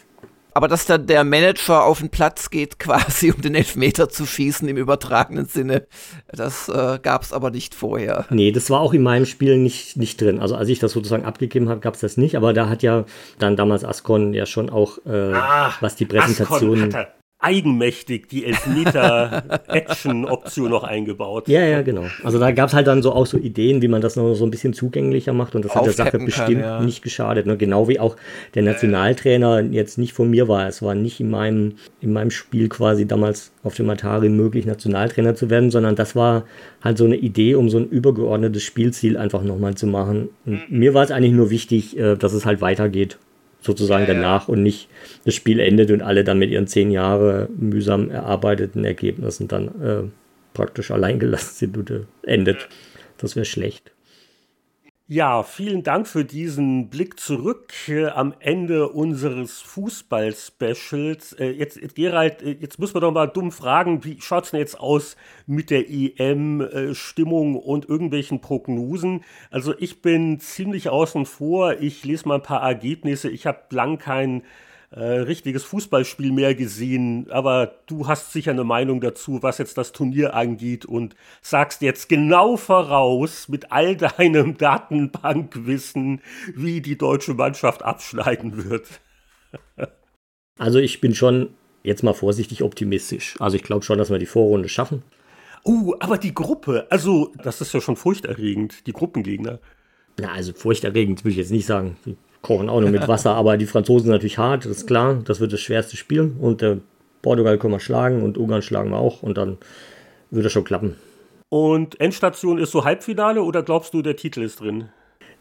aber dass dann der Manager auf den Platz geht, quasi um den Elfmeter zu schießen im übertragenen Sinne, das äh, gab es aber nicht vorher. Nee, das war auch in meinem Spiel nicht, nicht drin. Also als ich das sozusagen abgegeben habe, gab es das nicht. Aber da hat ja dann damals Ascon ja schon auch, äh, ah, was die Präsentation eigenmächtig die Elfmeter-Action-Option noch eingebaut. Ja, ja, genau. Also da gab es halt dann so auch so Ideen, wie man das noch so ein bisschen zugänglicher macht und das hat der Sache bestimmt kann, ja. nicht geschadet. Ne? Genau wie auch der Nationaltrainer jetzt nicht von mir war. Es war nicht in meinem, in meinem Spiel quasi damals auf dem Atari möglich, Nationaltrainer zu werden, sondern das war halt so eine Idee, um so ein übergeordnetes Spielziel einfach nochmal zu machen. Und mhm. mir war es eigentlich nur wichtig, äh, dass es halt weitergeht sozusagen ja, danach ja. und nicht das Spiel endet und alle dann mit ihren zehn Jahre mühsam erarbeiteten Ergebnissen dann äh, praktisch alleingelassen sind und äh, endet. Das wäre schlecht. Ja, vielen Dank für diesen Blick zurück äh, am Ende unseres Fußball-Specials. Äh, jetzt, jetzt, Gerald, äh, jetzt müssen wir doch mal dumm fragen, wie schaut es denn jetzt aus mit der EM-Stimmung und irgendwelchen Prognosen? Also ich bin ziemlich außen vor. Ich lese mal ein paar Ergebnisse. Ich habe lang keinen äh, richtiges Fußballspiel mehr gesehen, aber du hast sicher eine Meinung dazu, was jetzt das Turnier angeht und sagst jetzt genau voraus mit all deinem Datenbankwissen, wie die deutsche Mannschaft abschneiden wird. also ich bin schon jetzt mal vorsichtig optimistisch. Also ich glaube schon, dass wir die Vorrunde schaffen. Uh, aber die Gruppe, also das ist ja schon furchterregend, die Gruppengegner. Na, also furchterregend will ich jetzt nicht sagen. Kochen auch nur mit Wasser, aber die Franzosen sind natürlich hart, das ist klar. Das wird das schwerste Spiel. Und äh, Portugal können wir schlagen und Ungarn schlagen wir auch und dann wird das schon klappen. Und Endstation ist so Halbfinale oder glaubst du, der Titel ist drin?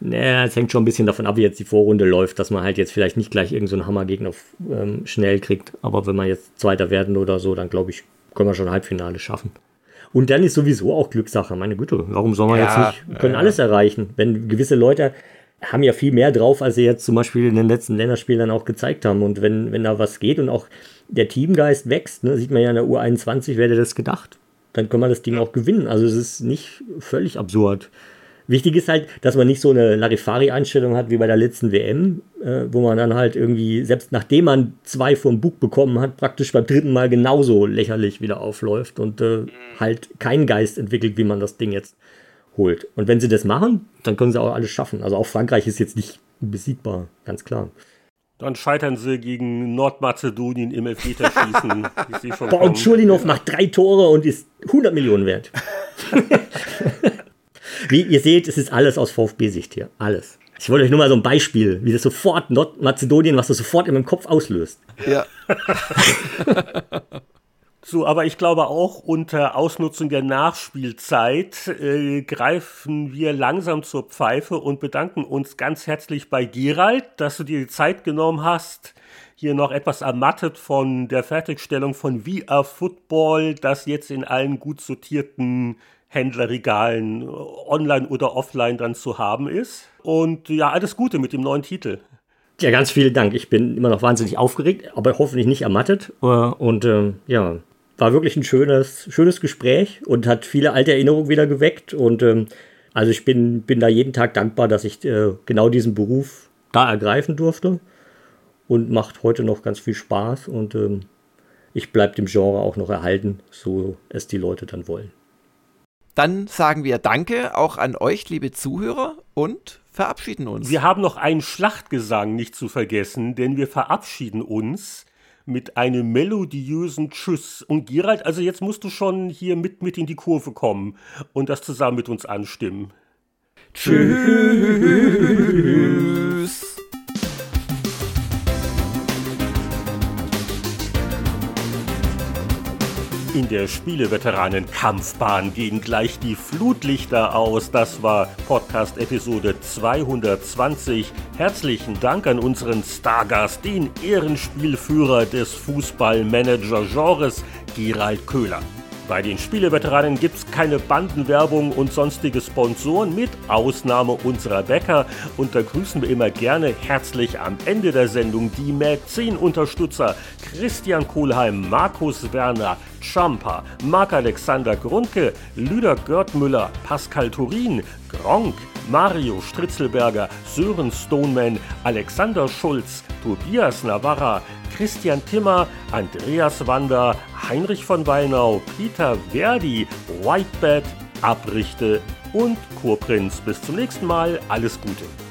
Naja, es hängt schon ein bisschen davon ab, wie jetzt die Vorrunde läuft, dass man halt jetzt vielleicht nicht gleich irgendeinen so Hammergegner ähm, schnell kriegt. Aber wenn wir jetzt Zweiter werden oder so, dann glaube ich, können wir schon Halbfinale schaffen. Und dann ist sowieso auch Glückssache. Meine Güte, warum soll man ja, jetzt nicht? Wir können ja. alles erreichen. Wenn gewisse Leute haben ja viel mehr drauf, als sie jetzt zum Beispiel in den letzten Länderspielen auch gezeigt haben. Und wenn, wenn da was geht und auch der Teamgeist wächst, ne, sieht man ja in der U21, wer hätte das gedacht, dann kann man das Ding auch gewinnen. Also es ist nicht völlig absurd. Wichtig ist halt, dass man nicht so eine Larifari-Einstellung hat wie bei der letzten WM, äh, wo man dann halt irgendwie, selbst nachdem man zwei vom Bug bekommen hat, praktisch beim dritten Mal genauso lächerlich wieder aufläuft und äh, halt keinen Geist entwickelt, wie man das Ding jetzt holt. Und wenn sie das machen, dann können sie auch alles schaffen. Also auch Frankreich ist jetzt nicht besiegbar, ganz klar. Dann scheitern sie gegen Nordmazedonien im Elfmeterschießen. Und Schulinov macht drei Tore und ist 100 Millionen wert. wie ihr seht, es ist alles aus VfB-Sicht hier. Alles. Ich wollte euch nur mal so ein Beispiel, wie das sofort Nordmazedonien, was das sofort in meinem Kopf auslöst. Ja. So, aber ich glaube auch unter Ausnutzung der Nachspielzeit äh, greifen wir langsam zur Pfeife und bedanken uns ganz herzlich bei Gerald, dass du dir die Zeit genommen hast, hier noch etwas ermattet von der Fertigstellung von VR Football, das jetzt in allen gut sortierten Händlerregalen online oder offline dann zu haben ist. Und ja, alles Gute mit dem neuen Titel. Ja, ganz vielen Dank. Ich bin immer noch wahnsinnig aufgeregt, aber hoffentlich nicht ermattet. Äh, und äh, ja, war wirklich ein schönes, schönes Gespräch und hat viele alte Erinnerungen wieder geweckt. Und ähm, also ich bin, bin da jeden Tag dankbar, dass ich äh, genau diesen Beruf da ergreifen durfte. Und macht heute noch ganz viel Spaß. Und ähm, ich bleibe dem Genre auch noch erhalten, so es die Leute dann wollen. Dann sagen wir Danke auch an euch, liebe Zuhörer, und verabschieden uns. Wir haben noch einen Schlachtgesang nicht zu vergessen, denn wir verabschieden uns mit einem melodiösen Tschüss. Und Gerald, also jetzt musst du schon hier mit, mit in die Kurve kommen und das zusammen mit uns anstimmen. Tschüss. In der Spieleveteranen-Kampfbahn gehen gleich die Flutlichter aus. Das war Podcast-Episode 220. Herzlichen Dank an unseren Stargast, den Ehrenspielführer des Fußballmanager-Genres, Gerald Köhler. Bei den Spieleveteranen gibt es keine Bandenwerbung und sonstige Sponsoren, mit Ausnahme unserer Bäcker. Und da grüßen wir immer gerne herzlich am Ende der Sendung die Mäzen-Unterstützer Christian Kohlheim, Markus Werner, Champa, Marc-Alexander Grundke, Lüder Görtmüller, Pascal Turin, Gronk, Mario Stritzelberger, Sören Stoneman, Alexander Schulz, Tobias Navarra, Christian Timmer, Andreas Wander, Heinrich von Weinau, Peter Verdi, Whitebed, Abrichte und Kurprinz. Bis zum nächsten Mal, alles Gute.